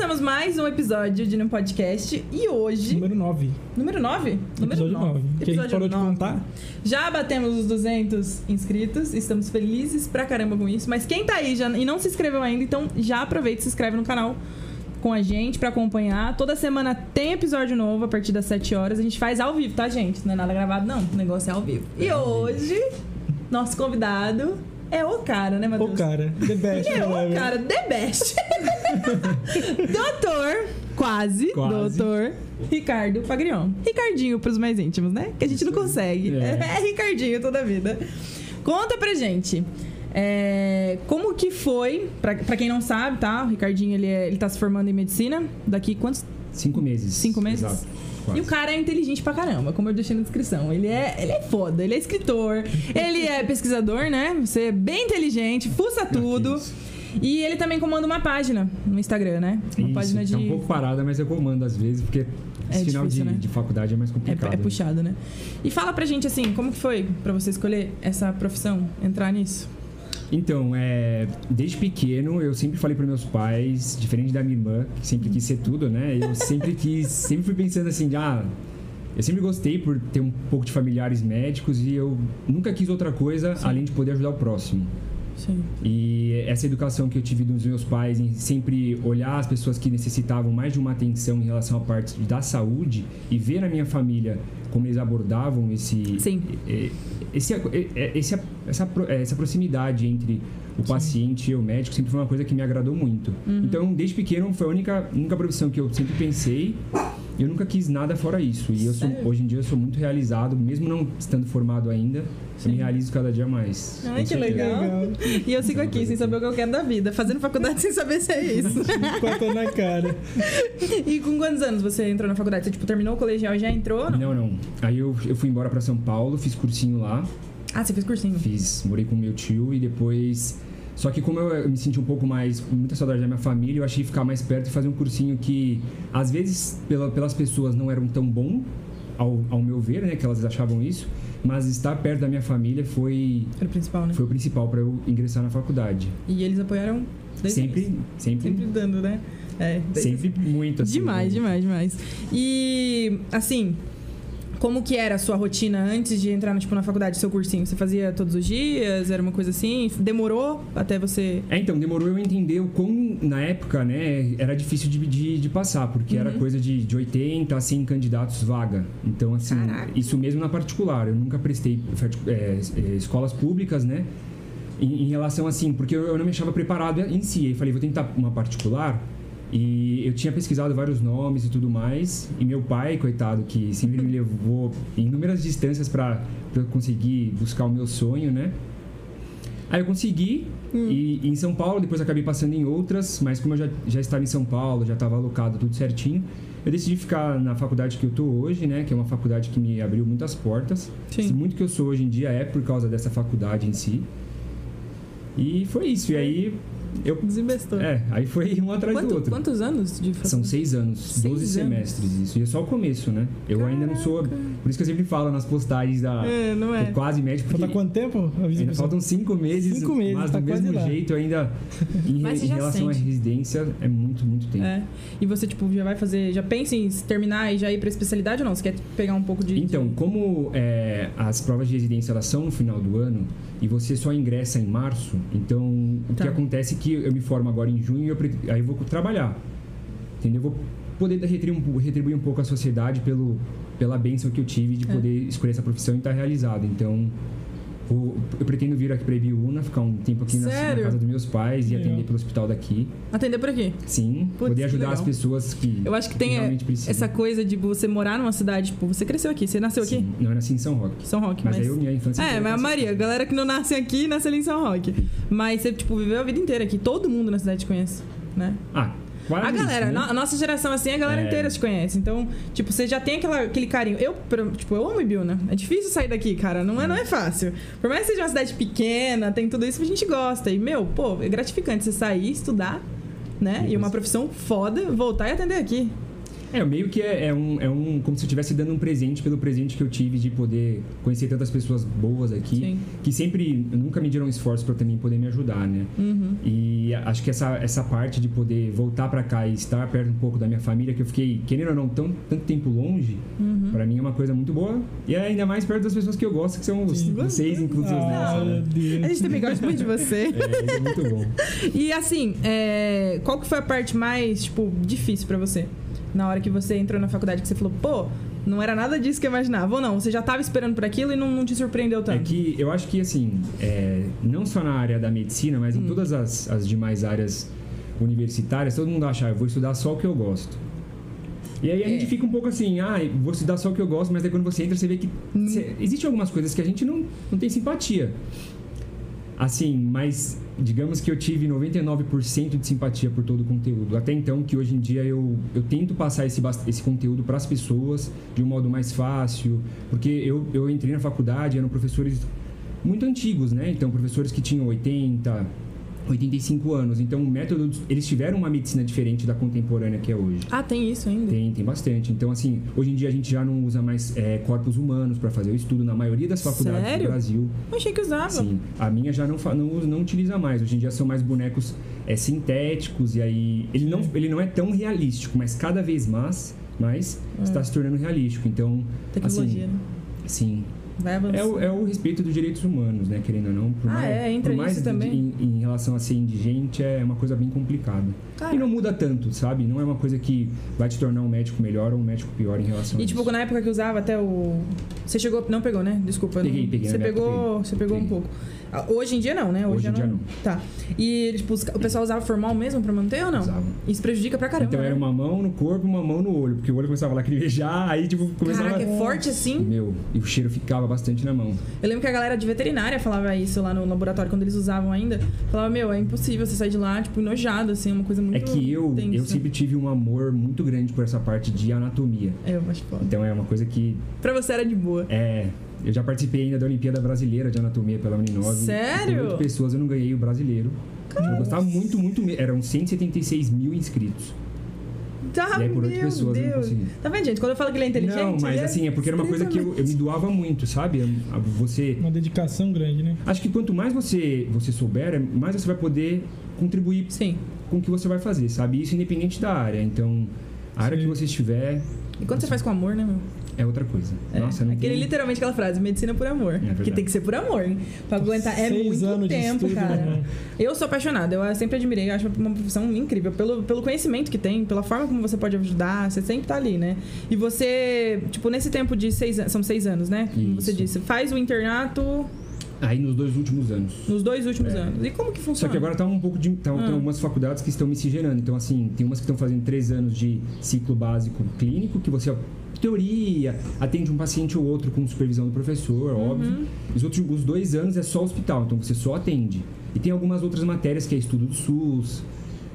Começamos mais um episódio de No Podcast e hoje. Número 9. Número 9? Número Episódio 9. Que a gente parou de nove. contar. Já batemos os 200 inscritos, estamos felizes pra caramba com isso. Mas quem tá aí já, e não se inscreveu ainda, então já aproveita e se inscreve no canal com a gente pra acompanhar. Toda semana tem episódio novo a partir das 7 horas. A gente faz ao vivo, tá, gente? Não é nada gravado, não. O negócio é ao vivo. E hoje, nosso convidado é o cara, né, Matheus? O cara. The best. Ele é o cara, the best. doutor, quase, Quase. doutor Ricardo Pagrion. Ricardinho pros mais íntimos, né? Que a gente não consegue. É, É. Ricardinho toda a vida. Conta pra gente. é, como que foi, pra, pra quem não sabe, tá? O Ricardinho, ele, é- ele tá se formando em medicina. Daqui quantos? Cinco meses. Cinco meses? Exato. Quase. E o cara é inteligente pra caramba, como eu deixei na descrição. Ele é, ele é foda, ele é escritor, ele é pesquisador, né? Você é bem inteligente, fuça tudo. E ele também comanda uma página no Instagram, né? Uma Isso, página de. Tá um pouco parada, mas eu comando às vezes, porque esse É final difícil, de, né? de faculdade é mais É, complicado. é puxado, né? E fala pra gente assim, como que foi pra você escolher essa profissão, entrar nisso? Então, é, desde pequeno eu sempre falei para meus pais, diferente da minha irmã, que sempre quis ser tudo, né? Eu sempre quis, sempre fui pensando assim, de, ah, eu sempre gostei por ter um pouco de familiares médicos e eu nunca quis outra coisa além de poder ajudar o próximo. Sim. E essa educação que eu tive dos meus pais em sempre olhar as pessoas que necessitavam mais de uma atenção em relação à parte da saúde e ver na minha família como eles abordavam esse Sim. eh, esse, eh, esse essa essa proximidade entre o paciente e o médico sempre foi uma coisa que me agradou muito. Uhum. Então, desde pequeno foi a única única profissão que eu sempre pensei. Eu nunca quis nada fora isso. E eu sou, hoje em dia eu sou muito realizado, mesmo não estando formado ainda, eu Sim. me realizo cada dia mais. Ai, que legal. Legal. E eu sigo aqui sem saber o que eu quero da vida, fazendo faculdade sem saber se é isso. Quatro na cara. e com quantos anos você entrou na faculdade? Você tipo, terminou o colegial e já entrou? ou Não? Não, não. Aí eu, eu fui embora pra São Paulo, fiz cursinho lá, Ah, você fez cursinho. fiz, morei com meu tio e depois. Só que como eu, me senti um pouco mais com muita saudade da minha família, eu achei ficar mais perto e fazer um cursinho que às vezes pela, pelas pessoas não eram tão bom ao, ao meu ver, né, que elas achavam isso, mas estar perto da minha família foi Era o principal, né? foi o principal para eu ingressar na faculdade. E eles apoiaram Sempre, sempre, Sempre dando, né? É, sempre muito assim. Demais, né? demais, demais. E, assim, como que era a sua rotina antes de entrar tipo, na faculdade, seu cursinho? Você fazia todos os dias? Era uma coisa assim? Demorou até você... É, então, demorou eu entender o quão, na época, né, era difícil de, de, de passar, porque era coisa de, de 80 a 100 candidatos vaga. Então, assim, Caraca. isso mesmo na particular. Eu nunca prestei é, é, escolas públicas, né, em, em relação assim, porque eu, eu não me achava preparado em si. Aí falei, vou tentar uma particular. E eu tinha pesquisado vários nomes e tudo mais. E meu pai, coitado, que sempre me levou em inúmeras distâncias para eu conseguir buscar o meu sonho, né? Aí eu consegui, e, e em São Paulo, depois acabei passando em outras, mas como eu já, já estava em São Paulo, já estava alocado tudo certinho, eu decidi ficar na faculdade que eu tô hoje, né? Que é uma faculdade que me abriu muitas portas. Sim. Muito que eu sou hoje em dia é por causa dessa faculdade em si. E foi isso. E aí eu. Desembestou. É, aí foi um atrás do Quanto- outro. quantos anos de? São seis anos, Seis 12 anos. semestres, isso. E é só o começo, né? Eu ainda não sou. Por isso que eu sempre falo nas postagens da. É, não é? tô quase médico. Falta quanto tempo? Ainda faltam cinco meses, Cinco meses, mas tá do mesmo lá. jeito ainda em, Mas você em já relação à sente. residência é muito, muito tempo. É. E você, tipo, já vai fazer... Já pensa em terminar e já ir pra especialidade ou não? Você quer pegar um pouco de... Então, como é, as provas de residência elas são no final do ano e você só ingressa em março, então o Tá. que acontece é que eu me formo agora em junho e eu, aí eu vou trabalhar. Entendeu? Eu vou poder retribuir, um- retribuir um pouco a sociedade pelo, pela bênção que eu tive de É. poder escolher essa profissão e estar realizado. Então, vou- eu pretendo vir aqui para Ibiúna, ficar um tempo aqui na, na casa dos meus pais e Legal. atender pelo hospital daqui. Atender por aqui. Sim, poder que ajudar as pessoas que Eu acho que tem realmente precisam. essa coisa de você morar numa cidade, tipo, você cresceu aqui, você nasceu aqui? Sim. Não, eu nasci em São Roque. São Roque, Mas, mas... aí eu, minha infância... É, mas a Maria, a galera que não nasce aqui, nasce ali em São Roque. Mas você, tipo, viveu a vida inteira aqui. Todo mundo na cidade te conhece, né? Ah, A galera, isso, né? a nossa geração, assim, a galera É. inteira te conhece. Então, tipo, você já tem aquela, aquele carinho. Eu, tipo, eu amo Ibiúna. É difícil sair daqui, cara. Não é, não é fácil. Por mais que seja uma cidade pequena, tem tudo isso, a gente gosta. E, meu, pô, é gratificante você sair, estudar, né? E uma profissão foda, voltar e atender aqui. É, meio que é, é um, é um. Como se eu estivesse dando um presente pelo presente que eu tive de poder conhecer tantas pessoas boas aqui. Sim. Que sempre nunca mediram esforço pra também poder me ajudar, né? Uhum. E acho que essa, essa parte de poder voltar pra cá e estar perto um pouco da minha família, que eu fiquei, querendo ou não, tão, tanto tempo longe, Uhum. pra mim é uma coisa muito boa. E é ainda mais perto das pessoas que eu gosto, que são os, Sim. vocês, inclusive. Ah, meu A Deus. gente também gosta muito de você. É, é muito bom. E assim, é, qual que foi a parte mais, tipo, difícil pra você? Na hora que você entrou na faculdade, que você falou, pô, não era nada disso que eu imaginava. Ou não, você já tava esperando por aquilo e não, não te surpreendeu É tanto. que eu acho que, assim, é, não só na área da medicina, mas Hum. em todas as, as demais áreas universitárias, todo mundo acha, ah, eu vou estudar só o que eu gosto. E aí a É. gente fica um pouco assim, ah, vou estudar só o que eu gosto, mas aí quando você entra, você vê que Hum. existem algumas coisas que a gente não, não tem simpatia. Assim, mas digamos que eu tive 99% de simpatia por todo o conteúdo. Até então, que hoje em dia eu, eu tento passar esse, esse conteúdo para as pessoas de um modo mais fácil. Porque eu, eu entrei na faculdade, eram professores muito antigos, né? Então, professores que tinham 80, 85 anos. Então, o método, eles tiveram uma medicina diferente da contemporânea que é hoje. Ah, tem isso ainda? Tem, tem bastante. Então, assim, hoje em dia a gente já não usa mais é, corpos humanos para fazer o estudo na maioria das faculdades Sério? do Brasil. Eu achei que usava. Sim, a minha já não, não, não utiliza mais. Hoje em dia são mais bonecos é, sintéticos e aí ele não, ele não é tão realístico, mas cada vez mais, mais está se tornando realístico. Então, Tecnologia, assim, né? sim, Vai é o, é o respeito dos direitos humanos, né, querendo ou não. Por Ah, mais, é, entra por mais nisso também. Em, em relação a ser indigente é uma coisa bem complicada. Cara. E não muda tanto, sabe? Não é uma coisa que vai te tornar um médico melhor ou um médico pior em relação E a tipo, isso. na época que usava até o. Você chegou. Não pegou, né? Desculpa. Peguei, não... peguei, Você na época pegou. peguei. Você pegou um pouco. Ah, Hoje em dia não, né? Hoje já em dia não. Tá. E tipo, o pessoal usava formal mesmo pra manter ou não? Usava. Isso prejudica pra caramba. Então era né? uma mão no corpo uma mão no olho, porque o olho começava a lacrimejar, aí tipo, começava Caraca, é forte assim. Meu, e o cheiro ficava bastante na mão. Eu lembro que a galera de veterinária falava isso lá no laboratório, quando eles usavam ainda. Falava, meu, é impossível você sair de lá, tipo, enojado, assim, uma coisa muito. É que eu, tensa. eu sempre tive um amor muito grande por essa parte de anatomia. É, eu acho foda. Então é uma coisa que Pra você era de boa. é. Eu já participei ainda da Olimpíada Brasileira de Anatomia pela Uninove. Sério? Por oito pessoas eu não ganhei o brasileiro. Eu gostava muito, muito mesmo. Eram 176 mil inscritos. Tá, E aí, por oito meu pessoas, eu não Deus. consegui. Tá vendo, gente? Quando eu falo que ele é inteligente. não, mas ele é assim, é porque era uma coisa que eu, eu me doava muito, sabe? Você. Uma dedicação grande, né? Acho que quanto mais você, você souber, é- mais você vai poder contribuir Sim. com o que você vai fazer, sabe? Isso independente da área. Então, a área Sim. que você estiver E quando você faz com amor, né, meu? É outra coisa. É, Nossa, não Aquele tem... literalmente aquela frase, medicina por amor. verdade. Porque tem que ser por amor, hein? Pra aguentar. É Seis muito tempo, estudo, cara. né? Eu sou apaixonada, eu sempre admirei, eu acho uma profissão incrível. Pelo, pelo conhecimento que tem, pela forma como você pode ajudar, você sempre tá ali, né? E você, tipo, nesse tempo de seis anos, são seis anos, né? Como você Isso. disse, faz o internato Aí nos dois últimos anos. nos dois últimos É. anos. E como que funciona? Só que agora tá um pouco de. Tá, Ah. Tem algumas faculdades que estão miscigenando. Então, assim, tem umas que estão fazendo três anos de ciclo básico clínico, que você, teoria, atende um paciente ou outro com supervisão do professor, Uhum. óbvio. Os outros os dois anos é só hospital, então você só atende. E tem algumas outras matérias que é estudo do SUS,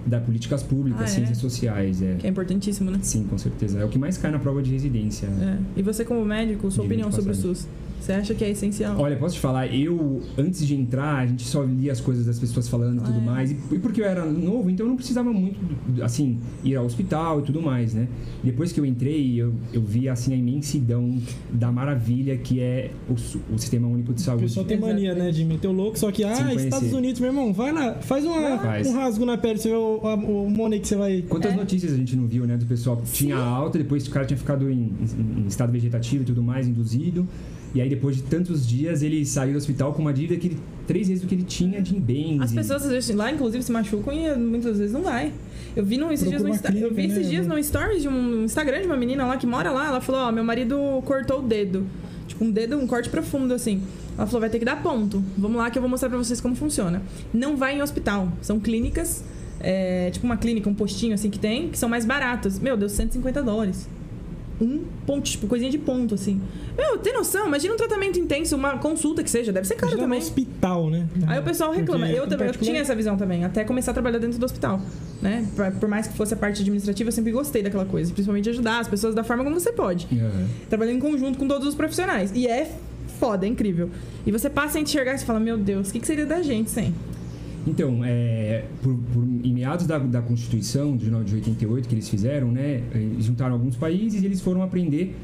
da políticas públicas, Ah, é? ciências sociais. É. Que é importantíssimo, né? Sim, com certeza. É o que mais cai na prova de residência. É. E você, como médico, sua opinião sobre o. SUS? Você acha que é essencial? Olha, posso te falar, eu, antes de entrar, a gente só lia as coisas das pessoas falando e Ah, tudo é? mais. E, e porque eu era novo, então eu não precisava muito, assim, ir ao hospital e tudo mais, né? Depois que eu entrei, eu, eu vi, assim, a imensidão da maravilha que é o, o Sistema Único de O Saúde. pessoal tem mania, né, de meter o louco, só que, ah, conhecer. Estados Unidos, meu irmão, vai lá, faz, uma, Faz. um rasgo na pele, você vê o, a- o money que você vai. Quantas É. notícias a gente não viu, né? Do pessoal que tinha alta, depois o cara tinha ficado em, em- em estado vegetativo e tudo mais, induzido. E aí, depois de tantos dias, ele saiu do hospital com uma dívida que ele, três vezes o que ele tinha de bens. As pessoas às vezes, lá, inclusive, se machucam e muitas vezes não vai. Eu vi num, esses dias no Insta- eu vi clínica, esses né, dias mano? no stories de um Instagram de uma menina lá que mora lá. Ela falou: Ó, meu marido cortou o dedo. Tipo, um dedo, um corte profundo assim. Ela falou: vai ter que dar ponto. Vamos lá que eu vou mostrar pra vocês como funciona. Não vai em hospital. São clínicas, é, tipo uma clínica, um postinho assim que tem, que são mais baratas. Meu Deus, 150 dólares. Um ponto, tipo, coisinha de ponto, assim. Meu, tem noção? Imagina um tratamento intenso, uma consulta que seja. Deve ser caro também. hospital, né? Aí o pessoal reclama. Porque Eu em também, eu particular- tinha essa visão também, até começar a trabalhar dentro do hospital, né? Por mais que fosse a parte administrativa, eu sempre gostei daquela coisa, principalmente ajudar as pessoas da forma como você pode, Aham. trabalhando em conjunto com todos os profissionais. E é foda, é incrível. E você passa a enxergar e fala, meu Deus, o que, que seria da gente sem? Então, é, por, por- em meados da, da Constituição de, no- de 88 que eles fizeram, né, eles juntaram alguns países e eles foram aprender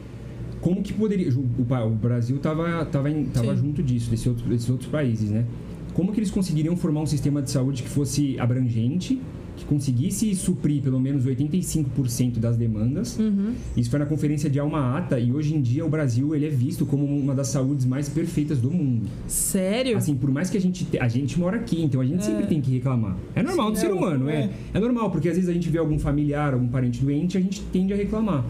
como que poderia. O, o Brasil estava tava, tava junto disso, desse outro- desses outros países, né? Como que eles conseguiriam formar um sistema de saúde que fosse abrangente, que conseguisse suprir pelo menos 85% das demandas. Uhum. Isso foi na conferência de Alma Ata e hoje em dia o Brasil ele é visto como uma das saúdes mais perfeitas do mundo. Sério? Assim, por mais que a gente te- a gente mora aqui, então a gente sempre tem que reclamar. É normal do Sim, ser é, humano, é. é. É normal, porque às vezes a gente vê algum familiar, algum parente doente, a gente tende a reclamar.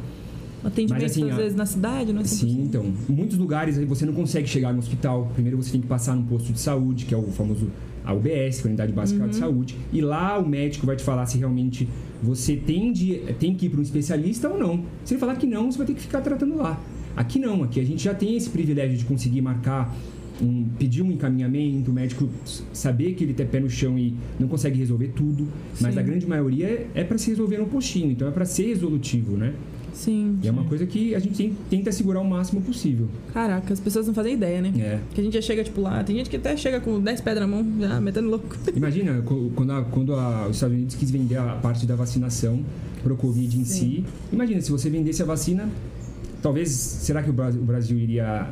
Atendimento Mas, assim, às a- vezes na cidade, não é Sim, então, em muitos lugares você não consegue chegar no hospital. Primeiro você tem que passar num posto de saúde, que é o famoso a UBS, que é a Unidade Básica de Saúde, e lá o médico vai te falar se realmente você tem, de, tem que ir para um especialista ou não. Se ele falar que não, você vai ter que ficar tratando lá. Aqui não, aqui a gente já tem esse privilégio de conseguir marcar um, pedir um encaminhamento, o médico saber que ele tem pé no chão e não consegue resolver tudo, mas Sim. a grande maioria é, é para se resolver no postinho, então é para ser resolutivo, né? Sim. E é uma coisa que a gente tenta segurar o máximo possível. Caraca, as pessoas não fazem ideia, né? É. Que a gente já chega, tipo, lá. Tem gente que até chega com 10 pedras na mão, já metendo louco. Imagina quando, a- quando a- os Estados Unidos quis vender a parte da vacinação pro Covid em Sim. si. Imagina, se você vendesse a vacina, talvez, será que o Brasil, o Brasil iria...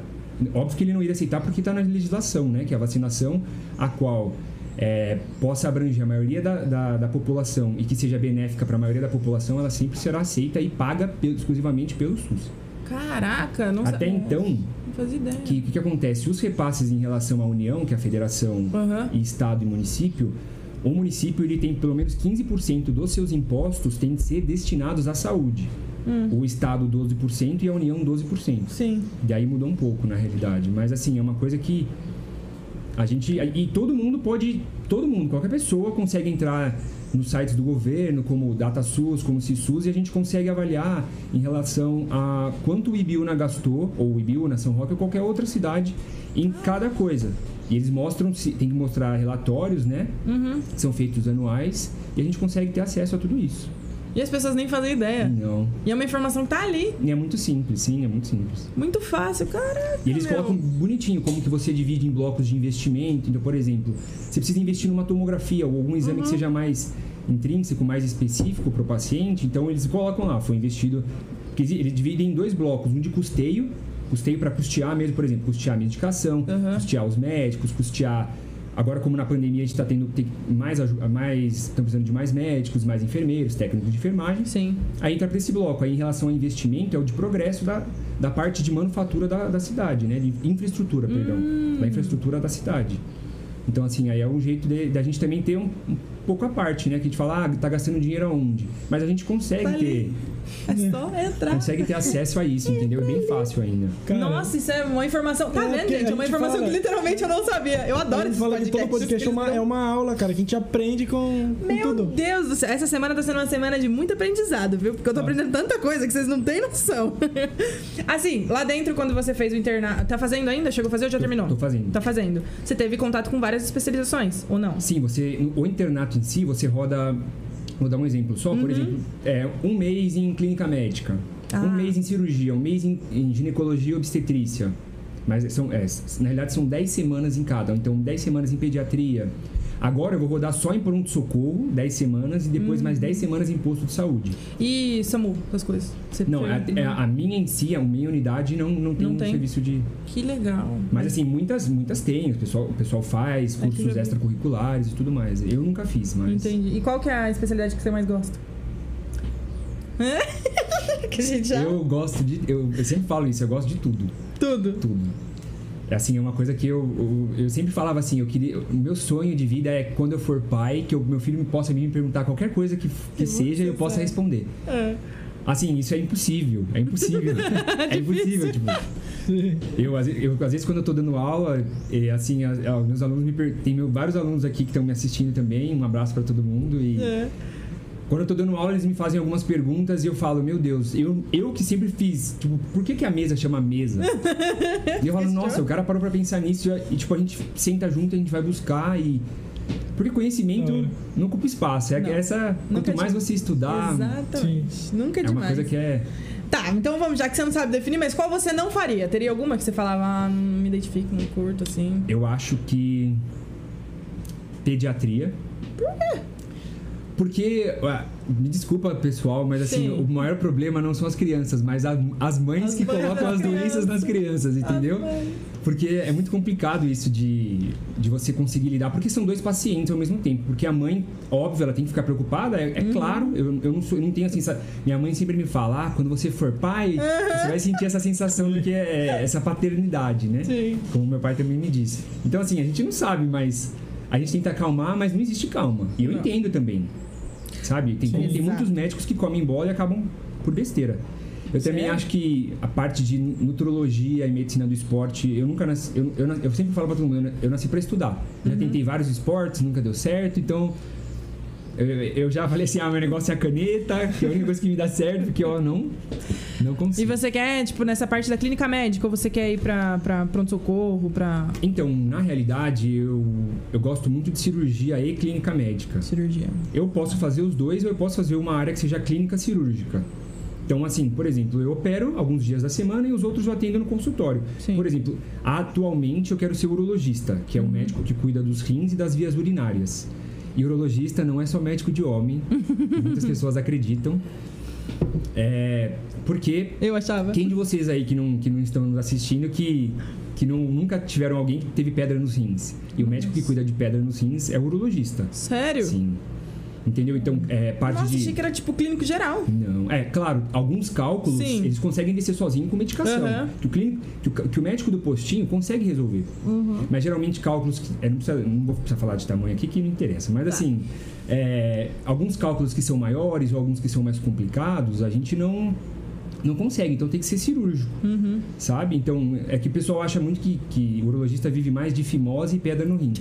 Óbvio que ele não iria aceitar porque está na legislação, né? Que a vacinação a qual é, possa abranger a maioria da, da, da população e que seja benéfica para a maioria da população, ela sempre será aceita e paga pe- exclusivamente pelo SUS. Caraca, não Até sa- então, Não fazia ideia. o que, que, que acontece? Os repasses em relação à União, que é a federação Aham. e estado e município, o município ele tem pelo menos 15% dos seus impostos tem de ser destinados à saúde. Hum. O estado 12% e a União 12%. Sim. Daí mudou um pouco na realidade, mas assim, é uma coisa que a gente e todo mundo pode, todo mundo, qualquer pessoa consegue entrar nos sites do governo, como o DataSUS, como o CISUS, e a gente consegue avaliar em relação a quanto o Ibiúna gastou, ou o Ibiúna, São Roque ou qualquer outra cidade, em cada coisa. E eles mostram, tem que mostrar relatórios, né? Uhum. São feitos anuais, e a gente consegue ter acesso a tudo isso. E as pessoas nem fazem ideia. Não. E é uma informação que tá ali. E é muito simples, sim, é muito simples. Muito fácil, caraca. E eles meu. colocam bonitinho como que você divide em blocos de investimento. Então, por exemplo, você precisa investir numa tomografia ou algum exame que seja mais intrínseco, mais específico para o paciente. Então, eles colocam lá, foi investido. Eles dividem em dois blocos: um de custeio, custeio para custear mesmo, por exemplo, custear a medicação, Aham. custear os médicos, custear. Agora, como na pandemia a gente está tendo tem mais, mais, estamos precisando de mais médicos, mais enfermeiros, técnicos de enfermagem. Sim. Aí entra para esse bloco. Aí, em relação ao investimento, é o de progresso da, da parte de manufatura da, da cidade, né? De infraestrutura, perdão. Da infraestrutura da cidade. Então, assim, aí é um jeito de- da gente também ter um, um pouco a parte, né? Que a gente fala, ah, tá gastando dinheiro aonde? Mas a gente consegue ali. ter, É só entrar. consegue ter acesso a isso, entendeu? É bem fácil ainda. Cara, Nossa, isso é uma informação. Tá É, vendo, gente? É uma informação fala- que literalmente eu não sabia. Eu adoro a gente esse fala que todo podcast é uma, é uma aula, cara, que a gente aprende com, com Meu tudo. Deus do céu, essa semana tá sendo uma semana de muito aprendizado, viu? Porque eu tô aprendendo tanta coisa que vocês não têm noção. assim, lá dentro, quando você fez o internato. Tá fazendo ainda? Chegou a fazer ou já Tô- terminou? tô fazendo. Tá fazendo. Você teve contato com várias especializações, ou não? Sim, você. O internato em si, você roda. Vou dar um exemplo só, por exemplo, é, um mês em clínica médica, Ah. um mês em cirurgia, um mês em, em ginecologia e obstetrícia. Mas são, é, na realidade são 10 semanas em cada, então 10 semanas em pediatria. Agora eu vou rodar só em pronto-socorro, 10 semanas, e depois mais 10 semanas em posto de saúde. E SAMU, essas coisas? Você Não, a, é, a minha em si, a minha unidade não, não tem Não um tem. serviço de. Que legal. Mas assim, muitas, muitas tem, o pessoal, o pessoal faz cursos legal. extracurriculares e tudo mais. Eu nunca fiz, mas. Entendi. E qual que é a especialidade que você mais gosta? que a gente já... Eu gosto de. Eu, eu sempre falo isso, eu gosto de tudo. Tudo. Tudo. É assim, é uma coisa que eu, eu, eu sempre falava assim, eu queria. O meu sonho de vida é quando eu for pai, que o meu filho me possa me perguntar qualquer coisa que, que seja e eu possa responder. É. Assim, isso é impossível. É impossível. é impossível, tipo. Eu, às vezes- eu, às vezes, quando eu tô dando aula, e, assim, a- a- meus alunos me per... Tem meu- vários alunos aqui que estão me assistindo também. Um abraço pra todo mundo. E É. quando eu tô dando aula, eles me fazem algumas perguntas e eu falo, meu Deus, eu, eu que sempre fiz, tipo, por que, que a mesa chama mesa? e eu falo, nossa, o cara parou pra pensar nisso e, tipo, a gente senta junto, a gente vai buscar e. Porque conhecimento hora. não ocupa espaço. É Não. essa. Nunca Quanto mais de- você estudar. Exatamente. Nunca é É uma demais. coisa que é. Tá, então vamos, já que você não sabe definir, mas qual você não faria? Teria alguma que você falava, ah, não me identifico, não curto, assim? Eu acho que. pediatria. Por quê? Porque, ué, me desculpa pessoal, mas assim, Sim. o maior problema não são as crianças, mas a- as mães As que mães colocam as doenças nas crianças, entendeu? Porque é muito complicado isso de, de você conseguir lidar, porque são dois pacientes ao mesmo tempo. Porque a mãe, óbvio, ela tem que ficar preocupada, é, é claro, eu, eu, não sou, eu não tenho a sensação. Minha mãe sempre me fala, ah, quando você for pai, você vai sentir essa sensação do que é, é essa paternidade, né? Sim. Como meu pai também me disse. Então, assim, a gente não sabe, mas a gente tenta acalmar, mas não existe calma. E eu Não. entendo também. Sabe? Tem, tem Exato. muitos médicos que comem bola e acabam por besteira. Eu também Sério? acho que a parte de nutrologia e medicina do esporte, eu nunca nasci. Eu, eu, eu sempre falo pra todo mundo, eu nasci pra estudar. Já Uhum. tentei vários esportes, nunca deu certo, então. Eu, eu já falei assim: ah, meu negócio é a caneta, que é a única coisa que me dá certo, porque eu não, não E consigo. você quer, tipo, nessa parte da clínica médica, ou você quer ir pra, pra pronto-socorro, pra Então, na realidade, eu, eu gosto muito de cirurgia e clínica médica. cirurgia? Eu posso fazer os dois ou eu posso fazer uma área que seja clínica cirúrgica. Então, assim, por exemplo, eu opero alguns dias da semana e os outros eu atendo no consultório. Sim. Por exemplo, atualmente eu quero ser urologista, que é o médico que cuida dos rins e das vias urinárias. E urologista não é só médico de homem, muitas pessoas acreditam. É, porque Eu achava. quem de vocês aí que não, que não estão nos assistindo que, que não, nunca tiveram alguém que teve pedra nos rins? E o médico que cuida de pedra nos rins é o urologista. Sério? Sim. Entendeu? Então, é parte Nossa, de. achei que era tipo clínico geral. Não, é claro, alguns cálculos Sim. eles conseguem descer sozinho com medicação. Aham. Que, o clínico, que, o, que o médico do postinho consegue resolver. Uhum. Mas geralmente cálculos. Que, é, não, precisa- não vou precisar falar de tamanho aqui que não interessa. Mas Tá. assim, é, alguns cálculos que são maiores ou alguns que são mais complicados, a gente não. Não consegue, então tem que ser cirúrgico, Uhum. sabe? Então, é que o pessoal acha muito que, que o urologista vive mais de fimose e pedra no rim.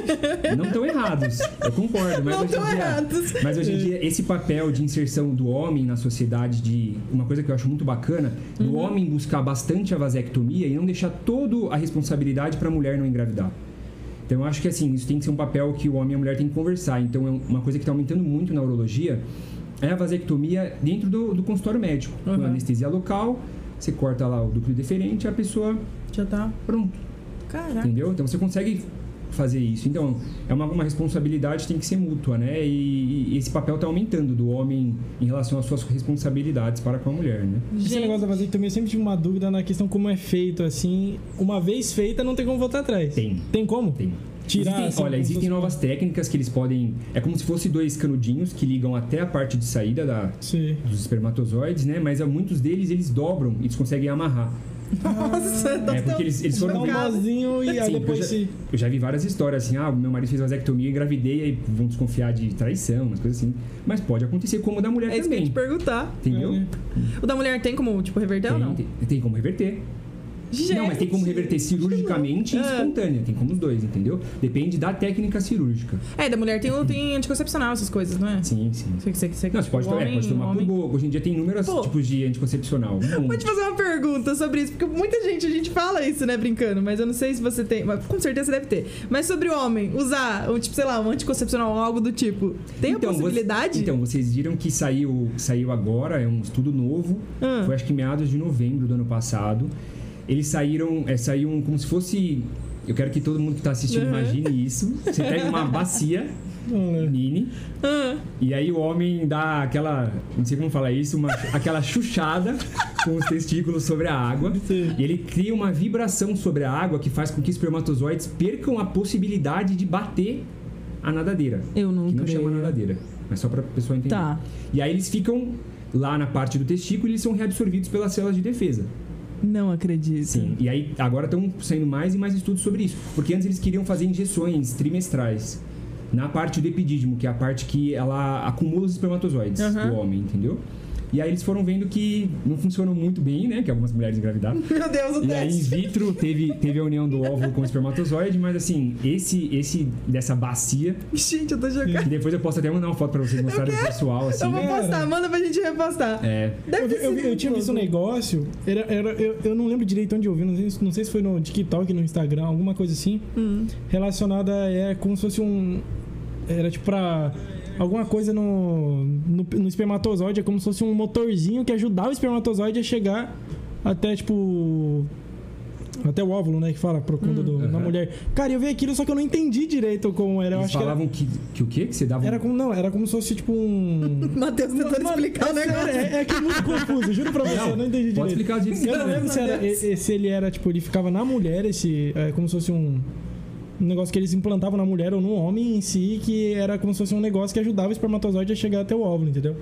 não estão errados, eu concordo, mas Não hoje em tão dia- errados. mas hoje em dia, esse papel de inserção do homem na sociedade, de uma coisa que eu acho muito bacana, do Uhum. homem buscar bastante a vasectomia e não deixar toda a responsabilidade para a mulher não engravidar. Então eu acho que assim, isso tem que ser um papel que o homem e a mulher têm que conversar. Então é uma coisa que está aumentando muito na urologia é a vasectomia dentro do, do consultório médico. Com Uhum. anestesia local, você corta lá o dúcleo deferente e a pessoa, Já tá. pronto, Caraca. entendeu? Então você consegue fazer isso. Então, é uma, uma responsabilidade que tem que ser mútua, né? E, e esse papel está aumentando do homem em relação às suas responsabilidades para com a mulher, né? Esse Gente, negócio da vasectomia, eu sempre tive uma dúvida na questão como é feito, assim. Uma vez feita, não tem como voltar atrás. Tem. Tem como? Tem. Tirar, Existem- assim, olha, existem novas técnicas que eles podem. É como se fosse dois canudinhos que ligam até a parte de saída da, Sim. dos espermatozoides, né? Mas há muitos deles eles dobram e eles conseguem amarrar. Nossa, É porque eles, eles foram um nozinho e aí depois eu, já, se. eu já vi várias histórias assim, ah, meu marido fez vasectomia, engravidei, aí vão desconfiar de traição, umas coisas assim. Mas pode acontecer como o da mulher É isso que eu ia também. te perguntar. Entendeu? É, né? O da mulher tem como, tipo, reverter ou não? Tem, tem, tem como reverter. Gente. Não, mas tem como reverter cirurgicamente e Ah. espontânea. Tem como os dois, entendeu? Depende da técnica cirúrgica. É, da mulher tem, tem anticoncepcional, essas coisas, não é? Sim, sim. Você, você, você, Não, você pode, o é, homem- pode tomar o por homem- boa. Hoje em dia tem inúmeros Pô. tipos de anticoncepcional. Um, Vou te fazer uma pergunta sobre isso, porque muita gente, a gente fala isso, né, brincando, mas eu não sei se você tem, mas com certeza deve ter. Mas sobre o homem, usar, um, tipo, sei lá, um anticoncepcional ou algo do tipo, tem Então, a possibilidade? Você, então, vocês viram que saiu, saiu agora, é um estudo novo. Ah. Foi acho que meados de novembro do ano passado. Eles saíram, é, saiu um, como se fosse. Eu quero que todo mundo que está assistindo Uhum. imagine isso. Você pega uma bacia mini Ah, e aí o homem dá aquela, não sei como falar isso, uma, aquela chuchada com os testículos sobre a água. Sim. E ele cria uma vibração sobre a água que faz com que os espermatozoides percam a possibilidade de bater a nadadeira. eu não Que não creio. chama nadadeira, mas só pra pessoa entender. Tá. E aí eles ficam lá na parte do testículo e eles são reabsorvidos pelas células de defesa. Não acredito. Sim. E aí agora estão saindo mais e mais estudos sobre isso. Porque antes eles queriam fazer injeções trimestrais na parte do epidídimo, que é a parte que ela acumula os espermatozoides Aham. do homem, entendeu? E aí eles foram vendo que não funcionou muito bem, né? Que algumas mulheres engravidaram. Meu Deus, o E aí, in vitro, teve, teve a união do óvulo com o espermatozoide, mas assim, esse, esse dessa bacia, Gente, eu tô que depois eu posso até mandar uma foto pra vocês mostrarem pro pessoal, assim. Eu vou Cara. postar, manda pra gente repostar. É, Deve Eu, eu, sido eu tinha visto um negócio, era, era, eu, eu não lembro direito onde eu vi, não sei, se- não sei se foi no TikTok, no Instagram, alguma coisa assim, Hum. relacionada é como se fosse um. Era tipo pra. Alguma coisa no, no, no espermatozoide, é como se fosse um motorzinho que ajudava o espermatozoide a chegar até, tipo. Até o óvulo, né? Que fala procunda do, na Aham. mulher. Cara, eu vi aquilo, só que eu não entendi direito como era. Eu Eles acho que era, falavam que, que o quê? Que você dava. era como. Não, era como se fosse tipo um. Matheus tentando explicar o é negócio. É, é que é muito confuso, juro pra você, eu não entendi Pode direito. explicar do jeito que Eu não lembro se, era, se ele era, tipo, ele ficava na mulher, esse. É, como se fosse um. Um negócio que eles implantavam na mulher ou no homem em si, que era como se fosse um negócio que ajudava o espermatozoide a chegar até o óvulo, entendeu?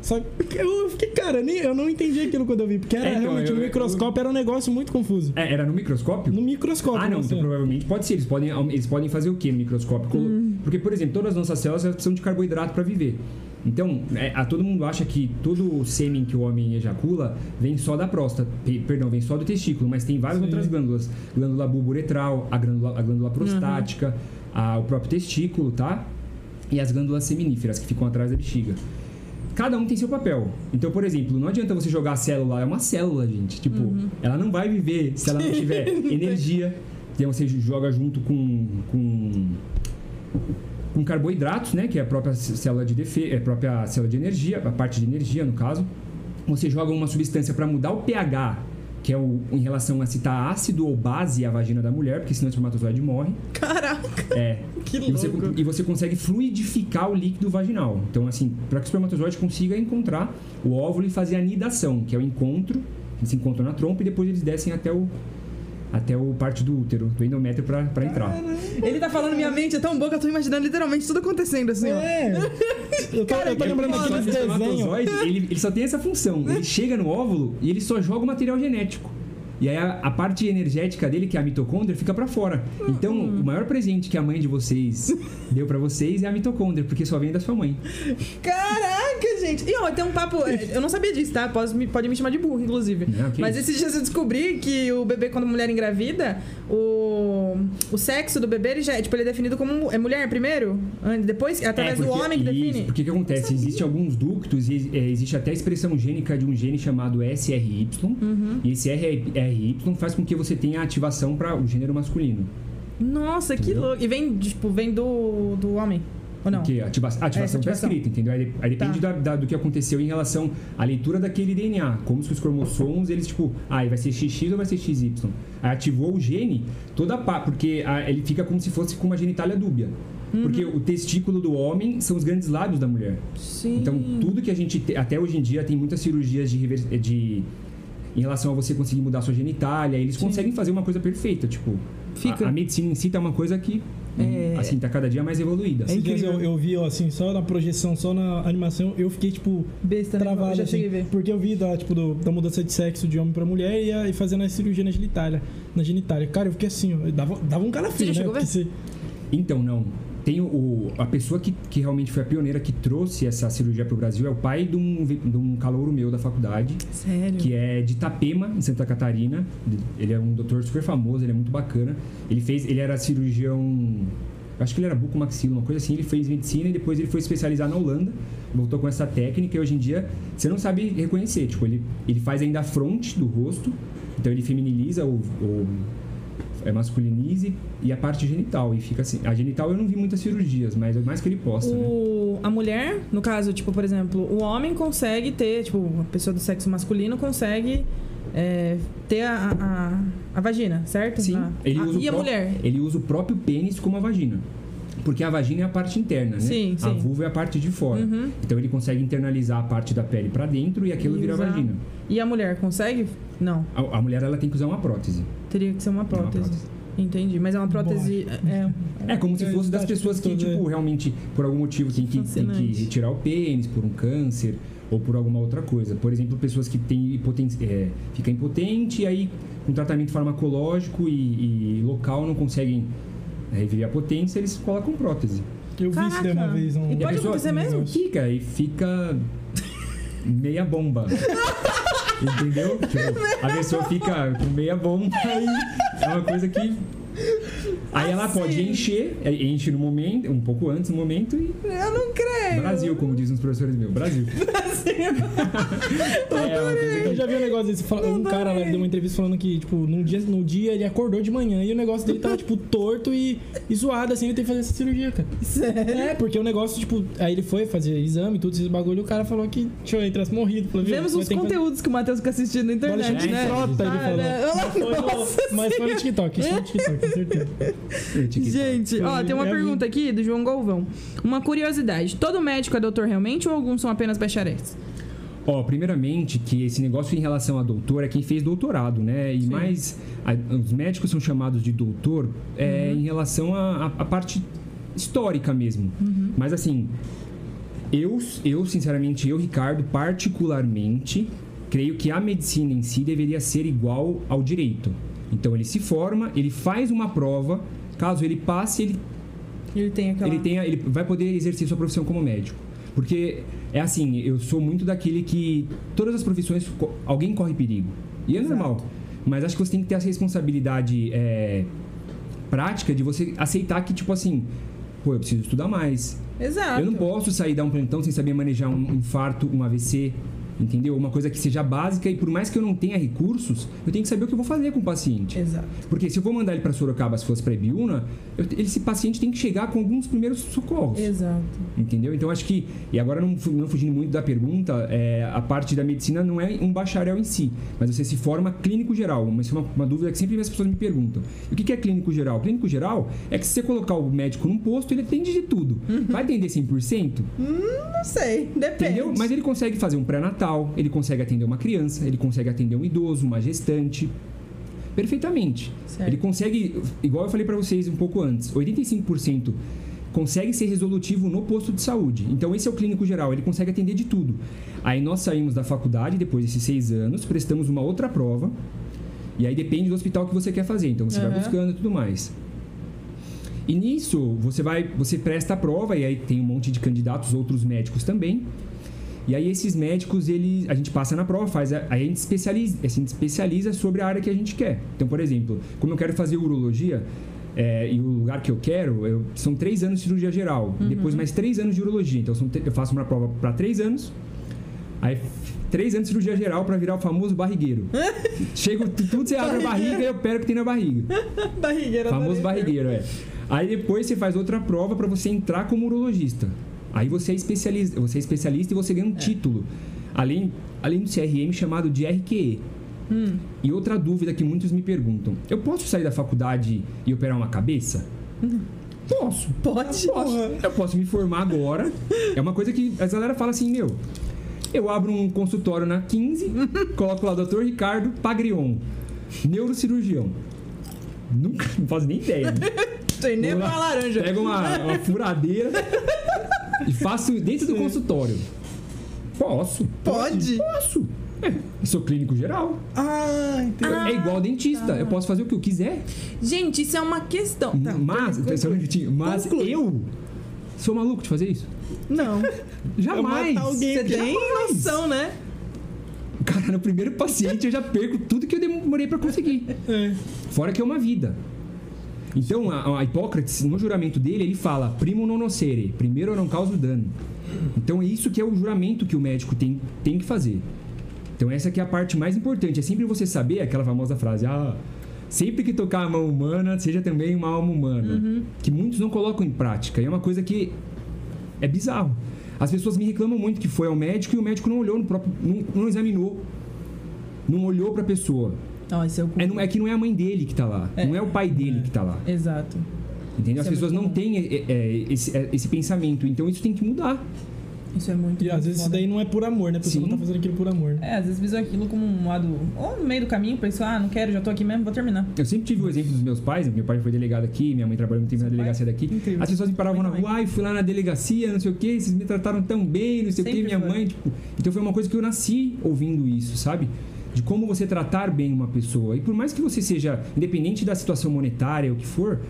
Só que eu fiquei, cara, nem, eu não entendi aquilo quando eu vi, porque era É, então, realmente eu- no microscópio, era um negócio muito confuso. É, era no microscópio? No microscópio, Ah, não, então provavelmente pode ser. Eles podem, eles podem fazer o que no microscópio? Colo- Porque, por exemplo, todas as nossas células precisam de carboidrato para viver. Então, é, a, todo mundo acha que todo o sêmen que o homem ejacula vem só da próstata, pe- perdão, vem só do testículo, mas tem várias Sim. outras glândulas. Glândula bulboretral, a glândula, a glândula prostática, a- o próprio testículo, tá? E as glândulas seminíferas, que ficam atrás da bexiga. Cada um tem seu papel. Então, por exemplo, não adianta você jogar a célula, é uma célula, gente. Tipo, ela não vai viver se ela não tiver energia. Então você joga junto com, com, com carboidratos, né? Que é a própria célula de defesa, é a própria célula de energia, a parte de energia, no caso. Você joga uma substância para mudar o pH, que é o, em relação a se tá ácido ou base a vagina da mulher, porque senão o espermatozoide morre. Caraca, É. que E você, louco. e você consegue fluidificar o líquido vaginal. Então, assim, para que o espermatozoide consiga encontrar o óvulo e fazer a nidação, que é o encontro, eles se encontram na trompa e depois eles descem até o até o parte do útero, do endométrio para entrar. Ele tá falando, minha mente é tão boa que eu tô imaginando literalmente tudo acontecendo assim, ó. É. Eu tô, eu tô lembrando Porque daqueles o desenhos. espermatozoide, ele, ele só tem essa função. Ele chega no óvulo e ele só joga o material genético. E aí a, a parte energética dele, que é a mitocôndria, fica pra fora. Então, o maior presente que a mãe de vocês deu pra vocês é a mitocôndria, porque só vem da sua mãe. Caraca, gente. E ó, tem um papo. Eu não sabia disso, tá? Pode me, pode me chamar de burro, inclusive. Não, que Mas esses dias eu descobri que o bebê, quando a mulher engravida, o, o sexo do bebê ele já é, tipo, ele é definido como. É mulher primeiro? Depois, através É, do porque- homem que isso, define? Porque que acontece? Existem alguns ductos e é, existe até a expressão gênica de um gene chamado SRY. Uhum. E esse RRY faz com que você tenha ativação para o gênero masculino. Nossa, que Entendeu? louco. E vem, tipo, vem do, do homem? Ou não? Que ativa, ativação É, essa está ativação. escrita, entendeu? Aí, aí depende Tá. da- da- do que aconteceu em relação à leitura daquele DNA. Como se os cromossomos, eles, tipo, ah, vai ser XX ou vai ser XY? Aí ativou o gene, toda a pá, porque ah, ele fica como se fosse com uma genitália dúbia. Uhum. Porque o testículo do homem são os grandes lábios da mulher. Sim. Então, tudo que a gente. te- Até hoje em dia tem muitas cirurgias de, de em relação a você conseguir mudar sua genitália. Eles Sim. conseguem fazer uma coisa perfeita. Tipo, Fica. a, a medicina em si tá uma coisa que. É. Assim, tá cada dia mais evoluída. Esses dias eu, incrível. eu vi, ó, assim, só na projeção, só na animação, eu fiquei, tipo, Besta, né? Eu travado, já assim. cheguei a ver. Porque eu vi da, tipo, do- da mudança de sexo de homem pra mulher e, a- e fazendo a cirurgia na genitália. Na genitália. Cara, eu fiquei assim, ó, dava, dava um calafrio, Você já né? chegou a ver? Você- Então, não. Tem o, a pessoa que, que realmente foi a pioneira que trouxe essa cirurgia para o Brasil é o pai de um, de um calouro meu da faculdade, Sério? que é de Itapema, em Santa Catarina. Ele é um doutor super famoso, ele é muito bacana. Ele fez, ele era cirurgião, acho que ele era bucomaxilo, uma coisa assim. Ele fez medicina e depois ele foi especializar na Holanda. Voltou com essa técnica e hoje em dia você não sabe reconhecer. Tipo, ele, ele faz ainda a fronte do rosto, então ele feminiliza o, o é, masculinize e a parte genital. E fica assim. A genital eu não vi muitas cirurgias, mas é mais que ele posta, né? O, a mulher, no caso, tipo, por exemplo, o homem consegue ter, tipo, uma pessoa do sexo masculino consegue é, ter a, a, a vagina, certo? Sim, A- ele a- usa, e a mulher? ele usa o próprio pênis como a vagina. Porque a vagina é a parte interna, né? Sim, A sim. vulva é a parte de fora. Uhum. Então ele consegue internalizar a parte da pele pra dentro e aquilo E vira usar- vagina. E a mulher consegue? Não, A, a mulher ela tem que usar uma prótese. teria que ser uma É uma prótese. Entendi, mas é uma prótese. É, É como se É, fosse das pessoas que, é- tipo, realmente, por algum motivo, tem que, tem que retirar o pênis, por um câncer ou por alguma outra coisa. Por exemplo, pessoas que têm hipoten é, fica impotente e aí, com tratamento farmacológico e, e local, não conseguem é, reviver a potência, eles colocam prótese. Eu vi isso daí uma Caraca. vez. Um... E E a Pode pessoa acontecer mesmo? Fica e fica meia bomba. Entendeu? Tipo, a pessoa fica com meia bomba e é uma coisa que. Aí ela Assim. pode encher, é, enche no momento, um pouco antes no momento e. Eu não creio. Brasil, como dizem os professores meus. Brasil. É, uma coisa Eu já vi um negócio desse. Um cara lá deu uma entrevista falando que, tipo, num dia, no dia ele acordou de manhã e o negócio dele tava, tipo, torto e, e zoado, assim, ele teve que fazer essa cirurgia, cara. Sério? É, porque o negócio, tipo, aí ele foi fazer exame e tudo, esses bagulho, e o cara falou que, deixa eu entrar morrido. Falou, Vemos vai os ter que conteúdos que o Matheus fica assistindo na internet, né? frota, ele Ah, falou. né? Mas foi, no, mas foi no TikTok, isso foi no TikTok, com certeza. Gente, ó, tem uma É pergunta aqui do João Galvão. Uma curiosidade: todo médico é doutor realmente ou alguns são apenas bacharéis? Ó, primeiramente, que esse negócio em relação a doutor é quem fez doutorado, né? E mais, a- os médicos são chamados de doutor é, em relação à à parte histórica mesmo. Mas assim, eu, eu, sinceramente, eu, Ricardo, particularmente, creio que a medicina em si deveria ser igual ao direito. Então ele se forma, ele faz uma prova, caso ele passe, ele Ele tem aquela. ele, tenha, ele vai poder exercer sua profissão como médico. Porque é assim, eu sou muito daquele que todas as profissões alguém corre perigo. E é Exato. normal. Mas acho que você tem que ter essa responsabilidade é, prática de você aceitar que, tipo assim, pô, eu preciso estudar mais. Exato. Eu não posso sair dar um plantão sem saber manejar um infarto, um AVC, entendeu? Uma coisa que seja básica e por mais que eu não tenha recursos, eu tenho que saber o que eu vou fazer com o paciente. Exato. Porque se eu vou mandar ele para Sorocaba, se fosse para Ibiúna, eu- esse paciente tem que chegar com alguns primeiros socorros. Exato. Entendeu? Então acho que, e agora não, não fugindo muito da pergunta, é, a parte da medicina não é um bacharel em si, mas você se forma clínico geral. Mas isso é uma, uma dúvida que sempre as pessoas me perguntam. E o que é clínico geral? Clínico geral é que se você colocar o médico num posto, ele atende de tudo. Vai atender 100%? Não sei, depende. Entendeu? Mas ele consegue fazer um pré-natal, ele consegue atender uma criança, ele consegue atender um idoso, uma gestante. Perfeitamente. Certo. Ele consegue, igual eu falei pra vocês um pouco antes, 85% consegue ser resolutivo no posto de saúde. Então esse é o clínico geral, ele consegue atender de tudo. Aí nós saímos da faculdade depois desses seis anos, prestamos uma outra prova. E aí depende do hospital que você quer fazer. Então você Aham. vai buscando e tudo mais. E nisso, você vai, você presta a prova e aí tem um monte de candidatos, outros médicos também. E aí esses médicos, eles, a gente passa na prova, faz, a- aí a gente especializa, a gente especializa sobre a área que a gente quer. Então, por exemplo, como eu quero fazer urologia, é, e o lugar que eu quero, eu- são três anos de cirurgia geral, depois mais três anos de urologia. Então eu faço uma prova para três anos, aí três anos de cirurgia geral para virar o famoso barrigueiro. Chego, tu- tudo você abre a barriga e eu pego o que tem na barriga. Barrigueira. Famoso barrigueiro, é. Aí depois você faz outra prova para você entrar como urologista. Aí você é especialista, você é especialista e você ganha um título. Além, além do CRM chamado de RQE. Hum. E outra dúvida que muitos me perguntam: eu posso sair da faculdade e operar uma cabeça? Posso. Pode? Posso. Eu posso me formar agora. É uma coisa que a galera fala assim, meu. Eu abro um consultório na 15, coloco lá Dr. Ricardo Pagrion, neurocirurgião. Nunca, não faço nem ideia. Né? Tem nem uma laranja. Pego uma, uma furadeira e faço dentro do consultório. Posso. Pode? Posso. É, eu sou clínico geral. Ah, entendi. é igual dentista. Eu posso fazer o que eu quiser. Gente, isso é uma questão. Tá, mas, conclui. um minutinho, mas Conclui. eu sou maluco de fazer isso. Não. Jamais. alguém. Você tem Jamais. noção, né? Cara, no primeiro paciente eu já perco tudo que eu demorei pra conseguir. É. Fora que é uma vida. Então, a, a Hipócrates, no juramento dele, ele fala primo non nocere, primeiro eu não causo dano. Então, é isso que é o juramento que o médico tem, tem que fazer. Então, essa que é a parte mais importante. É sempre você saber aquela famosa frase, ah, sempre que tocar a mão humana, seja também uma alma humana. Que muitos não colocam em prática. E é uma coisa que é bizarro. As pessoas me reclamam muito que foi ao médico e o médico não olhou no próprio. não, não examinou. Não olhou pra pessoa. Ó, esse é o É, não- é que não é a mãe dele que tá lá. É. Não é o pai dele que tá lá. Exato. Entendeu? Isso As é pessoas não têm é, é, esse, é, esse pensamento. Então isso tem que mudar. Isso é muito. E às vezes isso daí não é por amor, né? A pessoa Sim. não tá fazendo aquilo por amor. né? É, às vezes visam aquilo como um lado. Ou no meio do caminho, pensou, ah, não quero, já tô aqui mesmo, vou terminar. Eu sempre tive o exemplo dos meus pais. Meu pai foi delegado aqui, minha mãe trabalhou muito tempo na delegacia daqui. Incrível. As pessoas me paravam na rua, ai, fui lá na delegacia, não sei o que, vocês me trataram tão bem, não sei o que, Sempre minha foi. mãe, tipo. Então foi uma coisa que eu nasci ouvindo isso, sabe? De como você tratar bem uma pessoa. E por mais que você seja, independente da situação monetária, o que for,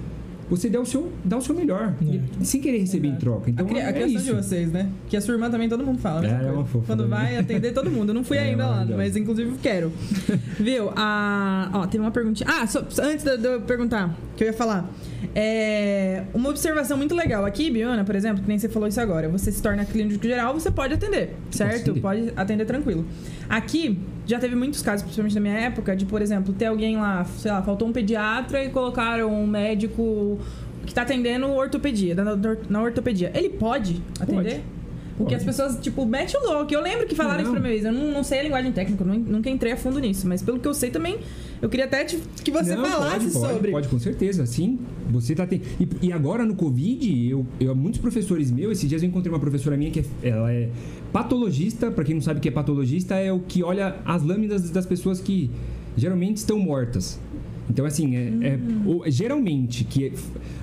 você dá o seu, dá o seu melhor. É. Sem querer receber em troca. Então a, cri- a é criação de isso. vocês, né? Que a sua irmã também todo mundo fala. É, é uma fofa Quando também. vai atender todo mundo. Eu não fui É, ainda lá, mas inclusive quero. Viu? A... Ó, tem uma perguntinha. Ah, só, antes de de eu perguntar, que eu ia falar. É, uma observação muito legal aqui, Biona, por exemplo, que nem você falou isso agora. Você se torna clínico geral, você pode atender, certo? atender. Pode atender tranquilo. Aqui, já teve muitos casos, principalmente na minha época, de, por exemplo, ter alguém lá, sei lá, faltou um pediatra e colocaram um médico que tá atendendo ortopedia, na, na ortopedia. Ele pode atender? Pode. Porque Pode. as pessoas, tipo, mete o louco. Eu lembro que falaram isso Não. pra mim. Eu não, não sei a linguagem técnica, nunca entrei a fundo nisso. Mas pelo que eu sei também, eu queria até te- que você Não, falasse pode, pode, sobre. Pode, com certeza, sim. Você tá ten... e, e agora no Covid, eu, eu muitos professores meus, esses dias eu encontrei uma professora minha que é, ela é patologista, pra quem não sabe o que é patologista, é o que olha as lâminas das pessoas que geralmente estão mortas. Então, assim, é, é- Hum. o- geralmente que é-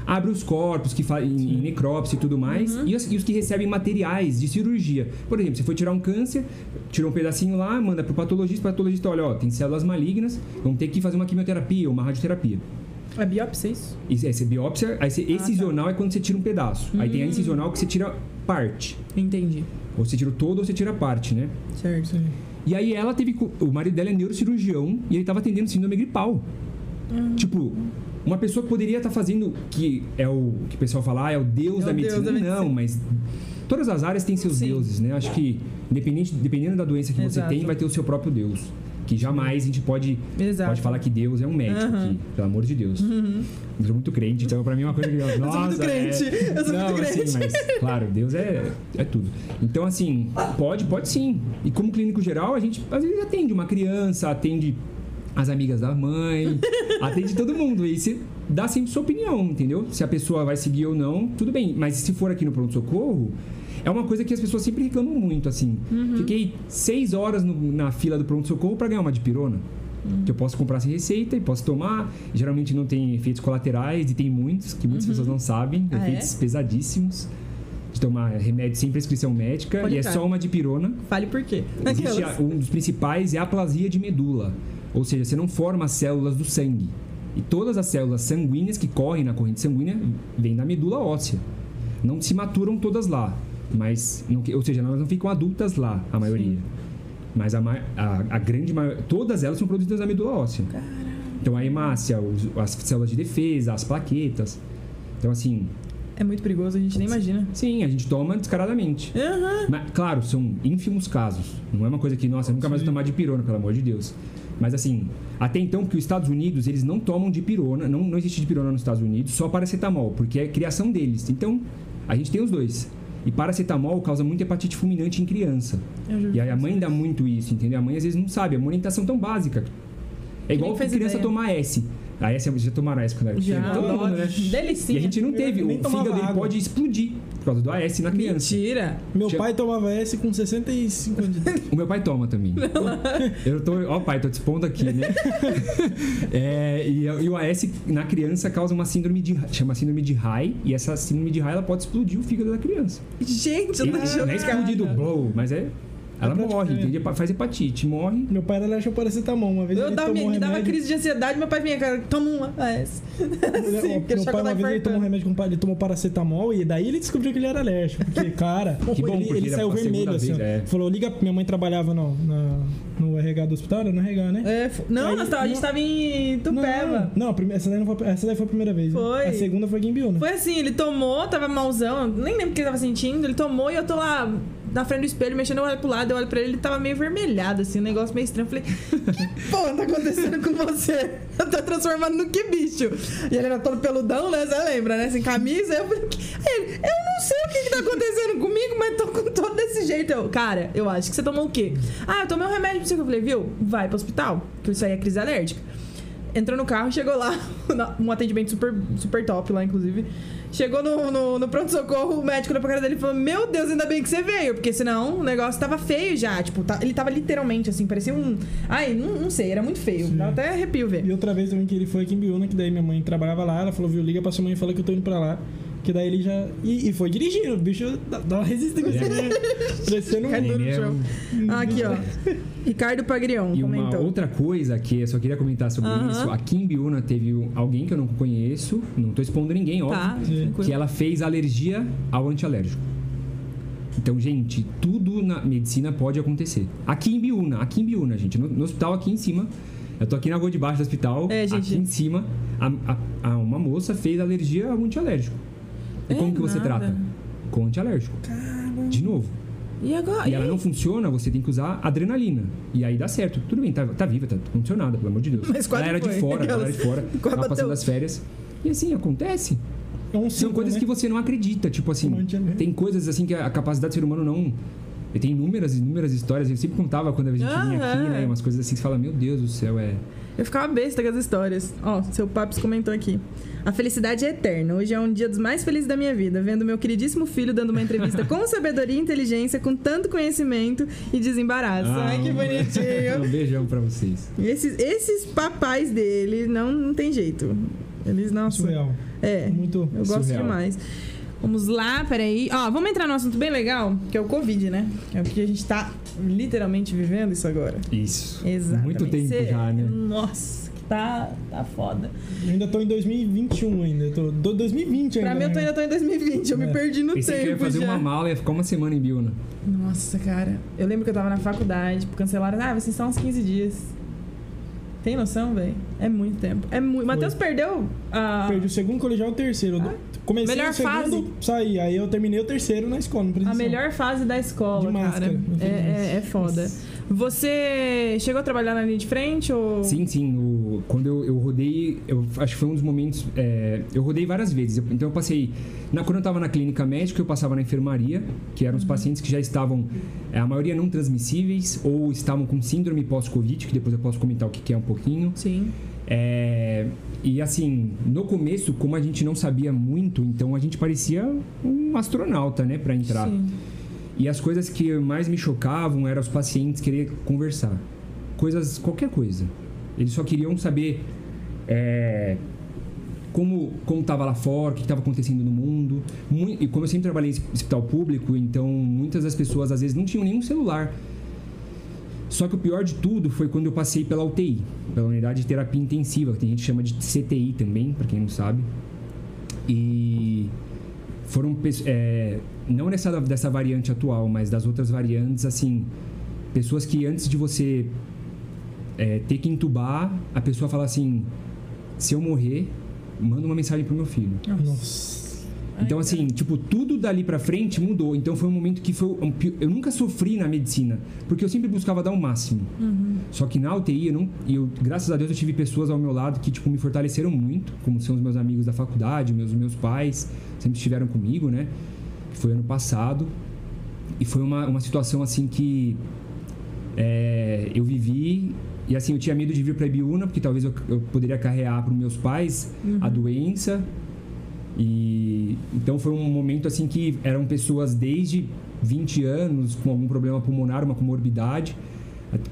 abre os corpos, que faz em, em necrópsia e tudo mais, Uhum. e, os, e os que recebem materiais de cirurgia. Por exemplo, você foi tirar um câncer, tirou um pedacinho lá, manda pro patologista, o patologista, olha, ó, tem células malignas, vamos ter que fazer uma quimioterapia, uma radioterapia. É biópsia isso? Isso, essa é biópsia, aí você, Ah, tá. excisional é quando você tira um pedaço. Aí tem a Hum. incisional que você tira parte. Entendi. Ou você tira o todo ou você tira parte, né? Certo. E aí ela teve. O marido dela é neurocirurgião e ele tava atendendo síndrome gripal. Hum. Tipo, uma pessoa que poderia estar fazendo. Que é o que o pessoal fala, ah, é o deus É da o deus medicina. da medicina. Não, mas. Todas as áreas têm seus Sim. deuses, né? Acho que, independente, dependendo da doença que Exato. você tem, vai ter o seu próprio deus. Que jamais a gente pode, Exato. pode falar que Deus é um médico Aham. aqui, pelo amor de Deus. Uhum. Eu sou muito crente, então pra mim é uma coisa que. Eu sou muito crente. Eu sou Não, muito crente. assim, mas, claro, Deus é, é tudo. Então, assim, pode, pode sim. E como clínico geral, a gente às vezes atende uma criança, atende as amigas da mãe, atende todo mundo. E você dá sempre sua opinião, entendeu? Se a pessoa vai seguir ou não, tudo bem. Mas se for aqui no pronto-socorro, é uma coisa que as pessoas sempre reclamam muito, assim. Uhum. Fiquei seis horas no- na fila do pronto-socorro pra ganhar uma dipirona. Uhum. Que eu posso comprar sem receita e posso tomar. Geralmente não tem efeitos colaterais e tem muitos, que muitas pessoas não sabem. Ah, efeitos pesadíssimos. De tomar remédio sem prescrição médica. Pode e é só uma dipirona. Fale por quê. Um dos principais é a aplasia de medula. Ou seja, você não forma as células do sangue. E todas as células sanguíneas que correm na corrente sanguínea vêm da medula óssea. Não se maturam todas lá. Mas, não ou seja, elas não ficam adultas lá, a maioria. Mas a, a, a grande maioria. Todas elas são produzidas na medula óssea. Então a hemácia, os- as células de defesa, as plaquetas. Então, assim, É muito perigoso, a gente nem imagina. sim, a gente toma descaradamente. Aham. Mas, claro, são ínfimos casos. Não é uma coisa que, nossa, nunca mais vou tomar dipirona, pelo amor de Deus. Mas assim, até então, porque os Estados Unidos, eles não tomam dipirona, não, não existe dipirona nos Estados Unidos, só paracetamol, porque é criação deles. Então, a gente tem os dois. E paracetamol causa muita hepatite fulminante em criança. E aí a mãe dá muito isso, entendeu? A mãe às vezes não sabe, é uma orientação tão básica. É igual faz criança ideia. tomar S. A S, já tomaram S quando era pequeno? Todo mundo, né? Delicinha. E a gente não teve. O fígado ele água. pode explodir por causa do AS na criança. Mentira. Meu Tinha- pai tomava S com 65 anos de idade. O meu pai toma também. Eu tô. Ó, pai, tô te expondo aqui, né? É, e, e o AS na criança causa uma síndrome de. chama síndrome de High. E essa síndrome de High ela pode explodir o fígado da criança. Gente, eu tô não é chocada. explodir do blow, mas é. Ela É morre, entendeu? Faz hepatite, morre. Meu pai era alérgico ao paracetamol. Uma vez Eu ele dava, tomou me dava crise de ansiedade, meu pai vinha, cara, toma uma. Ah, essa. Sim, Meu- pai uma vez ele tomou remédio com ele tomou paracetamol e daí ele descobriu que ele era alérgico. Porque, cara, Que bom, ele, porque ele saiu vermelho assim. vez, é. Falou, liga. Minha mãe trabalhava no, na- no RH do hospital, era no RH, né? É, não, Aí, nós tava- a gente tava em Tupéva. Não, não essa, daí não foi, essa daí foi a primeira vez. né? Foi. A segunda foi aqui em Biúna. Foi assim, ele tomou, tava malzão, nem lembro o que ele tava sentindo, ele tomou e eu tô lá na frente do espelho, mexendo, eu olho pro lado, eu olho pra ele, ele tava meio vermelhado, assim, um negócio meio estranho. Eu falei, que porra tá acontecendo com você? Tá transformando no que bicho? E ele era todo peludão, né? Você lembra, né? Sem camisa. Eu falei, ele, eu não sei o que, que tá acontecendo comigo, mas tô com todo desse jeito. Eu, cara, eu acho que você tomou o quê? Ah, eu tomei um remédio pra você. Eu falei, viu? Vai pro hospital, que isso aí é crise alérgica. Entrou no carro, chegou lá, um atendimento super, super top lá, inclusive. Chegou no, no, no pronto-socorro, o médico olhou pra cara dele e falou: Meu Deus, ainda bem que você veio, porque senão o negócio tava feio já. Tipo, tá- ele tava literalmente assim, parecia um. Ai, não, não sei, era muito feio. Sim. Dava até arrepio ver. E outra vez também que ele foi aqui em Biúna, que daí minha mãe trabalhava lá, ela falou, viu, liga pra sua mãe e fala que eu tô indo pra lá. Que daí ele já. E, e foi dirigindo, o bicho dá, dá uma resistência. né? Cai um. duro no Ele é chão. um- aqui, ó. Ricardo Pagrion E uma comentou. outra coisa que eu só queria comentar sobre Aham. isso, aqui em Biúna teve alguém que eu não conheço, não tô expondo ninguém, óbvio, Tá, Sim. tranquilo. que ela fez alergia ao antialérgico. Então, gente, tudo na medicina pode acontecer. Aqui em Biúna, aqui em Biúna, gente, no, no hospital aqui em cima, Eu tô aqui na rua de baixo do hospital, É, gente. aqui em cima, a, a- a- uma moça fez alergia a um antialérgico. E É como que você nada. trata? Com antialérgico. De novo. E agora? E ela não funciona, você tem que usar adrenalina. E aí dá certo. Tudo bem, tá, tá viva, tá condicionada, pelo amor de Deus. Mas quase ela era foi. de fora, ela era de fora, Quase tava passando as férias. E assim, acontece. É um São coisas né? que você não acredita. Tipo assim, medo. tem coisas assim que a capacidade do ser humano não. Tem inúmeras, inúmeras histórias. Eu sempre contava quando a gente vinha aqui, né? Umas coisas assim que você fala, meu Deus do céu, é. Eu ficava besta com as histórias. Ó, seu Papis comentou aqui. A felicidade é eterna. Hoje é um dia dos mais felizes da minha vida, vendo meu queridíssimo filho dando uma entrevista com sabedoria e inteligência, com tanto conhecimento e desembaraço. Ai, que um- bonitinho. um beijão pra vocês. Esses, esses papais dele não, não tem jeito. Eles não. Surreal. É. Muito. Eu gosto Surreal. demais. Vamos lá, peraí. Ó, vamos entrar num assunto bem legal, que é o Covid, né? É o que a gente tá literalmente vivendo isso agora. Isso. Exatamente. Muito tempo Cê- já, né? Nossa, que tá, tá foda. Eu ainda tô em 2021 ainda. Eu tô, do 2020 ainda. Pra mim, eu tô, né? ainda tô em 2020. Eu me É. perdi no Pensei tempo que eu ia fazer já. uma mala e ia ficar uma semana em Biúna. Nossa, cara. Eu lembro que eu tava na faculdade, tipo, cancelaram. Ah, vocês estão uns 15 dias. Tem noção, velho? É muito tempo. É muito. Matheus perdeu a. Perdi o segundo colegial e o terceiro. Eu Comecei Melhor o segundo, fase. saí. Aí eu terminei o terceiro na escola, no A melhor fase da escola, De cara. máscara, É, é, é foda. Você chegou a trabalhar na linha de frente ou. Sim, sim. O, quando eu, eu rodei, eu acho que foi um dos momentos. é, eu rodei várias vezes. Eu- então eu passei. Na, quando eu estava na clínica médica, eu passava na enfermaria, que eram os pacientes que já estavam, é, a maioria não transmissíveis, ou estavam com síndrome pós-Covid, que depois eu posso comentar o que, que é um pouquinho. Sim. É, e assim, no começo, como a gente não sabia muito, então a gente parecia um astronauta, né, para entrar. Sim. E as coisas que mais me chocavam eram os pacientes querer conversar. Coisas, qualquer coisa. Eles só queriam saber é, como como estava lá fora, o que estava acontecendo no mundo. E como eu sempre trabalhei em hospital público, então muitas das pessoas às vezes não tinham nenhum celular. Só que o pior de tudo foi quando eu passei pela UTI, pela unidade de terapia intensiva, que tem gente que chama de CTI também, para quem não sabe. E foram é, não nessa dessa variante atual, mas das outras variantes, assim, pessoas que antes de você é, ter que entubar, a pessoa fala assim: se eu morrer, manda uma mensagem pro meu filho. Nossa. Então, assim, tipo, tudo dali pra frente mudou. Então, foi um momento que foi. um Eu nunca sofri na medicina, porque eu sempre buscava dar o máximo. Só que na UTI, eu não. e Eu, graças a Deus, eu tive pessoas ao meu lado que, tipo, me fortaleceram muito, como são os meus amigos da faculdade, meus, meus pais, sempre estiveram comigo, né? Foi ano passado. E foi uma, uma situação, assim, que. é, eu vivi. E assim, eu tinha medo de vir pra Ibiúna, porque talvez eu, eu poderia carrear para meus pais a doença. E então foi um momento assim que eram pessoas desde 20 anos com algum problema pulmonar, uma comorbidade,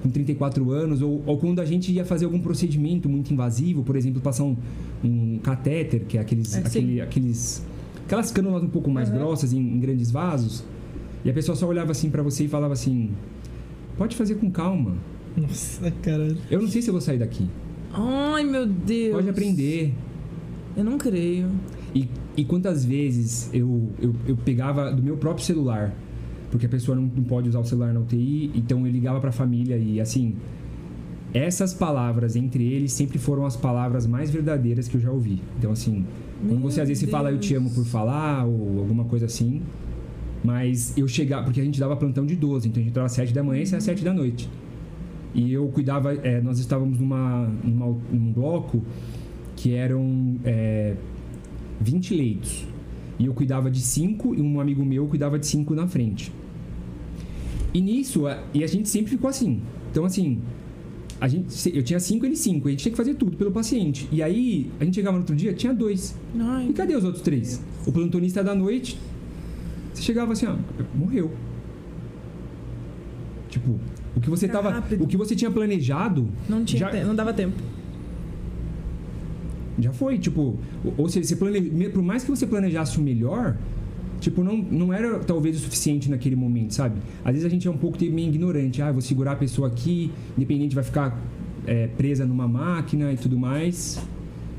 com 34 anos, ou, ou quando a gente ia fazer algum procedimento muito invasivo, por exemplo, passar um, um catéter, que é aqueles, É, aquele, aqueles aquelas cânulas um pouco mais Aham. grossas em, em grandes vasos, e a pessoa só olhava assim para você e falava assim: "Pode fazer com calma. Nossa, cara. Eu não sei se eu vou sair daqui. Ai, meu Deus. Pode aprender." Eu não creio. E, e quantas vezes eu, eu, eu pegava do meu próprio celular, porque a pessoa não, não pode usar o celular na UTI, então eu ligava pra família e assim. Essas palavras entre eles sempre foram as palavras mais verdadeiras que eu já ouvi. Então, assim, quando Meu você às vezes fala eu te amo por falar ou alguma coisa assim, mas eu chegava, porque a gente dava plantão de 12, então a gente entrava às 7 da manhã e saia às 7 da noite. E eu cuidava, é, nós estávamos numa, numa, num bloco que eram é, 20 leitos. E eu cuidava de 5 e um amigo meu cuidava de 5 na frente. E nisso, a- e a gente sempre ficou assim. Então, assim, a gente, eu tinha 5, ele 5. A gente tinha que fazer tudo pelo paciente. E aí, a gente chegava no outro dia, tinha dois. Ai, E cadê os outros três? O plantonista da noite, você chegava assim, ah, morreu. Tipo, o que você tava, rápido. o que você tinha planejado, não, tinha já, te- não dava tempo. já foi, tipo, ou- seja, você plane... por mais que você planejasse o melhor, tipo, não, não era talvez o suficiente naquele momento, sabe? Às vezes a gente é um pouco meio ignorante, ah, eu vou segurar a pessoa aqui, independente vai ficar é, presa numa máquina e tudo mais.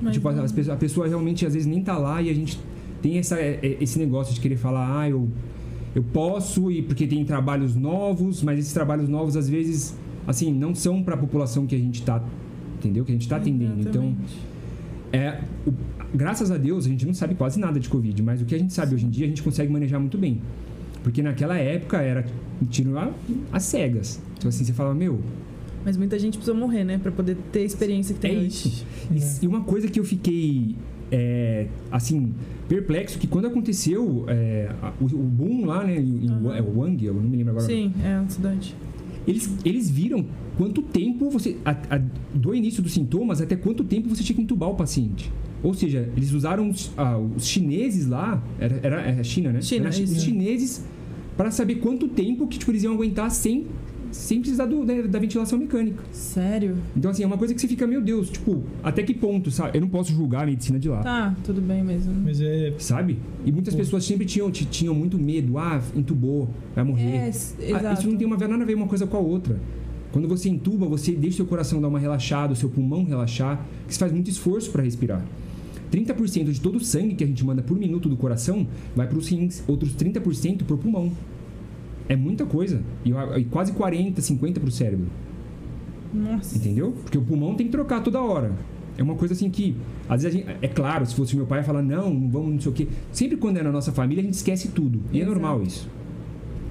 Mas tipo, pessoas- a pessoa realmente às vezes nem tá lá e a gente tem essa, é- é- esse negócio de querer falar, ah, eu, eu posso e porque tem trabalhos novos, mas esses trabalhos novos às vezes, assim, não são para a população que a gente tá entendeu? Que a gente está atendendo. Então, é, o- graças a Deus, a gente não sabe quase nada de Covid, mas o que a gente sabe hoje em dia, a gente consegue manejar muito bem. Porque naquela época era tiro às cegas. Então, assim, você fala, meu, Mas muita gente precisou morrer, né? Pra poder ter a experiência que é tem hoje. isso. E, e uma coisa que eu fiquei, é, assim, perplexo, que quando aconteceu é, o, o boom lá, né, em, é o Wang, eu não me lembro agora. Sim, é a cidade. Eles, eles viram quanto tempo você. a- a- do início dos sintomas até quanto tempo você tinha que entubar o paciente. Ou seja, eles usaram os, ah, os chineses lá, era, era, era China, né? China, Era os chineses para saber quanto tempo que tipo, eles iam aguentar sem, sem precisar do- da, da ventilação mecânica. Sério? Então, assim, é uma coisa que você fica, meu Deus, tipo, até que ponto, sabe? Eu não posso julgar a medicina de lá. Tá, tudo bem mesmo. Mas é. Sabe? E muitas Pô. pessoas sempre tinham, ti- tinham muito medo. Ah, entubou, vai morrer. É, Ah, exato. isso não tem uma, nada a ver uma coisa com a outra. Quando você entuba, você deixa seu coração dar uma relaxada, o seu pulmão relaxar, que você faz muito esforço para respirar. 30% de todo o sangue que a gente manda por minuto do coração vai para os rins, outros 30% para o pulmão. É muita coisa. E, e quase 40, 50 para o cérebro. Nossa. Entendeu? Porque o pulmão tem que trocar toda hora. É uma coisa assim que, às vezes, a gente, é claro, se fosse meu pai falar, não, não vamos, não sei o quê. Sempre quando é na nossa família, a gente esquece tudo. E é Exato. normal isso.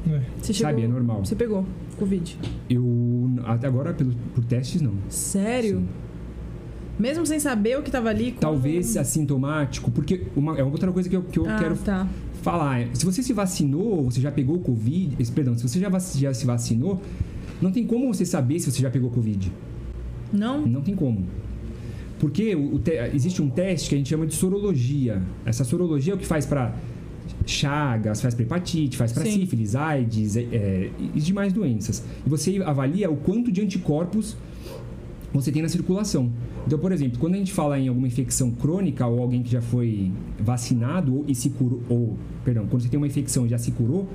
é. Você chegou... Sabe? É normal. Você pegou Covid. Eu, até agora, pelo, por testes, não. Sério? Sim. Mesmo sem saber o que tava ali? como- Talvez assintomático, porque uma, é outra coisa que eu, que eu ah, quero tá. Falar. Se você se vacinou, você já pegou Covid, esse- perdão, se você já, vac- já se vacinou, não tem como você saber se você já pegou Covid. Não? Não tem como. Porque o, o te- existe um teste que a gente chama de sorologia. Essa sorologia é o que faz para chagas, faz para hepatite, faz para sífilis, AIDS é, é, e demais doenças. E você avalia o quanto de anticorpos você tem na circulação. Então, por exemplo, quando a gente fala em alguma infecção crônica ou alguém que já foi vacinado ou, e se curou, ou, perdão, quando você tem uma infecção e já se curou,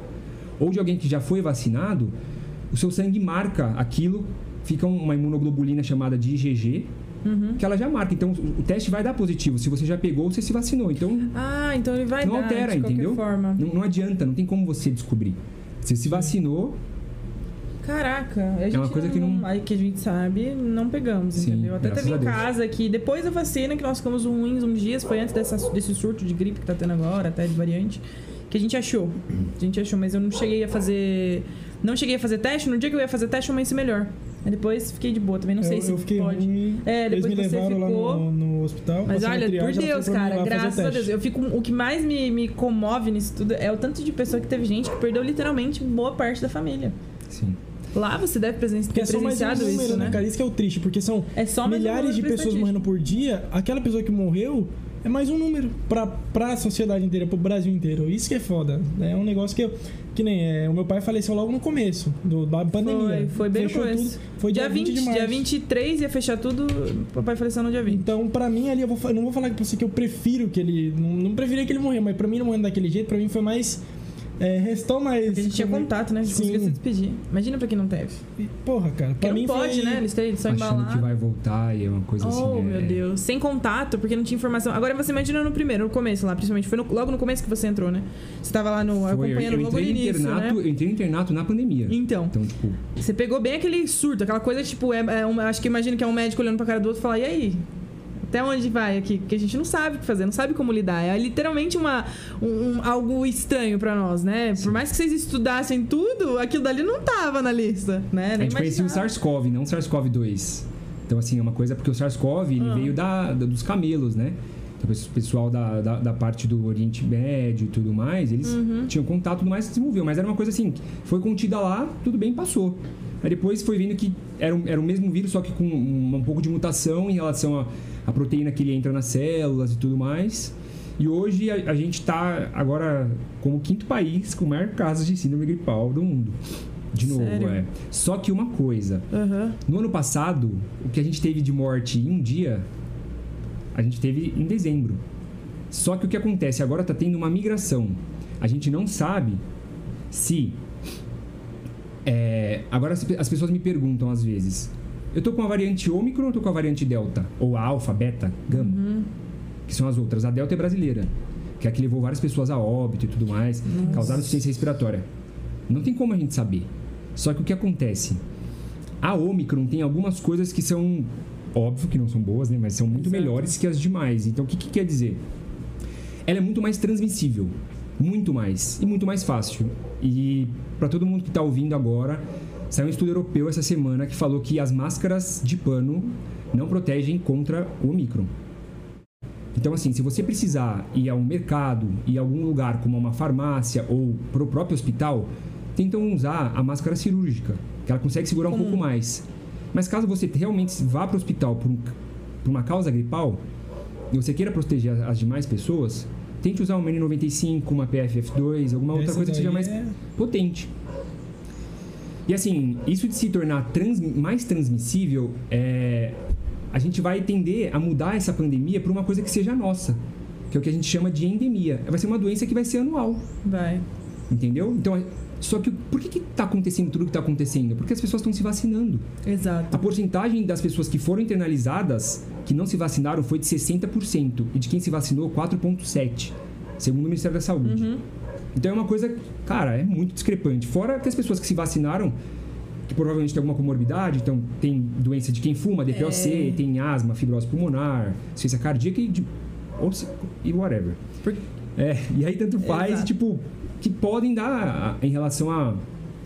ou de alguém que já foi vacinado, o seu sangue marca aquilo, fica uma imunoglobulina chamada de IgG, Uhum. que ela já marca. Então, o teste vai dar positivo se você já pegou ou você se vacinou. Então, Ah, então ele vai não dar altera, entendeu? Não, não adianta, não tem como você descobrir. Você se vacinou, Caraca, a gente É uma coisa que não- aí que a gente sabe, não pegamos, Sim, entendeu? Até teve em casa aqui, depois da vacina, que nós ficamos ruins uns dias, foi antes dessa, desse surto de gripe que tá tendo agora, até de variante, que a gente achou. A gente achou, mas eu não cheguei a fazer. Não cheguei a fazer teste, no dia que eu ia fazer teste, eu amanheci melhor. Aí depois fiquei de boa, também não sei eu, se eu fiquei pode. ruim. É, Eles depois me você levaram lá ficou. no, no hospital. Mas olha, triagem, por Deus, cara, lá graças a. Deus. Eu fico, o que mais me, me comove nisso tudo é o tanto de pessoa que teve gente que perdeu literalmente boa parte da família. sim. Lá você deve presen Porque ter é só mais um número, isso, né, né? cara? Isso que é o triste, porque são É milhares de pessoas morrendo por dia. Aquela pessoa que morreu é mais um número pra, pra sociedade inteira, pro Brasil inteiro. Isso que é foda. É um negócio que eu. Que nem é, o meu pai faleceu logo no começo do, da pandemia. Foi, foi bem no Fechou começo. tudo. Foi dia, 20 de março. dia 23 ia fechar tudo, o papai faleceu no dia 20. Então, pra mim, ali, eu, vou, eu não vou falar pra você que eu prefiro que ele. Não, não preferia que ele morresse, mas pra mim, não morrendo daquele jeito, pra mim foi mais. É, restou mais. Porque a gente tinha contato, né? A gente Sim. conseguia se despedir. Imagina pra quem não teve. Porra, cara. Porque Pra mim não pode, foi... né? Eles têm só Achando embalar. que vai voltar e é uma coisa assim. Oh, é- meu Deus. Sem contato, porque não tinha informação. Agora você imagina no primeiro, no começo lá, principalmente. Foi no- logo no começo que você entrou, né? Você tava lá no, Foi, acompanhando eu logo no início, internato, né? eu entrei no internato na pandemia. Então, Então, tipo, você pegou bem aquele surto, aquela coisa, tipo, é, é um- acho que imagino que é um médico olhando pra cara do outro e falar, e aí? Até onde vai aqui? Porque a gente não sabe o que fazer, não sabe como lidar. É literalmente uma, um, um- algo estranho pra nós, né? Por mais que vocês estudassem tudo, aquilo dali não tava na lista, né? a Nem gente conhecia o imaginava. SARS-CoV, não o SARS-CoV-2. Então, assim, é uma coisa porque o SARS-CoV Ah. veio da, da- dos camelos, né? Então, esse pessoal da, da, da parte do Oriente Médio e tudo mais, eles Uhum. tinham contato tudo mais se desenvolveu. Mas era uma coisa assim, foi contida lá, tudo bem, passou. Aí depois foi vendo que era, um- era o mesmo vírus, só que com um, um pouco de mutação em relação à proteína que ele entra nas células e tudo mais. E hoje a, a gente está agora como o quinto país com o maior caso de síndrome gripal do mundo. De novo, Sério? é. Só que uma coisa, Aham. no ano passado, o que a gente teve de morte em um dia, a gente teve em dezembro. Só que o que acontece agora está tendo uma migração. A gente não sabe se. É, agora as, as pessoas me perguntam às vezes: eu tô com a variante Ômicron ou eu tô com a variante Delta? Ou a Alfa, Beta, Gama? Uhum. Que são as outras. A Delta é brasileira, que é a que levou várias pessoas a óbito e tudo mais, Nossa. causaram insuficiência respiratória. Não tem como a gente saber. Só que o que acontece? A Omicron tem algumas coisas que são óbvio que não são boas, né? Mas são muito Exato. melhores que as demais. Então, o que, que quer dizer? Ela é muito mais transmissível. Muito mais. E muito mais fácil. E para todo mundo que tá ouvindo agora, saiu um estudo europeu essa semana que falou que as máscaras de pano não protegem contra o Omicron. Então, assim, se você precisar ir a um mercado, ir a algum lugar como uma farmácia ou para o próprio hospital, tentam usar a máscara cirúrgica, que ela consegue segurar um Comum. pouco mais. Mas caso você realmente vá para o hospital por, um- por uma causa gripal e você queira proteger as demais pessoas, tente usar uma N95, uma PFF2, alguma outra Essa coisa que seja mais é- potente. E assim, isso de se tornar trans- mais transmissível, é, a gente vai tender a mudar essa pandemia para uma coisa que seja nossa, que é o que a gente chama de endemia. Vai ser uma doença que vai ser anual, Vai. entendeu? Então, só que por que está acontecendo tudo o que está acontecendo? Porque as pessoas estão se vacinando. A Exato. porcentagem das pessoas que foram internalizadas, que não se vacinaram, foi de 60%, e de quem se vacinou, 4,7%, segundo o Ministério da Saúde. Uhum. Então é uma coisa, cara, é muito discrepante. Fora que as pessoas que se vacinaram, que provavelmente tem alguma comorbidade, então tem doença de quem fuma, DPOC, É. tem asma, fibrose pulmonar, ciência cardíaca e, de, ou e whatever. Por- É, e aí tanto faz, Exato. tipo, que podem dar em relação a,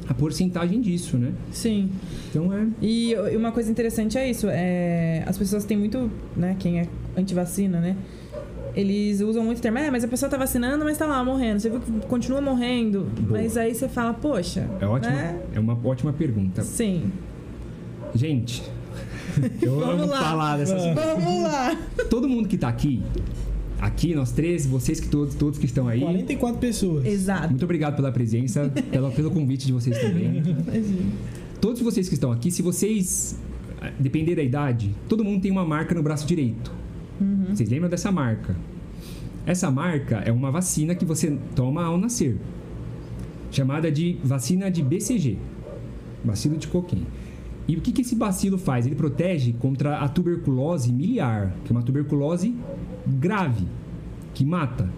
a porcentagem disso, né? Sim. Então é. E uma coisa interessante é isso, é, as pessoas têm muito, né, quem é antivacina, né? Eles usam muito o termo, é, mas a pessoa tá vacinando, mas tá lá morrendo. Você viu que continua morrendo. Boa. Mas aí você fala, poxa. É ótima, Né? é uma ótima pergunta. Sim. Gente, eu Vamos amo lá. falar dessas Vamos lá. Todo mundo que tá aqui, aqui nós três, vocês que todos, todos que estão aí, 44 pessoas. Exato. muito obrigado pela presença, pela, pelo convite de vocês também. Todos vocês que estão aqui, se vocês depender da idade, todo mundo tem uma marca no braço direito. Vocês lembram dessa marca? Essa marca é uma vacina que você toma ao nascer, chamada de vacina de BCG, bacilo de Coquim. E o que, que esse bacilo faz? Ele protege contra a tuberculose miliar, que é uma tuberculose grave, que mata.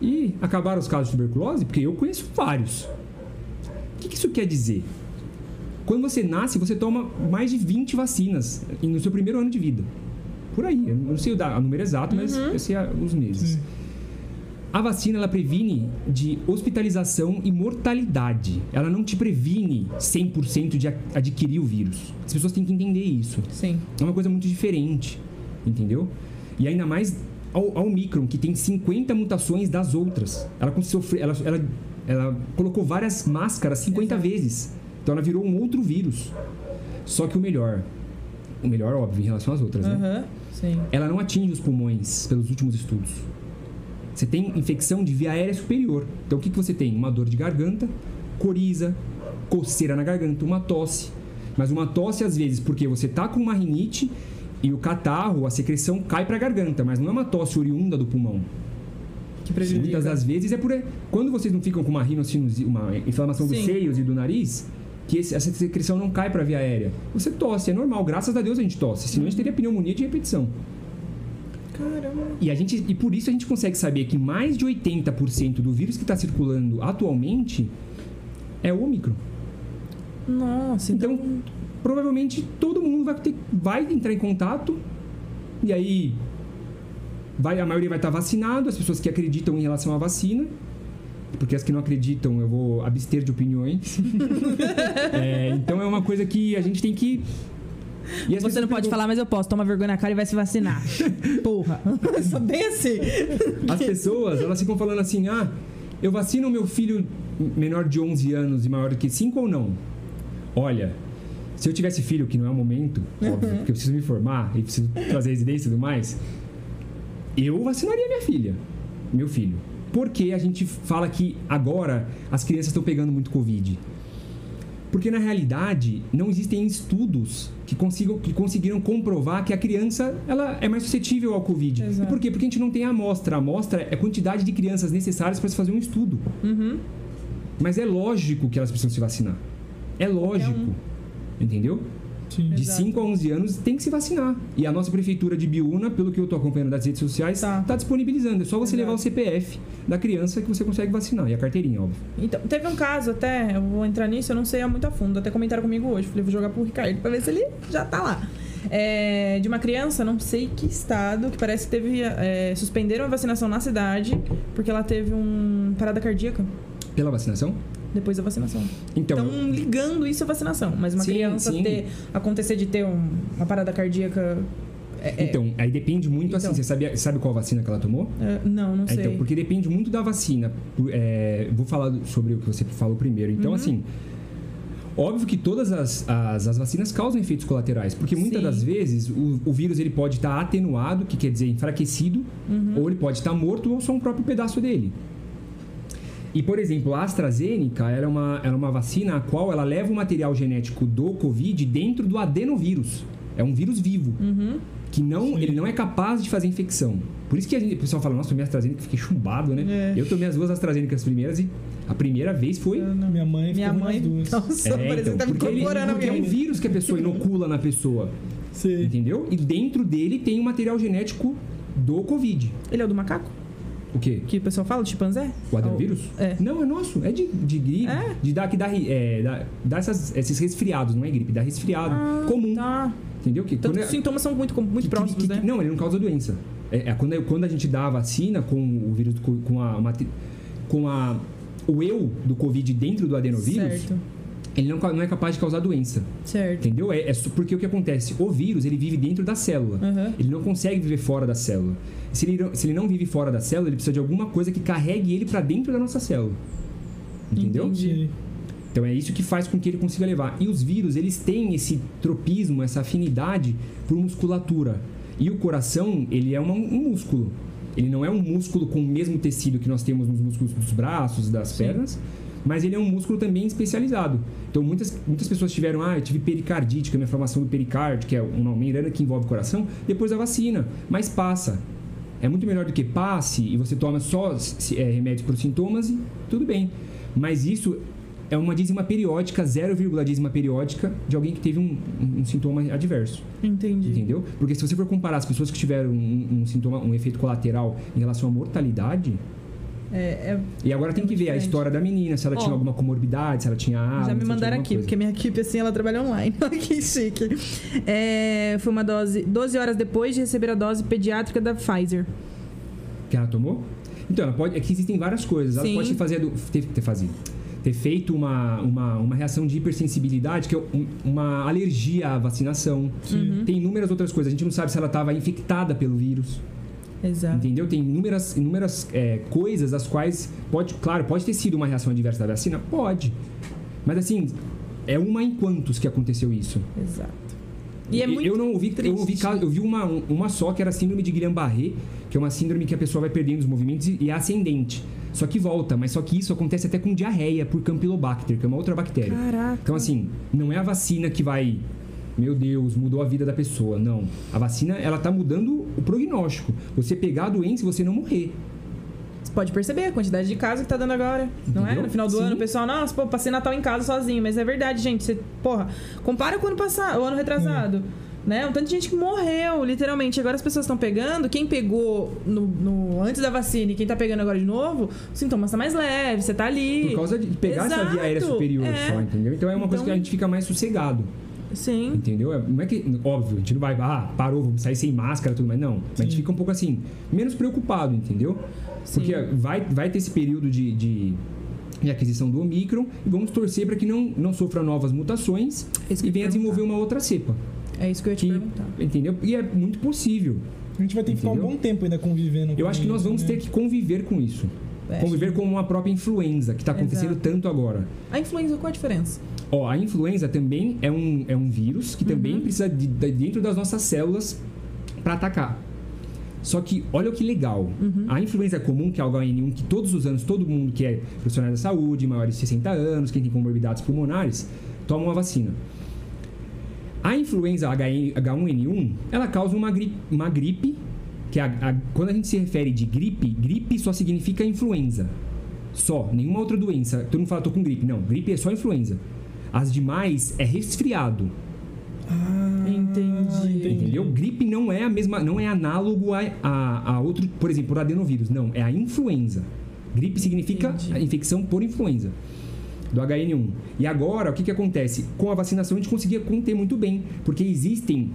E acabaram os casos de tuberculose? Porque eu conheço vários. O que, que isso quer dizer? Quando você nasce, você toma mais de 20 vacinas no seu primeiro ano de vida. Por aí. Eu não sei o número exato, mas eu sei os meses. Sim. A vacina ela previne de hospitalização e mortalidade. Ela não te previne 100% de adquirir o vírus. As pessoas têm que entender isso. Sim. É uma coisa muito diferente, entendeu? E ainda mais ao, ao Omicron, que tem 50 mutações das outras. Ela, sofre, ela, ela, ela colocou várias máscaras 50 Exato. vezes. Então ela virou um outro vírus. Só que o melhor, o melhor, óbvio, em relação às outras, né? Aham. Sim. Ela não atinge os pulmões, pelos últimos estudos. Você tem infecção de via aérea superior. Então o que, que você tem? Uma dor de garganta, coriza, coceira na garganta, uma tosse. Mas uma tosse, às vezes, porque você tá com uma rinite e o catarro, a secreção cai para a garganta, mas não é uma tosse oriunda do pulmão. Que prejudica. Muitas das vezes é por. Quando vocês não ficam com uma rinocinose, uma inflamação dos Sim. seios e do nariz, que esse- essa secreção não cai para a via aérea. Você tosse, é normal. Graças a Deus a gente tosse. Senão a gente teria pneumonia de repetição. Caramba. E, a gente, e por isso a gente consegue saber que mais de 80% do vírus que está circulando atualmente é o Omicron. Nossa, então. Então, provavelmente todo mundo vai, ter, vai entrar em contato e aí vai, a maioria vai estar vacinado, as pessoas que acreditam em relação à vacina. Porque as que não acreditam, eu vou abster de opiniões. É, então é uma coisa que a gente tem que. E Você não pode perguntam- falar, mas eu posso. Toma vergonha na cara e vai se vacinar. Porra. Só bem assim. As pessoas, elas ficam falando assim: ah, eu vacino o meu filho menor de 11 anos e maior do que 5 ou não? Olha, se eu tivesse filho, que não é o momento, óbvio, porque eu preciso me formar e preciso fazer residência e tudo mais, eu vacinaria minha filha, meu filho. Porque a gente fala que agora as crianças estão pegando muito Covid? Porque na realidade não existem estudos que, consigam, que conseguiram comprovar que a criança ela é mais suscetível ao Covid. Exato. E por quê? Porque a gente não tem a amostra. A amostra é a quantidade de crianças necessárias para se fazer um estudo. Uhum. Mas é lógico que elas precisam se vacinar. É lógico. Entendeu? Sim. De Exato. 5 a 11 anos tem que se vacinar. E a nossa prefeitura de Biúna, pelo que eu estou acompanhando das redes sociais, Tá. está disponibilizando. É só você Exato. levar o CPF da criança que você consegue vacinar. E a carteirinha, óbvio. Então, teve um caso até, eu vou entrar nisso, eu não sei muito a fundo. Até comentaram comigo hoje. Falei, vou jogar pro Ricardo pra ver se ele já tá lá. É, de uma criança, não sei que estado, que parece que teve. é, suspenderam a vacinação na cidade porque ela teve um parada cardíaca Pela vacinação? Depois da vacinação. Então, Estão ligando isso à vacinação. Mas uma Sim, criança sim. ter acontecer de ter um- uma parada cardíaca. é- é- então, aí depende muito assim. Então. Você sabe, sabe qual vacina que ela tomou? é, não, não É, sei. Então, porque depende muito da vacina. É, vou falar sobre o que você falou primeiro. Então, Uhum. assim, óbvio que todas as, as, as vacinas causam efeitos colaterais, porque muitas Sim. das vezes o, o vírus ele pode estar atenuado, que quer dizer enfraquecido, Uhum. ou ele pode estar morto ou só um próprio pedaço dele. E, por exemplo, a AstraZeneca ela é, uma, ela é uma vacina a qual ela leva o material genético do Covid dentro do adenovírus. É um vírus vivo Uhum. que não, Sim. ele não é capaz de fazer infecção. Por isso que a gente- o pessoal fala, nossa, tomei AstraZeneca, fiquei chumbado, né? É. Eu tomei as duas AstraZenecas primeiras e a primeira vez foi... Não- Minha mãe Minha ficou mãe. nas duas. Nossa, É, parece então, que tá me porque ele- porque é um vírus que a pessoa inocula na pessoa, Sim. entendeu? E dentro dele tem o material genético do Covid. Ele é o do macaco? O quê? Que o pessoal fala, chimpanzé? O adenovírus? É. Não, é nosso. É de, de gripe. É? De dar, que dá, é, dá, dá essas- esses resfriados, não é gripe, dá resfriado Ah, comum. Tá. Entendeu? Que é- os sintomas são muito, muito que- próximos, que- que- né? Não, ele não causa doença. É, é quando, quando a gente dá a vacina com o vírus, com a, mate- com a o eu do Covid dentro do adenovírus, Certo, ele não, ca- não é capaz de causar doença. certo. Entendeu? É, é porque o que acontece? O vírus, ele vive dentro da célula. Aham. Ele não consegue viver fora da célula. Se ele, não- se ele não vive fora da célula, ele precisa de alguma coisa que carregue ele para dentro da nossa célula. Entendeu? Entendi. Então é isso que faz com que ele consiga levar. E os vírus, eles têm esse tropismo, essa afinidade por musculatura. E o coração, ele é uma- um músculo. Ele não é um músculo com o mesmo tecido que nós temos nos músculos dos braços, das Sim. pernas, mas ele é um músculo também especializado. Então muitas, muitas pessoas tiveram, ah, eu tive pericardite, que é uma inflamação do pericárdio, que é uma membrana que envolve o coração, depois da vacina. Mas passa. É muito melhor do que passe e você toma só é, remédios para os sintomas e tudo bem. Mas isso é uma dízima periódica, 0, dízima periódica de alguém que teve um, um- um sintoma adverso. Entendi. Entendeu? Porque se você for comparar as pessoas que tiveram um, um sintoma, um efeito colateral em relação à mortalidade, É, é- e agora tem que ver a diferente. história da menina, se ela Ó. tinha alguma comorbidade, se ela tinha asma, já me mandaram aqui, coisa. porque minha equipe, assim, ela trabalha online. que chique. É, foi uma dose 12 horas depois de receber a dose pediátrica da Pfizer. que ela tomou? Então, ela pode, é que existem várias coisas. Ela Sim. pode ter, fazido, ter, ter, fazido, ter feito uma, uma, uma reação de hipersensibilidade, que é um- uma alergia à vacinação. Uhum. Tem inúmeras outras coisas. A gente não sabe se ela estava infectada pelo vírus. Exato. Entendeu? Tem inúmeras, inúmeras é, coisas as quais pode, claro, pode ter sido uma reação adversa da vacina, pode. Mas assim, é uma em quantos que aconteceu isso. Exato. E é Eu- muito eu não ouvi, eu triste. ouvi, caso- eu vi uma, uma só que era a síndrome de Guillain-Barré, que é uma síndrome que a pessoa vai perdendo os movimentos e, e é ascendente. Só que volta, mas só que isso acontece até com diarreia por Campylobacter, que é uma outra bactéria. Caraca. Então assim, não é a vacina que vai, meu Deus, mudou a vida da pessoa, não. A vacina, ela tá mudando o prognóstico. Você pegar a doença e você não morrer. Você pode perceber a quantidade de casos que tá dando agora. Não é? Entendeu? No final do Sim. ano, o pessoal, nossa, pô, passei Natal em casa sozinho. Mas é verdade, gente. Você, porra, compara com o ano passado, o ano retrasado. Né? Um tanto de gente que morreu, literalmente. Agora as pessoas estão pegando. Quem pegou no, no- antes da vacina e quem tá pegando agora de novo, os sintomas tá mais leves, você tá ali. Por causa de pegar essa via aérea Exato, superior é. só, entendeu? Então é uma coisa Então- que a gente fica mais sossegado. Sim. Entendeu? É- Não é que, óbvio, a gente não vai, ah, parou, vamos sair sem máscara e tudo mais. Não. A gente Sim. fica um pouco assim, menos preocupado, entendeu? Sim. Porque vai, vai ter esse período de, de, de aquisição do Omicron e vamos torcer para que não, não sofra novas mutações É e venha desenvolver uma outra cepa. É isso que eu ia te Que, perguntar. entendeu? E é muito possível. A gente vai ter que ficar um Entendeu? bom tempo ainda convivendo Eu acho que nós vamos né? ter que conviver com isso. É. Conviver com uma própria influenza, que está acontecendo Exato. tanto agora. A influenza, qual a diferença? Ó, a influenza também é um, é um vírus que também Uhum. precisa de, de dentro das nossas células para atacar. Só que olha o que legal. Uhum. A influenza comum, que é o H1N1, que todos os anos todo mundo que é profissional da saúde, maiores de 60 anos, quem tem comorbidades pulmonares, toma uma vacina. A influenza HN H1N1, ela causa uma gripe, uma gripe que a- a- quando a gente se refere de gripe, gripe só significa influenza. Só, nenhuma outra doença. Todo mundo fala, tô com gripe. Não, gripe é só influenza. As demais é resfriado. Ah, Entendi. Entendeu? Gripe não é a mesma, não é análogo a, a, a outro, por exemplo, o adenovírus. Não, é a influenza. Gripe significa infecção por influenza do HN1. E agora, o que, que acontece? Com a vacinação a gente conseguia conter muito bem, porque existem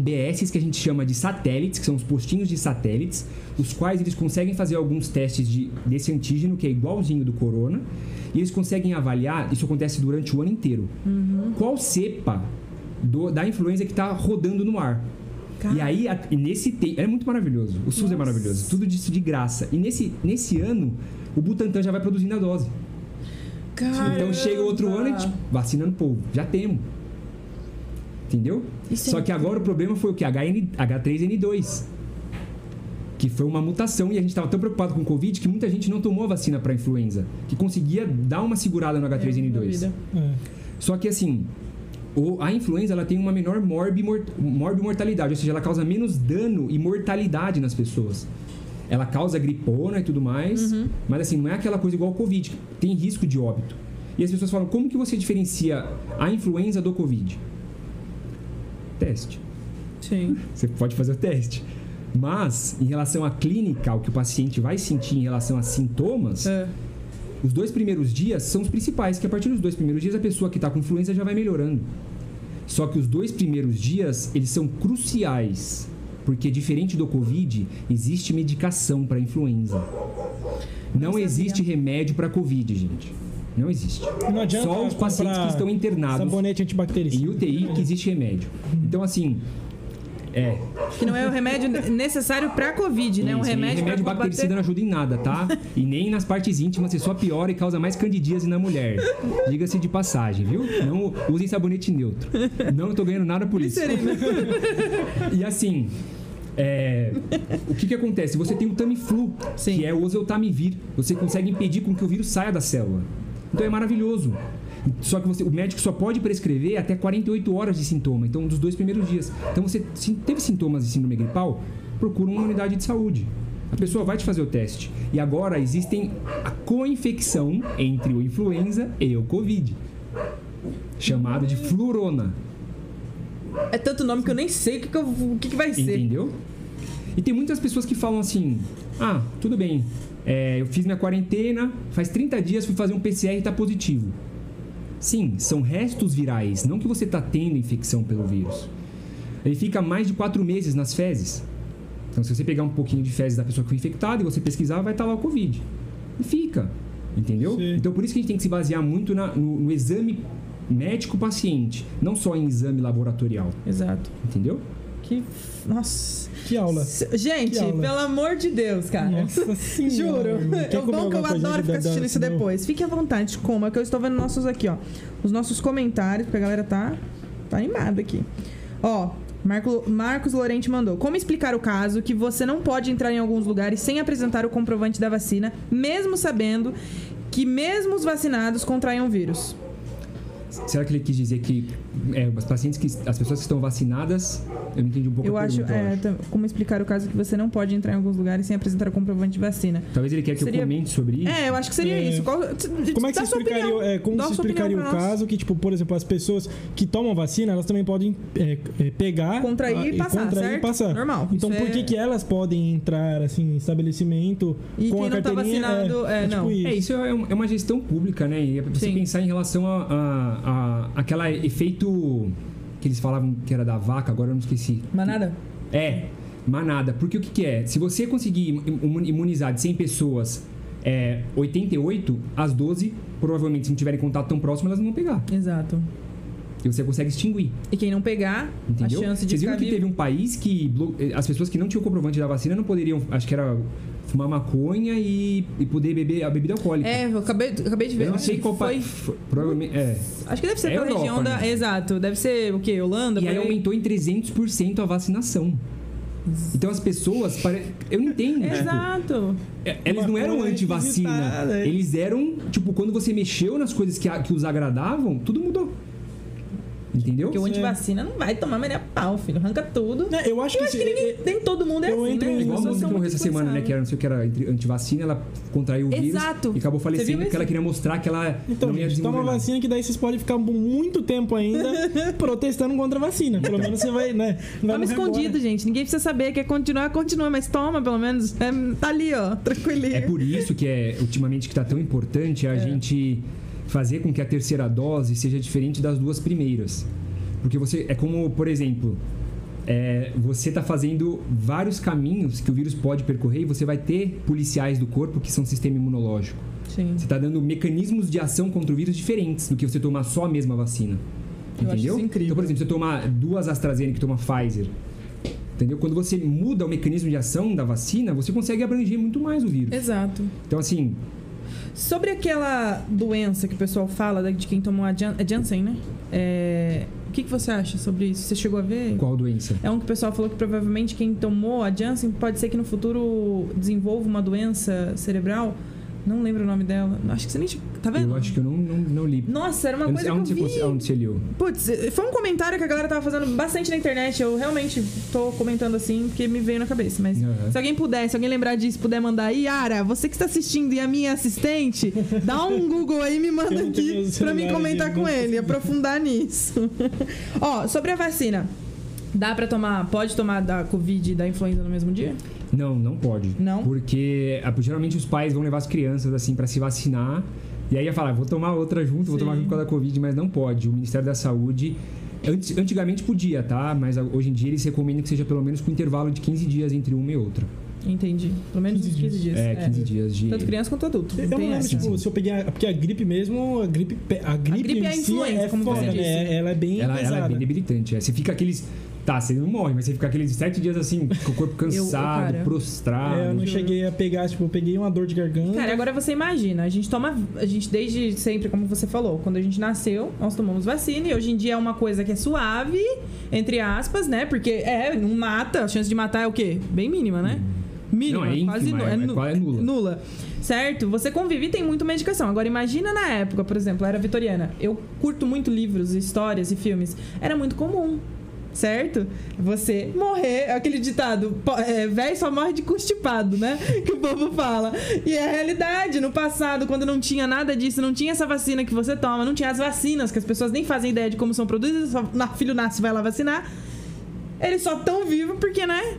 BS que a gente chama de satélites, que são os postinhos de satélites, os quais eles conseguem fazer alguns testes de, desse antígeno, que é igualzinho do corona, e eles conseguem avaliar, isso acontece durante o ano inteiro, qual cepa do- da influenza que está rodando no ar. E aí, a- e nesse tempo. É muito maravilhoso. O SUS é maravilhoso. Tudo disso de graça. E nesse, nesse ano, o Butantan já vai produzindo a dose. Então chega o outro ano e tipo, vacinando o povo. Já temos. Entendeu? Isso é Só que agora o problema foi o que? HN, H3N2. Que foi uma mutação e a gente estava tão preocupado com o Covid que muita gente não tomou a vacina para influenza. Que conseguia dar uma segurada no H3N2. É. Só que assim, o- a influenza ela tem uma menor morbi, morbi mortalidade, ou seja, ela causa menos dano e mortalidade nas pessoas. Ela causa gripona e tudo mais, mas assim, não é aquela coisa igual ao Covid, que tem risco de óbito. E as pessoas falam, como que você diferencia a influenza do Covid? Teste. Sim. Você pode fazer o teste. Mas, em relação à clínica, o que o paciente vai sentir em relação a sintomas, É. os dois primeiros dias são os principais, que a partir dos dois primeiros dias a pessoa que está com influenza já vai melhorando. Só que os dois primeiros dias, eles são cruciais, porque diferente do Covid, existe medicação para influenza. Não existe remédio para Covid, gente. Não existe. Não adianta Só os pacientes que estão internados Sabonete antibactericida. em UTI que existe remédio. Então, assim, é. Que não é o remédio necessário pra Covid, né? Um Isso, e remédio, remédio pra bactericida combater... não ajuda em nada, tá? E nem nas partes íntimas, você só piora e causa mais candidíase na mulher. Diga-se de passagem, viu? Não usem sabonete neutro. Não tô ganhando nada por isso. E assim, é, o que que acontece? Você tem o Tamiflu, Sim. que é o oseltamivir. Você consegue impedir com que o vírus saia da célula. Então é maravilhoso. Só que você- o médico só pode prescrever até 48 horas de sintoma, então dos dois primeiros dias. Então você teve sintomas de síndrome gripal, procura uma unidade de saúde. A pessoa vai te fazer o teste. E agora existem a co-infecção entre o influenza e o Covid, chamado de flurona. É tanto nome que eu nem sei o que, que, eu- o que, que vai ser. Entendeu? E tem muitas pessoas que falam assim: ah, tudo bem, é, eu fiz minha quarentena, faz 30 dias fui fazer um PCR e tá positivo. Sim, são restos virais, não que você está tendo infecção pelo vírus. Ele fica mais de 4 meses nas fezes. Então, se você pegar um pouquinho de fezes da pessoa que foi infectada e você pesquisar, vai estar lá o Covid. E fica. Entendeu? Sim. Então, por isso que a gente tem que se basear muito na- no, no exame médico-paciente, não só em exame laboratorial. Exato. Entendeu? Que. Nossa. Que aula. Gente, Que aula. pelo amor de Deus, cara. Nossa senhora. Juro. Quer É bom que eu adoro ficar assistindo isso depois. Fique à vontade, coma, que eu estou vendo nossos aqui, ó. Os nossos comentários, porque a galera tá, tá animada aqui. Ó, Marco, Marcos Lorente mandou. Como explicar o caso que você não pode entrar em alguns lugares sem apresentar o comprovante da vacina, mesmo sabendo que mesmo os vacinados contraem o vírus? Será que ele quis dizer que é, os pacientes que as pessoas que estão vacinadas, eu não entendi um pouco Eu a acho, pergunta, eu é, acho. tam- como explicar o caso que você não pode entrar em alguns lugares sem apresentar o comprovante de vacina. Talvez ele quer que Seria- eu comente sobre isso. É, eu acho que seria É. isso. Qual, Como é que sua explicaria, é, como você explicaria o caso que, tipo, por exemplo, as pessoas que tomam vacina, elas também podem é, é, pegar... Contrair a- e passar, contrair certo? e passar. Normal. Então, Isso por que é- que elas podem entrar, assim, em estabelecimento E com quem a não tá carteirinha... vacinado, é, não. tipo isso é, um- é uma gestão pública, né? E é pra você Sim. pensar em relação a, a, a- aquela efeito que eles falavam que era da vaca, agora eu não esqueci. Manada? É, manada. Porque o que, que é? Se você conseguir imu- imunizar de 100 pessoas é, 88, as 12, provavelmente, se não tiverem contato tão próximo, elas não vão pegar. Exato. E você consegue extinguir. E quem não pegar, Entendeu? a chance de Vocês viram que vivo... teve um país que eh, as pessoas que não tinham comprovante da vacina não poderiam, acho que era fumar maconha e, e poder beber a bebida alcoólica. É, eu acabei, acabei de ver. Eu não sei qual foi... país. foi- Provavelmente. É. Acho que deve ser É pela Europa, região da... né? Exato. Deve ser o quê? Holanda? E por aí aumentou em 300% a vacinação. Então as pessoas. pare- Eu não entendo. tipo, Exato. é, eles não eram anti-vacina. Eles eram. Tipo, quando você mexeu nas coisas que, a- que os agradavam, tudo mudou. Entendeu? Porque o antivacina não vai tomar a pau, filho. Arranca tudo. É, eu acho Eu que... acho se- que ninguém, nem todo mundo é eu assim, entro né? Igual a moça que morreu essa semana, né? Que era, não sei o que era entre- antivacina, ela contraiu o vírus Exato. e acabou falecendo porque ela queria mostrar que ela Então, não ia gente, toma vacina que daí vocês podem ficar muito tempo ainda protestando contra a vacina. Pelo menos você vai, né? Vai Toma escondido, agora. gente. Ninguém precisa saber. Quer continuar, continua. Mas toma, pelo menos. É, tá ali, ó. Tranquilinho. É por isso que é ultimamente que tá tão importante a gente fazer com que a terceira dose seja diferente das duas primeiras. Porque você é como, por exemplo, é, você tá fazendo vários caminhos que o vírus pode percorrer e você vai ter policiais do corpo que são sistema imunológico. Sim. Você tá dando mecanismos de ação contra o vírus diferentes do que você tomar só a mesma vacina. Eu Entendeu? isso incrível. Então, por exemplo, você tomar duas AstraZeneca e toma Pfizer. Entendeu? Quando você muda o mecanismo de ação da vacina, você consegue abranger muito mais o vírus. Exato. Então, assim, Sobre aquela doença que o pessoal fala de quem tomou a Jan é Janssen, né? É, O que, que você acha sobre isso? Você chegou a ver? qual doença? É um que o pessoal falou que provavelmente quem tomou a Janssen pode ser que no futuro desenvolva uma doença cerebral. Não lembro o nome dela. Acho que você nem. Tá vendo? Eu acho que eu não, não, não li. Nossa, era uma coisa sei que eu você, vi. cons- aonde você leu. Putz, foi um comentário que a galera tava fazendo bastante na internet. Eu realmente tô comentando assim porque me veio na cabeça. Mas Aham. se alguém puder, se alguém lembrar disso, puder mandar aí, Yara, você que está assistindo e a minha assistente, dá um Google aí e me manda aqui pra mim comentar com ele, aprofundar nisso. Ó, sobre a vacina. Dá pra tomar, pode tomar da Covid e da influenza no mesmo dia? Não, não pode. Não? Porque ah, geralmente os pais vão levar as crianças assim para se vacinar. E aí ia falar, vou tomar outra junto, vou Sim. tomar junto com a da Covid, mas não pode. O Ministério da Saúde. antes- Antigamente podia, tá? Mas ah, hoje em dia eles recomendam que seja pelo menos com intervalo de 15 dias entre uma e outra. Entendi. Pelo menos 15 uns 15 dias. É, 15 dias de. Tanto criança quanto adulto. Eu Não lembro, tipo, se eu peguei a, porque a gripe mesmo, a gripe, pe- a gripe, gripe é a em si influenza, é como foda, você disse. né? Ela é bem Ela, pesada. ela é bem debilitante. é. Você fica aqueles. Tá, você não morre, mas você fica aqueles sete dias assim, com o corpo cansado, cara, prostrado. É, eu não cheguei a pegar, tipo, eu peguei uma dor de garganta. Cara, agora você imagina, a gente toma. A gente, desde sempre, como você falou, quando a gente nasceu, nós tomamos vacina e hoje em dia é uma coisa que é suave, entre aspas, né? Porque é, não mata, a chance de matar é o quê? Bem mínima, né? Mínima, Não, é quase é- é nu- quase nula. nula. Certo? Você convive e tem muita medicação. Agora, imagina na época, por exemplo, eu era vitoriana. Eu curto muito livros, histórias e filmes. Era muito comum. Certo? Você morrer, aquele ditado, é, velho só morre de constipado, né? Que o povo fala. E é a realidade. No passado, quando não tinha nada disso, não tinha essa vacina que você toma, não tinha as vacinas, que as pessoas nem fazem ideia de como são produzidas, só na, filho nasce vai lá vacinar. Eles só tão vivos porque, né?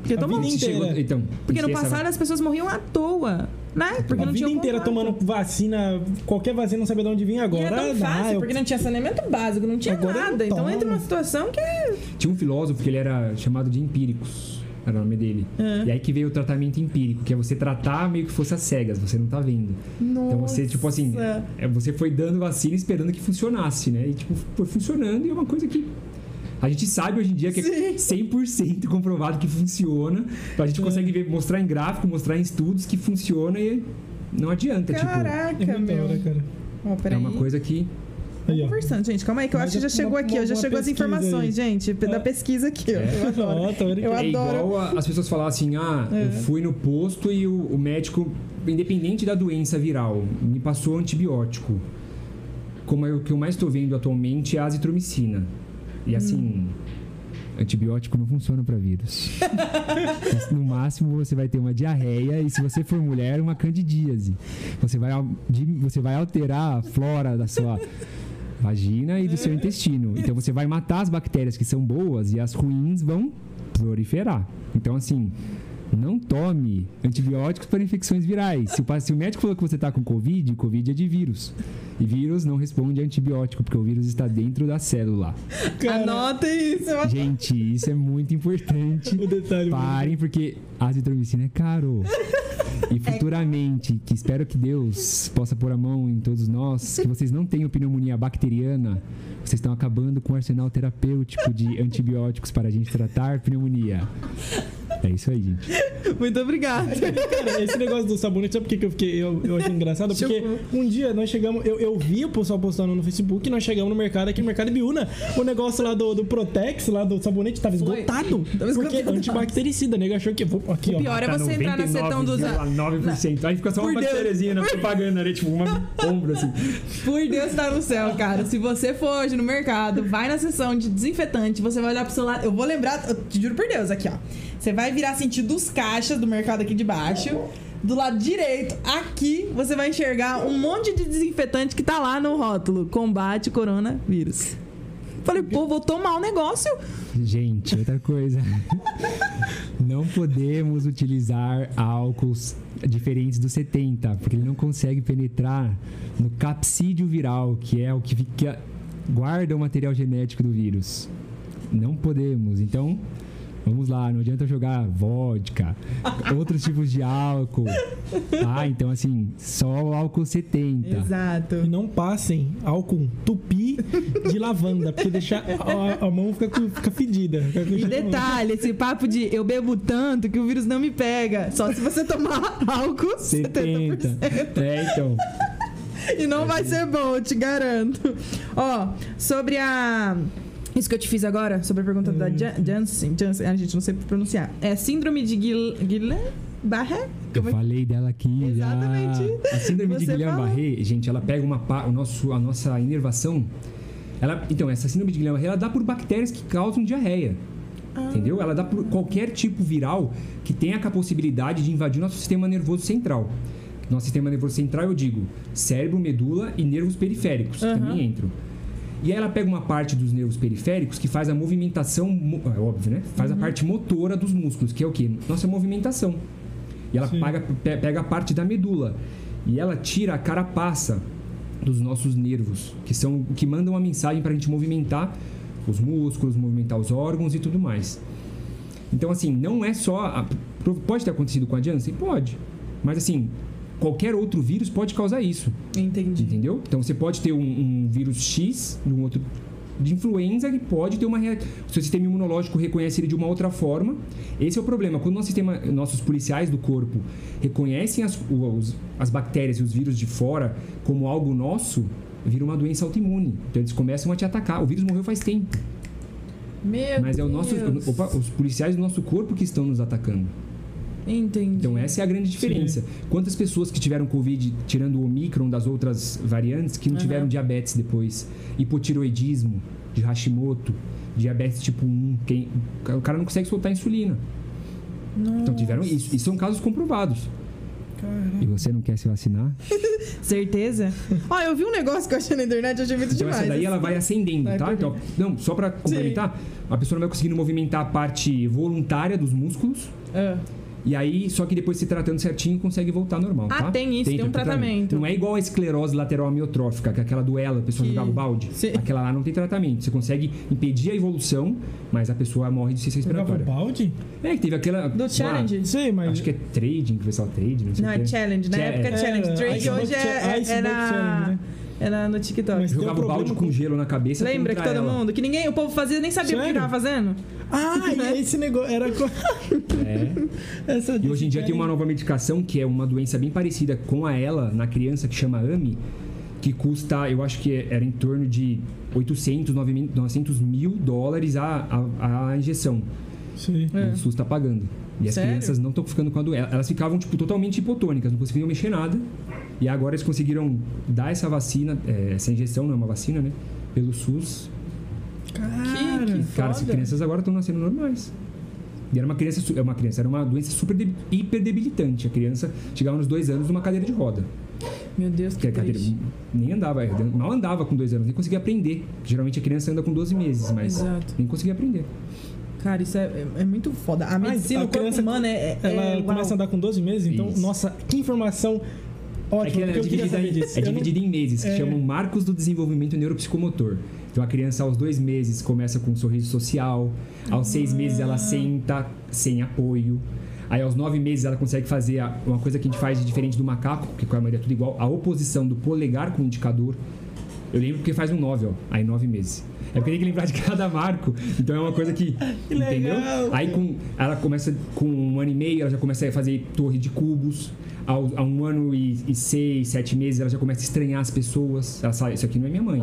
Porque A tomam. vida Chegou- inteira. então, Porque no essa- passado as pessoas morriam à toa, né? Porque a não vida tinha inteira contato. tomando vacina, qualquer vacina não sabia de onde vinha E agora. era tão dá, fácil, eu- porque não tinha saneamento básico, não tinha Agora nada. Então entra uma situação que é. Tinha um filósofo que ele era chamado de empíricos. Era o nome dele. É. E aí que veio o tratamento empírico, que é você tratar meio que fosse às cegas, você não tá vendo. Então você, tipo assim, Nossa. é, você foi dando vacina esperando que funcionasse, né? E tipo, foi funcionando e é uma coisa que a gente sabe hoje em dia que é 100% comprovado que funciona. Então a gente É. consegue ver, mostrar em gráfico, mostrar em estudos que funciona e não adianta, tipo. Caraca, É muito meu. hora, cara. Ó, É uma coisa que Aí, ó. Conversando, gente, calma aí, que eu Mas acho que já é chegou uma- aqui, ó, já uma chegou as informações, aí. gente, da É. pesquisa aqui, ó. É. Eu adoro. Tá? Eu é adoro. igual a- as pessoas falar assim: ah, É. eu fui no posto e o, o médico, independente da doença viral, me passou antibiótico. Como é o que eu mais estou vendo atualmente é a azitromicina. E assim. Antibiótico não funciona para vírus. no máximo você vai ter uma diarreia e se você for mulher, uma candidíase. Você vai, você vai alterar a flora da sua vagina e do seu intestino. Então você vai matar as bactérias que são boas e as ruins vão proliferar. Então assim, não tome antibióticos para infecções virais. Se o, se o médico falou que você está com Covid, Covid é de vírus. E vírus não responde a antibiótico, porque o vírus está dentro da célula. Cara, Anotem isso. Gente, isso é muito importante. o detalhe. Parem, porque a azitromicina é caro. E futuramente, que espero que Deus possa pôr a mão em todos nós, que vocês não tenham pneumonia bacteriana, vocês estão acabando com o arsenal terapêutico de antibióticos para a gente tratar pneumonia. É isso aí, gente. Muito obrigada. Cara, esse negócio do sabonete, sabe por que eu fiquei. Eu, eu achei engraçado? Porque um dia nós chegamos. Eu, eu vi o pessoal postando no Facebook, nós chegamos no mercado aqui no Mercado Biúna. O negócio lá do, do Protex, lá do sabonete, tava Foi. esgotado. Tava Porque esgotado. antibactericida, nego achou que. Aqui, ó. pior é você entrar na setão dos. 9%. Aí fica só uma bactériazinha na propaganda, né? Tipo, uma ombro assim. Por Deus tá no céu, cara. Se você for hoje no mercado, vai na seção de desinfetante, você vai olhar pro seu lado. Eu vou lembrar, eu te juro por Deus, aqui, ó. Você vai virar sentido dos caixas do mercado aqui de baixo. Do lado direito, aqui, você vai enxergar um monte de desinfetante que tá lá no rótulo: combate coronavírus. Falei, pô, vou tomar o negócio. Gente, outra coisa. Não podemos utilizar álcools diferentes do 70, porque ele não consegue penetrar no capsídeo viral, que é o que fica, guarda o material genético do vírus. não podemos. Então, vamos lá, não adianta jogar vodka, outros tipos de álcool. Ah, então assim, só o álcool 70. Exato. E não passem álcool tupi de lavanda, porque deixar a, a mão fica, fica fedida. Fica com E detalhe, esse papo de eu bebo tanto que o vírus não me pega. Só se você tomar álcool 70. 70%. É, então. E não vai ser bom, eu te garanto. Ó, sobre a. Isso que eu te fiz agora, sobre a pergunta da Jan- Janssen, Janssen, a gente não sei pronunciar. É síndrome de Guil- Guillain-Barré? Eu é- falei dela aqui. Exatamente. Já. A síndrome de Guillain-Barré, gente, ela pega uma pa- o nosso, a nossa inervação. Ela, então, essa síndrome de Guillain-Barré, ela dá por bactérias que causam diarreia. Ah. Entendeu? Ela dá por qualquer tipo viral que tenha a possibilidade de invadir o nosso sistema nervoso central. Nosso sistema nervoso central, eu digo, cérebro, medula e nervos periféricos, que Aham. também entram. E aí ela pega uma parte dos nervos periféricos que faz a movimentação, mo- é óbvio, né? Faz a parte motora dos músculos, que é o quê? Nossa movimentação. E ela paga- pe- pega a parte da medula. E ela tira a carapaça dos nossos nervos, que são que mandam a mensagem para a gente movimentar os músculos, movimentar os órgãos e tudo mais. Então, assim, não é só. a- pode ter acontecido com a Janssen? Pode. Mas, assim, qualquer outro vírus pode causar isso. Entendi. Entendeu? Então você pode ter um, um vírus X de um outro de influenza que pode ter uma rea- o seu sistema imunológico reconhece ele de uma outra forma. Esse é o problema. Quando nosso sistema, nossos policiais do corpo reconhecem as, os- as bactérias e os vírus de fora como algo nosso, vira uma doença autoimune. Então eles começam a te atacar. O vírus morreu faz tempo, Meu mas é o nosso, opa, os policiais do nosso corpo que estão nos atacando. Entendi. Então essa é a grande diferença. Quantas pessoas que tiveram Covid, tirando o Omicron das outras variantes, que não Aham. tiveram diabetes depois? Hipotiroidismo, de Hashimoto, diabetes tipo 1. Quem, o cara não consegue soltar insulina. Então tiveram isso. E são casos comprovados. Caramba. E você não quer se vacinar? Certeza? Ó, eu vi um negócio que eu achei na internet, eu achei muito Então demais. essa daí ela vai acendendo, Vai tá? Então, não, só pra complementar, a pessoa não vai conseguindo movimentar a parte voluntária dos músculos. Ah, E aí, só que depois se tratando certinho, consegue voltar normal, Ah, tá? tem isso, tem um tratamento. Não é igual a esclerose lateral amiotrófica, que é aquela duela, a pessoa Que- jogava o balde. Sim. Aquela lá não tem tratamento. Você consegue impedir a evolução, mas a pessoa morre de ciência Jogava respiratória. balde? É, que teve aquela... do lá, challenge? Sei, mas. acho que é trading, que o pessoal trade, não sei Não, o é quê. challenge. Na Cha- época é é, challenge. Trade Icebox hoje é, é, é né? é na- no TikTok. Mas- Tem Jogava o balde com com- gelo na cabeça Lembra que todo ela. mundo, que ninguém, o povo fazia, nem sabia o que Sério? tava fazendo? Ah, e esse negócio era. É. Essa E hoje em dia tem uma nova medicação que é uma doença bem parecida com a ela na criança que chama AMI, que custa, eu acho que era em torno de 800, 900 mil dólares a, a, a injeção. Sim. É. O SUS tá pagando. E as Sério? crianças não estão ficando com a doença. Elas ficavam, tipo, totalmente hipotônicas, não conseguiam mexer nada. E agora eles conseguiram dar essa vacina, é, essa injeção, não é uma vacina, né? Pelo SUS. Cara. que Cara, as crianças agora estão nascendo normais. E era uma criança, é uma criança, era uma doença super de, hiper debilitante. A criança chegava nos dois anos numa cadeira de roda. Meu Deus, Que que a cadeira nem andava, mal andava com dois anos, nem conseguia aprender. Geralmente a criança anda com 12 meses, mas Exato. nem conseguia aprender. Cara, isso é, é- é muito foda. A medicina, a criança- humano é... é Ela é, começa a andar com 12 meses, então, Isso. nossa, que informação ótima. É que ela é porque eu queria dividida, saber em, disso. é dividida em meses, que é. chamam marcos do desenvolvimento neuropsicomotor. Então a criança aos dois meses começa com um sorriso social, aos seis meses ela senta sem apoio. Aí aos nove meses ela consegue fazer a- uma coisa que a gente faz de diferente do macaco, porque com a maioria é tudo igual, a oposição do polegar com o indicador. Eu lembro porque faz um nove, ó, aí nove meses. É porque tem que lembrar de cada marco. Então é uma coisa que. Que entendeu? legal. Aí com, ela começa com um ano e meio, ela já começa a fazer torre de cubos. Ao, a um ano e, e seis, sete meses, ela já começa a estranhar as pessoas. Ela fala, isso aqui não é minha mãe.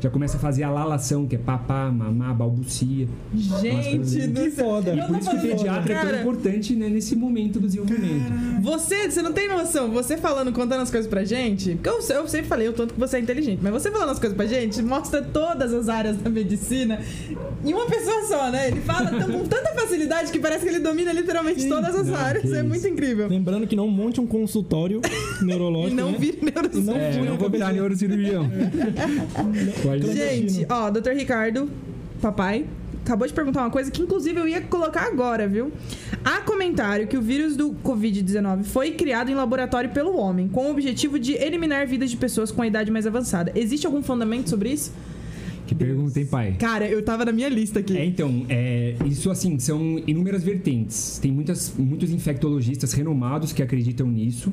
Já começa a fazer a lalação, que é papá, mamá, balbucia. Gente do Que foda. E por isso que o pediatra é tão importante né, nesse momento do desenvolvimento. Você, você não tem noção, você falando, contando as coisas pra gente, porque eu, eu sempre falei o tanto que você é inteligente, mas você falando as coisas pra gente, mostra todas as áreas da medicina em uma pessoa só, né? Ele fala tão- com tanta facilidade que parece que ele domina literalmente Sim. todas as Não, áreas. É isso. muito incrível. Lembrando que não monte um consultório neurológico. E não né? vire neurocirurgião. Não É, fui não vou virar neurocirurgião. Gente, Gente, ó, Dr. Ricardo, papai, acabou de perguntar uma coisa que inclusive eu ia colocar agora, viu? Há comentário que o vírus do Covid-19 foi criado em laboratório pelo homem, com o objetivo de eliminar vidas de pessoas com a idade mais avançada. Existe algum fundamento sobre isso? Que pergunta, hein, pai? Cara, eu tava na minha lista aqui. É, então, é, isso assim, são inúmeras vertentes. Tem muitas, muitos infectologistas renomados que acreditam nisso.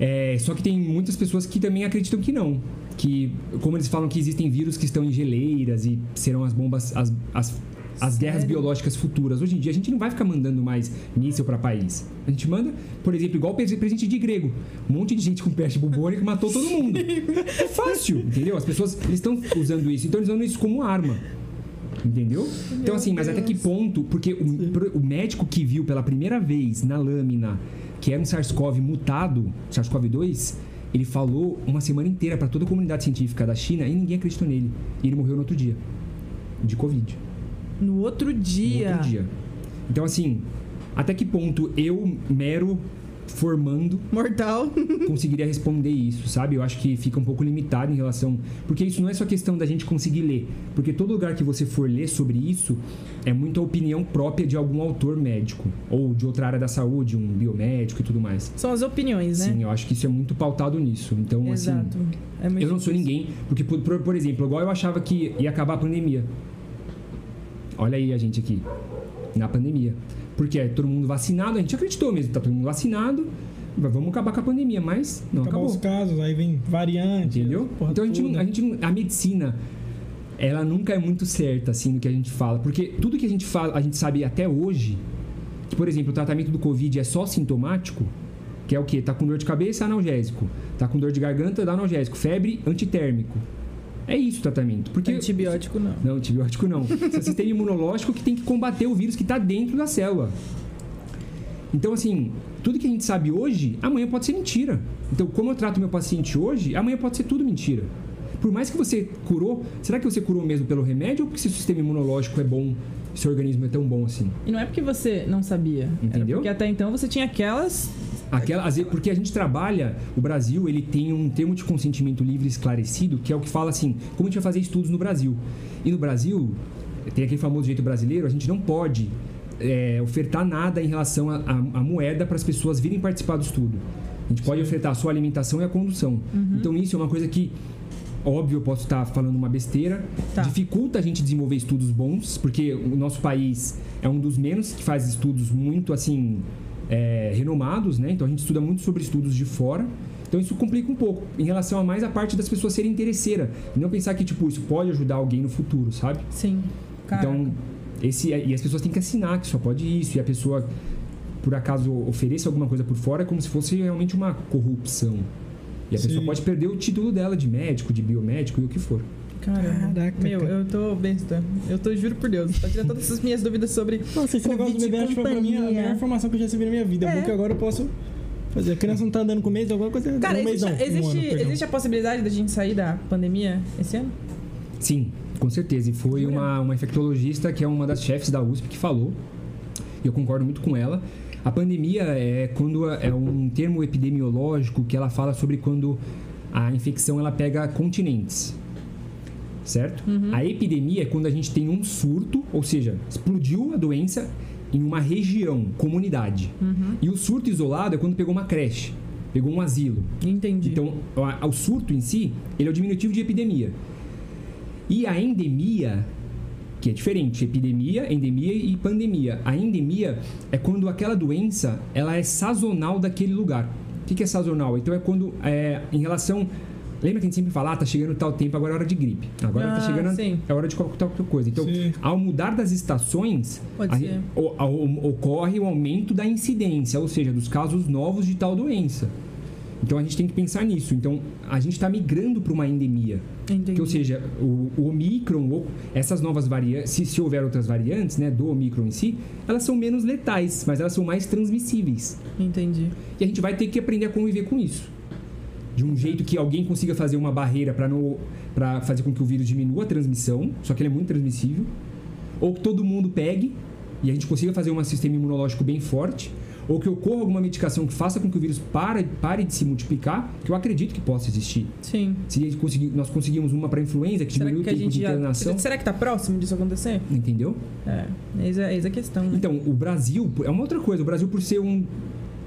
É, só que tem muitas pessoas que também acreditam que não. Que, como eles falam que existem vírus que estão em geleiras e serão as bombas, as, as, as guerras Sério? biológicas futuras. Hoje em dia, a gente não vai ficar mandando mais míssil para país. A gente manda, por exemplo, igual presente de grego. Um monte de gente com peste bubônica matou todo mundo. É fácil, entendeu? As pessoas estão usando isso. Então, eles usando isso como arma. Entendeu? Então, assim, mas até que ponto? Porque o, o médico que viu pela primeira vez na lâmina que era um SARS-CoV mutado, SARS-CoV-2, ele falou uma semana inteira para toda a comunidade científica da China e ninguém acreditou nele. E ele morreu no outro dia, de Covid. No outro No dia. outro dia. Então, assim, até que ponto eu, mero formando, Mortal. conseguiria responder isso, sabe? Eu acho que fica um pouco limitado em relação. Porque isso não é só questão da gente conseguir ler. Porque todo lugar que você for ler sobre isso é muito a opinião própria de algum autor médico. Ou de outra área da saúde, um biomédico e tudo mais. São as opiniões, né? Sim, eu acho que isso é muito pautado nisso. Então, Exato. assim. É Eu não sou difícil. ninguém. Porque, por, por- por exemplo, igual eu achava que ia acabar a pandemia. Olha aí a gente aqui. Na pandemia. Porque é todo mundo vacinado, a gente acreditou mesmo, tá todo mundo vacinado. Vamos acabar com a pandemia, mas não Acabar acabou. os casos, aí vem variante. Entendeu? Então a gente, não- a gente não- a medicina ela nunca é muito certa assim no que a gente fala, porque tudo que a gente fala, a gente sabe até hoje, que por exemplo, o tratamento do COVID é só sintomático, que é o quê? Tá com dor de cabeça, analgésico. Tá com dor de garganta, dá analgésico. Febre, antitérmico. É isso o tratamento. Porque Antibiótico não. não, antibiótico não. Seu sistema imunológico que tem que combater o vírus que está dentro da célula. Então, assim, tudo que a gente sabe hoje, amanhã pode ser mentira. Então, como eu trato meu paciente hoje, amanhã pode ser tudo mentira. Por mais que você curou, será que você curou mesmo pelo remédio ou porque seu sistema imunológico é bom, seu organismo é tão bom assim? E não é porque você não sabia. Entendeu? porque até então você tinha aquelas. Aquela, às vezes- porque a gente trabalha, o Brasil ele tem um termo de consentimento livre esclarecido, que é o que fala assim, como a gente vai fazer estudos no Brasil. E no Brasil, tem aquele famoso jeito brasileiro, a gente não pode é, ofertar nada em relação à moeda para as pessoas virem participar do estudo. A gente pode ofertar só a alimentação e a condução. Então isso é uma coisa que, óbvio, eu posso estar falando uma besteira, Tá. dificulta a gente desenvolver estudos bons, porque o nosso país é um dos menos que faz estudos muito assim é, renomados, né? Então a gente estuda muito sobre estudos de fora. Então isso complica um pouco em relação a mais a parte das pessoas serem interesseiras e não pensar que tipo isso pode ajudar alguém no futuro, sabe? Sim. Cara, Então esse e as pessoas têm que assinar que só pode isso e a pessoa por acaso ofereça alguma coisa por fora é como se fosse realmente uma corrupção. E a pessoa Sim. pode perder o título dela de médico, de biomédico e o que for. Caramba. Caraca, Meu, cara. eu tô besta. Eu tô, juro por Deus. Pra tirar todas essas minhas dúvidas sobre. Nossa, esse negócio do bebê acho que foi pra mim a melhor informação que eu já recebi na minha vida. É, É. bom que agora eu posso fazer. A criança não tá andando com mês, alguma coisa. Cara, um mês existe, um existe, ano, existe a possibilidade da gente sair da pandemia esse ano? Sim, com certeza. E foi uma, uma infectologista que é uma das chefes da USP que falou. E eu concordo muito com ela. A pandemia é quando é um termo epidemiológico que ela fala sobre quando a infecção ela pega continentes. Certo? A epidemia é quando a gente tem um surto, ou seja, explodiu a doença em uma região, comunidade. E o surto isolado é quando pegou uma creche, pegou um asilo. Entendi. Então, o surto em si, ele é o diminutivo de epidemia. E a endemia, que é diferente, epidemia, endemia e pandemia. A endemia é quando aquela doença, ela é sazonal daquele lugar. O que que é sazonal? Então é quando, é, em relação... Lembra que a gente sempre fala, ah, tá chegando tal tempo, agora é hora de gripe. Agora Ah, tá chegando, sim. é hora de qualquer tal coisa. Então, Sim. ao mudar das estações, o- a- o- ocorre o aumento da incidência, ou seja, dos casos novos de tal doença. Então a gente tem que pensar nisso. Então a gente está migrando para uma endemia. Entendi. Que, ou seja, o, o Omicron, ou essas novas variantes, se, se houver outras variantes né, do Omicron em si, elas são menos letais, mas elas são mais transmissíveis. Entendi. E a gente vai ter que aprender a conviver com isso. De um jeito que alguém consiga fazer uma barreira para fazer com que o vírus diminua a transmissão, só que ele é muito transmissível. Ou que todo mundo pegue e a gente consiga fazer um sistema imunológico bem forte. Ou que ocorra alguma medicação que faça com que o vírus pare, pare de se multiplicar, que eu acredito que possa existir. Sim. Se a gente conseguir- nós conseguimmos uma para influenza, que Será diminui o que a tempo gente de já. internação. Será que tá próximo disso acontecer? Entendeu? É. Eis a, eis a questão, né? Então, o Brasil é uma outra coisa. O Brasil, por ser um,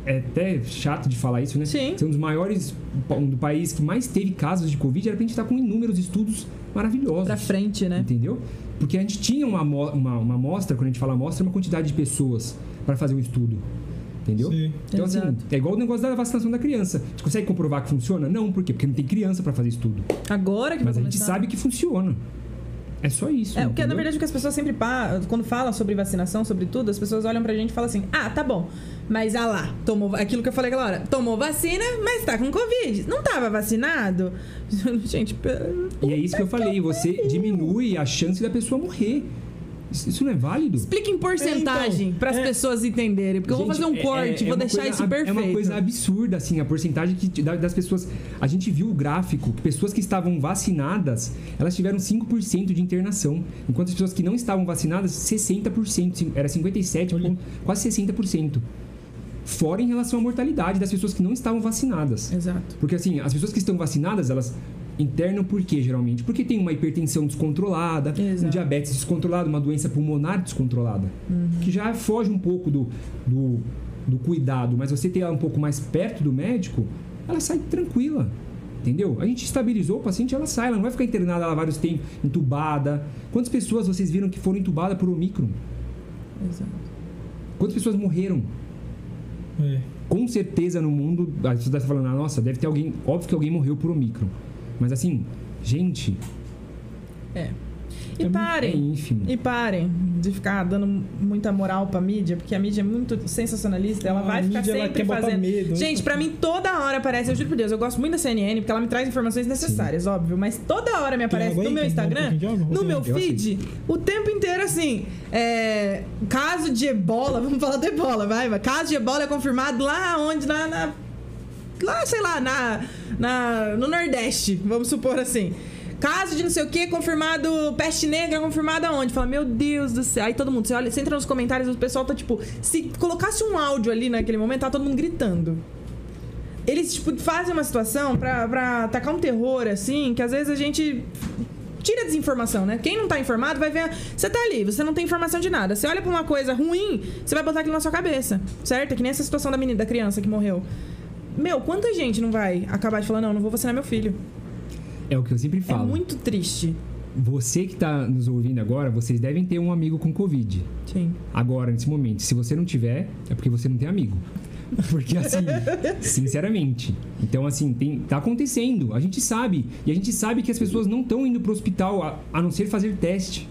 é até chato de falar isso, né? Sim. Ser um dos maiores, um do país que mais teve casos de Covid, era pra gente estar com inúmeros estudos maravilhosos. Pra frente, né? Entendeu? Porque a gente tinha uma, uma, uma amostra, quando a gente fala amostra, uma quantidade de pessoas para fazer um estudo. Entendeu? Sim. Então, assim, Exato. é igual o negócio da vacinação da criança. A gente consegue comprovar que funciona? Não, por quê? Porque não tem criança para fazer estudo. Agora que Mas a gente sabe que funciona. É só isso. É, porque na verdade o que as pessoas sempre quando falam sobre vacinação, sobre tudo, as pessoas olham pra gente e falam assim: "Ah, tá bom. Mas ah lá, tomou aquilo que eu falei aquela hora. Tomou vacina, mas tá com covid. Não tava vacinado?" gente, E é isso que eu falei, você diminui a chance da pessoa morrer. Isso não é válido? explica em porcentagem É, então, para as é. pessoas entenderem, porque eu vou Gente, fazer um é- corte, é- é vou deixar coisa isso perfeito. É uma coisa absurda, assim, a porcentagem que, da- das pessoas. A gente viu o gráfico que pessoas que estavam vacinadas, elas tiveram 5% de internação. Enquanto as pessoas que não estavam vacinadas, 60%. cin- Era 57%, Olha. quase 60%. Fora em relação à mortalidade das pessoas que não estavam vacinadas. Exato. Porque assim, as pessoas que estão vacinadas, elas internam por quê, geralmente? Porque tem uma hipertensão descontrolada, um Exato. diabetes descontrolado, uma doença pulmonar descontrolada. Uhum. Que já foge um pouco do, do, do cuidado, mas você ter ela um pouco mais perto do médico, ela sai tranquila. Entendeu? A gente estabilizou o paciente, ela sai, ela não vai ficar internada lá vários tempos, entubada. Quantas pessoas vocês viram que foram entubadas por Omicron? Exato. Quantas pessoas morreram? É. com certeza no mundo, as pessoas devem estar falando, ah, nossa, deve ter alguém, óbvio que alguém morreu por Omicron. Mas assim, gente, É. E É muito- é parem. E parem de ficar dando muita moral pra mídia, porque a mídia é muito sensacionalista, ela A vai ficar mídia, sempre fazendo. medo? Gente, pra mim toda hora aparece, eu juro por Deus, eu gosto muito da CNN, porque ela me traz informações necessárias, óbvio, mas toda hora me aparece no meu Instagram, de no meu? Eu feed, o tempo inteiro assim, é, caso de ebola, vamos falar do ebola, vai, vai. caso de ebola é confirmado lá onde, na, na lá, sei lá, na, na, no Nordeste, vamos supor assim. Caso de não sei o que, confirmado, peste negra, confirmado aonde? Fala, meu Deus do céu. Aí todo mundo, você olha, você entra nos comentários, o pessoal tá tipo, se colocasse um áudio ali naquele momento, tá todo mundo gritando. Eles, tipo, fazem uma situação pra, pra atacar um terror, assim, que às vezes a gente tira a desinformação, né? Quem não tá informado vai ver. Você tá ali, você não tem informação de nada. Você olha pra uma coisa ruim, você vai botar aquilo na sua cabeça, certo? É que nem essa situação da menina, da criança que morreu. Meu, quanta gente não vai acabar de falar, não, não vou vacinar meu filho? É o que eu sempre É falo. muito triste. Você que está nos ouvindo agora, vocês devem ter um amigo com Covid. Sim. Agora, nesse momento. Se você não tiver, é porque você não tem amigo. Porque assim, sinceramente. Então, assim, tem, tá acontecendo. A gente sabe. E a gente sabe que as pessoas não estão indo pro hospital a, a não ser fazer teste.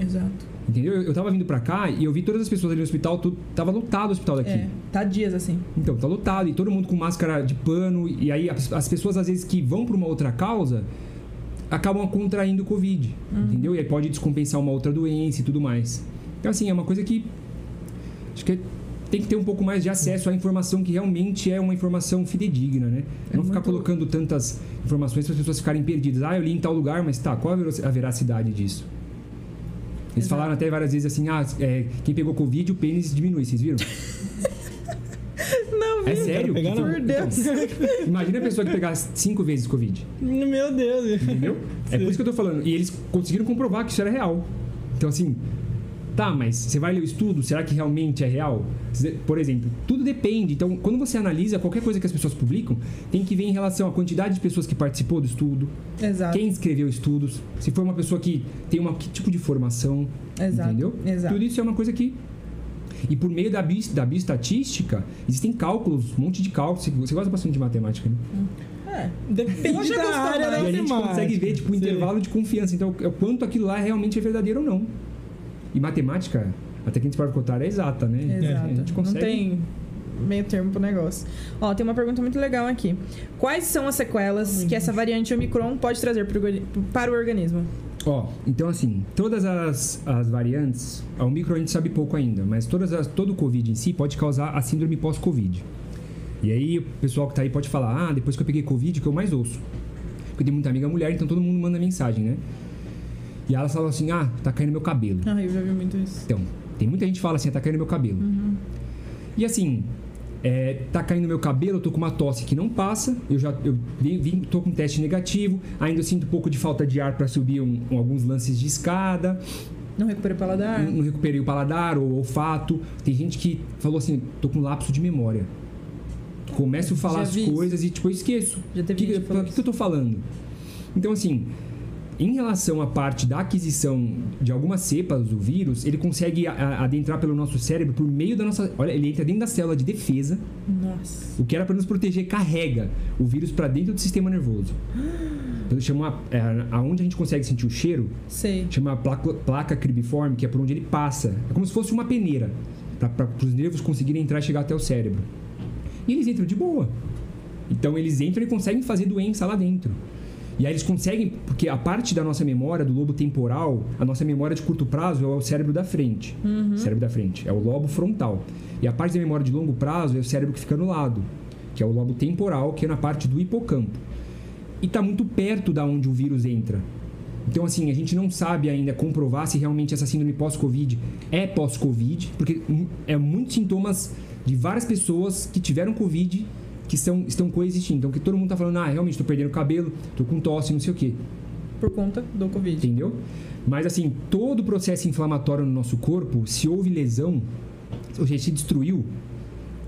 Exato. Entendeu? Eu, eu tava vindo pra cá e eu vi todas as pessoas ali no hospital, tudo, tava lotado o hospital daqui. É, tá dias assim. Então, tá lotado e todo mundo com máscara de pano. E aí as, as pessoas, às vezes, que vão pra uma outra causa, acabam contraindo Covid. Entendeu? E aí pode descompensar uma outra doença e tudo mais. Então, assim, é uma coisa que. Acho que tem que ter um pouco mais de acesso à informação que realmente é uma informação fidedigna, né? É Não ficar muito- colocando tantas informações para as pessoas ficarem perdidas. Ah, eu li em tal lugar, mas tá, qual a veracidade disso? Eles Exato. falaram até várias vezes assim: ah, é, quem pegou Covid, o pênis diminui, vocês viram? Não, É vi. sério? pegar, não. Por Deus. Imagina a pessoa que pegar cinco vezes Covid, Meu Deus. entendeu? É por isso que eu tô falando. E eles conseguiram comprovar que isso era real. Então, assim, tá, mas você vai ler o estudo, será que realmente é real? Por exemplo, tudo depende. Então, quando você analisa qualquer coisa que as pessoas publicam, tem que ver em relação à quantidade de pessoas que participou do estudo, Exato. quem escreveu estudos, se foi uma pessoa que tem uma, que tipo de formação, Exato. entendeu? Exato. Tudo isso é uma coisa que e por meio da, bio, da bioestatística, existem cálculos, um monte de cálculos. Você- gosta bastante de matemática, né? É. Depende Hoje eu da área da E a gente consegue ver, tipo, o Sim. intervalo de confiança. Então, é o quanto aquilo lá realmente é verdadeiro ou não. E matemática, até que a gente pode contar, é exata, né? Exato. A gente consegue... Não tem meio termo pro negócio. Ó, tem uma pergunta muito legal aqui. Quais são as sequelas que essa variante Omicron pode trazer pro para o organismo? Ó, então assim, todas as, as variantes, a Omicron a gente sabe pouco ainda, mas todas as, todo o Covid em si pode causar a síndrome pós-Covid. E aí o pessoal que tá aí pode falar, ah, depois que eu peguei Covid, o que eu mais ouço. Porque tem muita amiga mulher, então todo mundo manda mensagem, né? E elas falam assim, ah, tá caindo meu cabelo. Ah, eu já vi muito isso. Então, tem muita gente que fala assim, tá caindo meu cabelo. E assim, é, tá caindo meu cabelo, eu tô com uma tosse que não passa, eu já eu vim, tô com um teste negativo, ainda sinto um pouco de falta de ar para subir um- um- alguns lances de escada, Não recuperei o paladar? não, não recuperei o paladar ou o olfato. Tem gente que falou assim, tô com lapso de memória. Começo a falar as vi isso. coisas e, tipo, eu esqueço. Já teve O que, gente que, que, que eu tô falando? Então, assim, em relação à parte da aquisição de algumas cepas do vírus, ele consegue adentrar pelo nosso cérebro por meio da nossa. Olha, ele entra dentro da célula de defesa. Nossa. O que era para nos proteger carrega o vírus para dentro do sistema nervoso. Então, chama a- é, aonde a gente consegue sentir o cheiro, Sei. chama a placa, placa cribiforme, que é por onde ele passa. É como se fosse uma peneira para os nervos conseguirem entrar e chegar até o cérebro. E eles entram de boa. Então eles entram e conseguem fazer doença lá dentro. E aí eles conseguem, porque a parte da nossa memória, do lobo temporal, a nossa memória de curto prazo é o cérebro da frente. Cérebro da frente, é o lobo frontal. E a parte da memória de longo prazo é o cérebro que fica no lado, que é o lobo temporal, que é na parte do hipocampo. E está muito perto da onde o vírus entra. Então, assim, a gente não sabe ainda comprovar se realmente essa síndrome pós-Covid é pós-Covid, porque é muitos sintomas de várias pessoas que tiveram Covid que são, estão coexistindo. Então, que todo mundo tá falando, ah, realmente tô perdendo cabelo, tô com tosse, não sei o quê. Por conta do Covid. Entendeu? Mas, assim, todo o processo inflamatório no nosso corpo, se houve lesão, ou seja, se destruiu,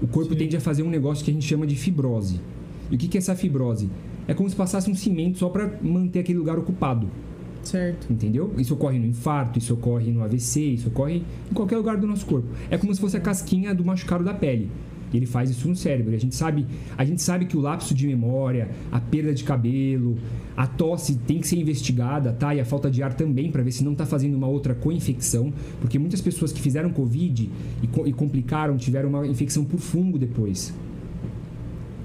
o corpo Sim. tende a fazer um negócio que a gente chama de fibrose. E o que que é essa fibrose? É como se passasse um cimento só para manter aquele lugar ocupado. Certo. Entendeu? Isso ocorre no infarto, isso ocorre no AVC, isso ocorre em qualquer lugar do nosso corpo. É como se fosse a casquinha do machucado da pele. E ele faz isso no cérebro. E a gente sabe, a gente sabe que o lapso de memória, a perda de cabelo, a tosse tem que ser investigada, tá? E a falta de ar também para ver se não está fazendo uma outra co-infecção, porque muitas pessoas que fizeram covid e, co- e complicaram tiveram uma infecção por fungo depois.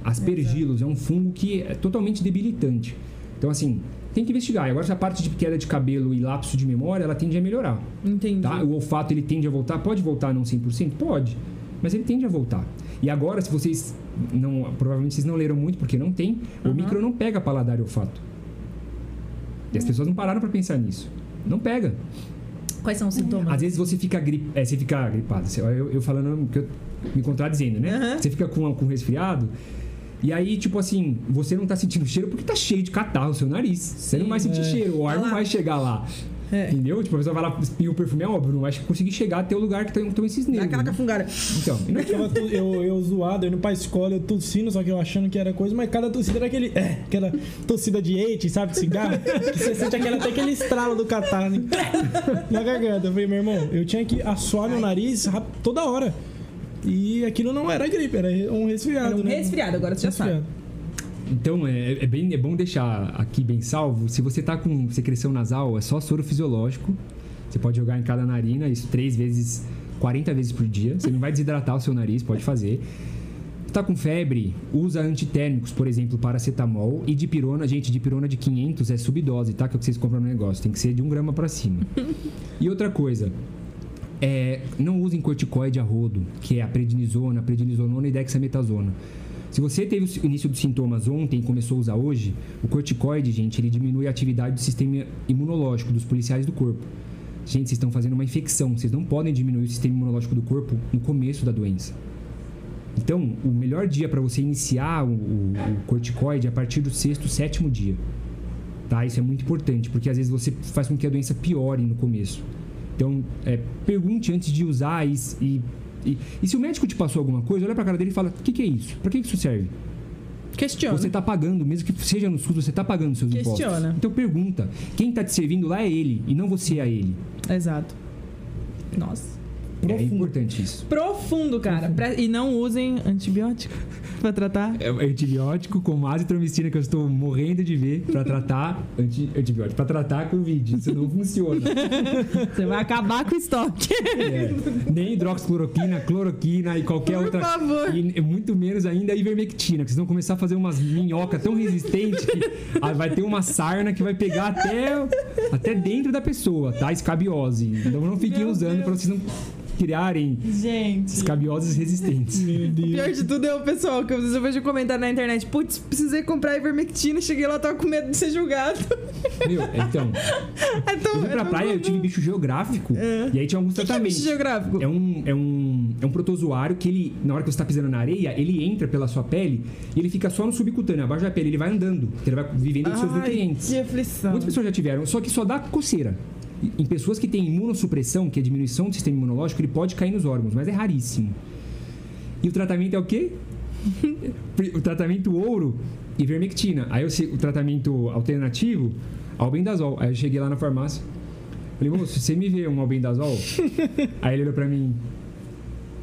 Aspergillus é um fungo que é totalmente debilitante. Então assim, tem que investigar. E agora essa parte de queda de cabelo e lapso de memória, ela tende a melhorar. Entendi. Tá? O olfato ele tende a voltar, pode voltar não 100%? Pode, mas ele tende a voltar. E agora, se vocês não, provavelmente vocês não leram muito porque não tem, o Aham. micro não pega paladar e olfato. E as pessoas não pararam para pensar nisso. Não pega. Quais são os sintomas? Às vezes você fica, gri... é, você fica gripado. Eu, eu falando, que eu- me contradizendo, né? Aham. Você fica com, com resfriado. E aí, tipo assim, você não tá sentindo cheiro porque tá cheio de catarro no seu nariz. Você não Sim. vai sentir É. cheiro, o ar não lá. vai chegar lá. É. Entendeu? Tipo, a pessoa vai lá espirra o perfume, é óbvio, não vai conseguir chegar até o lugar que estão esses Dá nervos. aquela né? cafungara. Então, e Eu, tava tu- eu, eu zoado, eu indo pra escola, eu tossindo, só que eu achando que era coisa, mas cada tossida era aquele. É, aquela tossida de eite, sabe, de cigarro, que você sente aquela, até aquele estralo do catarro assim, na garganta. Eu falei, meu irmão, eu tinha que assoar meu nariz toda hora. E aquilo não era gripe, era um resfriado, Era um né? resfriado, agora você já sabe. Então, é, é bem, é bom deixar aqui bem salvo. Se você tá com secreção nasal, é só soro fisiológico. Você pode jogar em cada narina, isso três vezes, 40 vezes por dia. Você não vai desidratar o seu nariz, pode fazer. Tá com febre, usa antitérmicos, por exemplo, paracetamol e dipirona. Gente, dipirona de 500 é subdose, tá? Que é o que vocês compram no negócio. Tem que ser de um grama para cima. E outra coisa, é, não usem corticoide a rodo, que é a prednisona, prednisonona e dexametasona. Se você teve o início dos sintomas ontem e começou a usar hoje, o corticoide, gente, ele diminui a atividade do sistema imunológico dos policiais do corpo. Gente, vocês estão fazendo uma infecção, vocês não podem diminuir o sistema imunológico do corpo no começo da doença. Então, o melhor dia para você iniciar o, o- o corticoide é a partir do sexto, sétimo dia. Tá? Isso é muito importante, porque às vezes você faz com que a doença piore no começo. Então, é, pergunte antes de usar e, e, e, e se o médico te passou alguma coisa, olha pra cara dele e fala: o que, que é isso? Pra que que isso serve? Questiona. Você tá pagando, mesmo que seja no SUS, você tá pagando seus Questiona. impostos. Então pergunta: quem tá te servindo lá é ele e não você a ele. Exato. Nossa. É Profundo. importante isso. Profundo, cara. Pra- E não usem antibiótico pra tratar. É antibiótico com azitromicina que eu estou morrendo de ver pra tratar anti, antibiótico, para tratar Covid. Isso não funciona. Você vai acabar com o estoque. É. Nem hidroxicloroquina, cloroquina e qualquer Por outra. favor. E muito menos ainda a ivermectina, que vocês vão começar a fazer umas minhocas tão resistentes que vai ter uma sarna que vai pegar até, até dentro da pessoa, tá? Escabiose. Então não fiquem Meu usando Deus. pra vocês não criarem Gente. escabioses resistentes. Meu Deus. Pior de tudo é o pessoal que às vezes eu vejo comentar na internet. Putz, precisei comprar ivermectina, cheguei lá, tava com medo de ser julgado. Meu, então, É tão, eu fui pra é praia, eu tive bicho geográfico, É. e aí tinha alguns que, que é tratamentos. bicho geográfico? É um, é, um, é um protozoário que ele, na hora que você tá pisando na areia, ele entra pela sua pele e ele fica só no subcutâneo, abaixo da pele, ele vai andando, ele vai vivendo dos seus nutrientes. que aflição. Muitas pessoas já tiveram, só que só dá coceira. E- Em pessoas que têm imunossupressão, que é diminuição do sistema imunológico, ele pode cair nos órgãos, mas é raríssimo. E o tratamento é o quê? o tratamento ouro, ivermectina. Aí eu, se- o tratamento alternativo, albendazol. Aí eu cheguei lá na farmácia. Falei, moço, você me vê um albendazol? Aí ele olhou pra mim.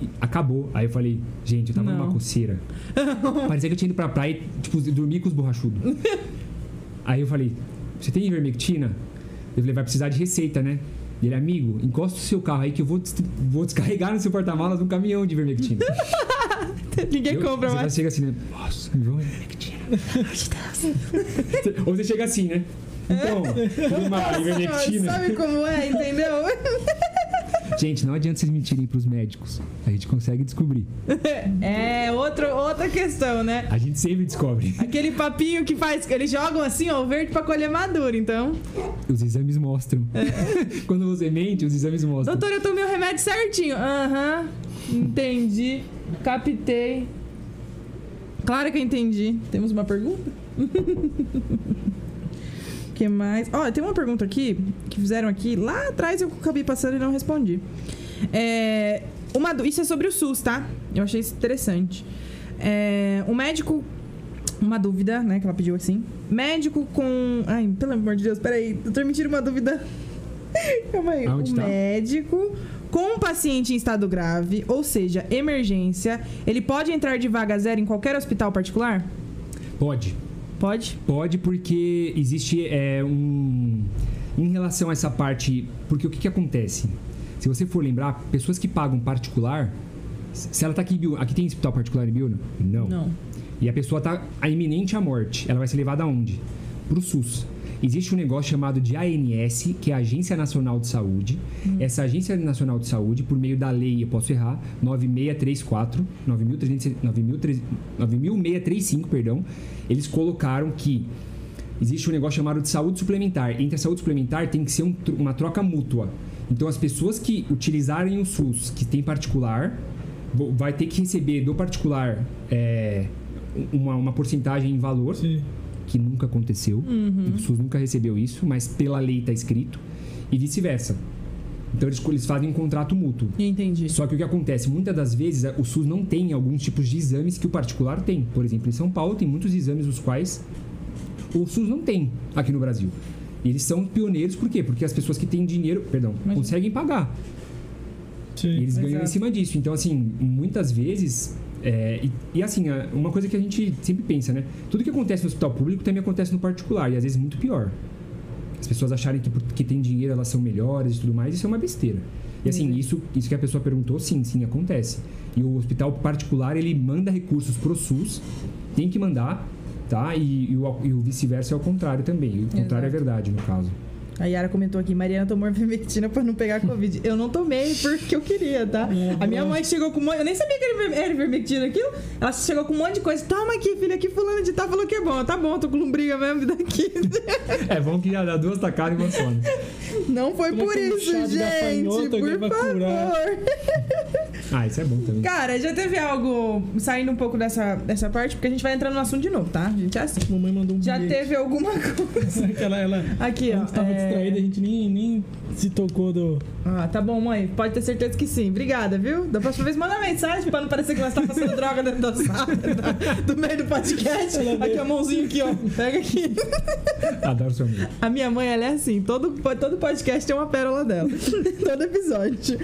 e Acabou. Aí eu falei, gente, eu tava Não. numa coceira. Parecia que eu tinha ido pra praia e, tipo, dormir com os borrachudos. Aí eu falei, você tem ivermectina? Falei, vai precisar de receita, né? Ele, amigo, encosta o seu carro aí que eu vou, des- vou descarregar no seu porta-malas um caminhão de ivermectina. Ninguém Eu- compra você mais. chega assim, né? Nossa, João Deus. Ou você chega assim, né? Então, uma ivermectina. Sabe como é, entendeu? Gente, não adianta vocês mentirem pros médicos. A gente consegue descobrir. É outro, outra questão, né? A gente sempre descobre. Aquele papinho que faz. Eles jogam assim, ó, o verde pra colher maduro. Então, Os exames mostram. Quando você mente, os exames mostram. doutor, eu tomei o remédio certinho. Aham, entendi. Captei. Claro que eu entendi. Temos uma pergunta? que mais? Ó, tem uma pergunta aqui que fizeram aqui. Lá atrás eu acabei passando e não respondi. É, uma, isso é sobre o SUS, tá? Eu achei isso interessante. É, um médico. Uma dúvida, né? Que ela pediu assim. Médico com. Ai, pelo amor de Deus, peraí. Doutor, me tira uma dúvida. Calma aí. Aonde um tá? médico com um paciente em estado grave, ou seja, emergência, ele pode entrar de vaga zero em qualquer hospital particular? Pode. Pode? Pode porque existe é, um. Em relação a essa parte. Porque o que, que acontece? Se você for lembrar, pessoas que pagam particular. Se ela tá aqui em Biúna. Aqui tem hospital particular em Biúna? Não. Não. E a pessoa tá a iminente à morte. Ela vai ser levada aonde? Pro SUS. Existe um negócio chamado de ANS, que é a Agência Nacional de Saúde. Essa Agência Nacional de Saúde, por meio da lei, eu posso errar, 9634, 9300 9300 9635, perdão, eles colocaram que existe um negócio chamado de saúde suplementar. Entre a saúde suplementar tem que ser um uma troca mútua. Então, as pessoas que utilizarem o SUS, que tem particular, vai ter que receber do particular é, uma, uma porcentagem em valor, Sim. que nunca aconteceu. Uhum. O SUS nunca recebeu isso, mas pela lei está escrito. E vice-versa. Então, eles, eles fazem um contrato mútuo. Entendi. Só que o que acontece, muitas das vezes o SUS não tem alguns tipos de exames que o particular tem. Por exemplo, em São Paulo tem muitos exames os quais o SUS não tem aqui no Brasil. E eles são pioneiros por quê? Porque as pessoas que têm dinheiro, perdão, Mas- conseguem pagar. E Sim. eles ganham em Exato. cima disso. Então, assim, muitas vezes. é, e, e, assim, a- uma coisa que a gente sempre pensa, né? Tudo que acontece no hospital público também acontece no particular, e às vezes muito pior. As pessoas acharem que porque tem dinheiro elas são melhores e tudo mais, isso é uma besteira. E assim, isso, isso que a pessoa perguntou, sim, sim, acontece. E o hospital particular, ele manda recursos pro SUS, tem que mandar, tá? E, e o, e o vice-versa é o contrário também. O contrário é Exato. verdade, no caso. A Yara comentou aqui, Mariana tomou ivermectina pra não pegar Covid. Eu não tomei porque eu queria, tá? A minha mãe chegou com um monte... Eu nem sabia que era ivermectina aquilo. Ela chegou com um monte de coisa. Toma aqui, filha, aqui fulano de tal falou que é bom. Tá bom, tô com lombriga mesmo, me dá aqui. É bom que já dá duas tacadas e uma só. né? Não foi Como por isso, gente. Por favor. Ah, isso é bom também. Cara, já teve algo... Saindo um pouco dessa, dessa parte, porque a gente vai entrar no assunto de novo, tá? A gente é assim. Mamãe mandou um Já bilhete. teve alguma coisa... ela, ela, Aqui, ó. é- distraída, a gente nem, nem se tocou do. Ah, tá bom, mãe. Pode ter certeza que sim. Obrigada, viu? Da próxima vez, manda mensagem pra não parecer que nós tá passando droga dentro da sala, do, do meio do podcast. Aqui, a mãozinha aqui, ó. Pega aqui. Adoro seu amigo. A minha mãe, ela é assim. Todo, todo podcast tem uma pérola dela. todo episódio.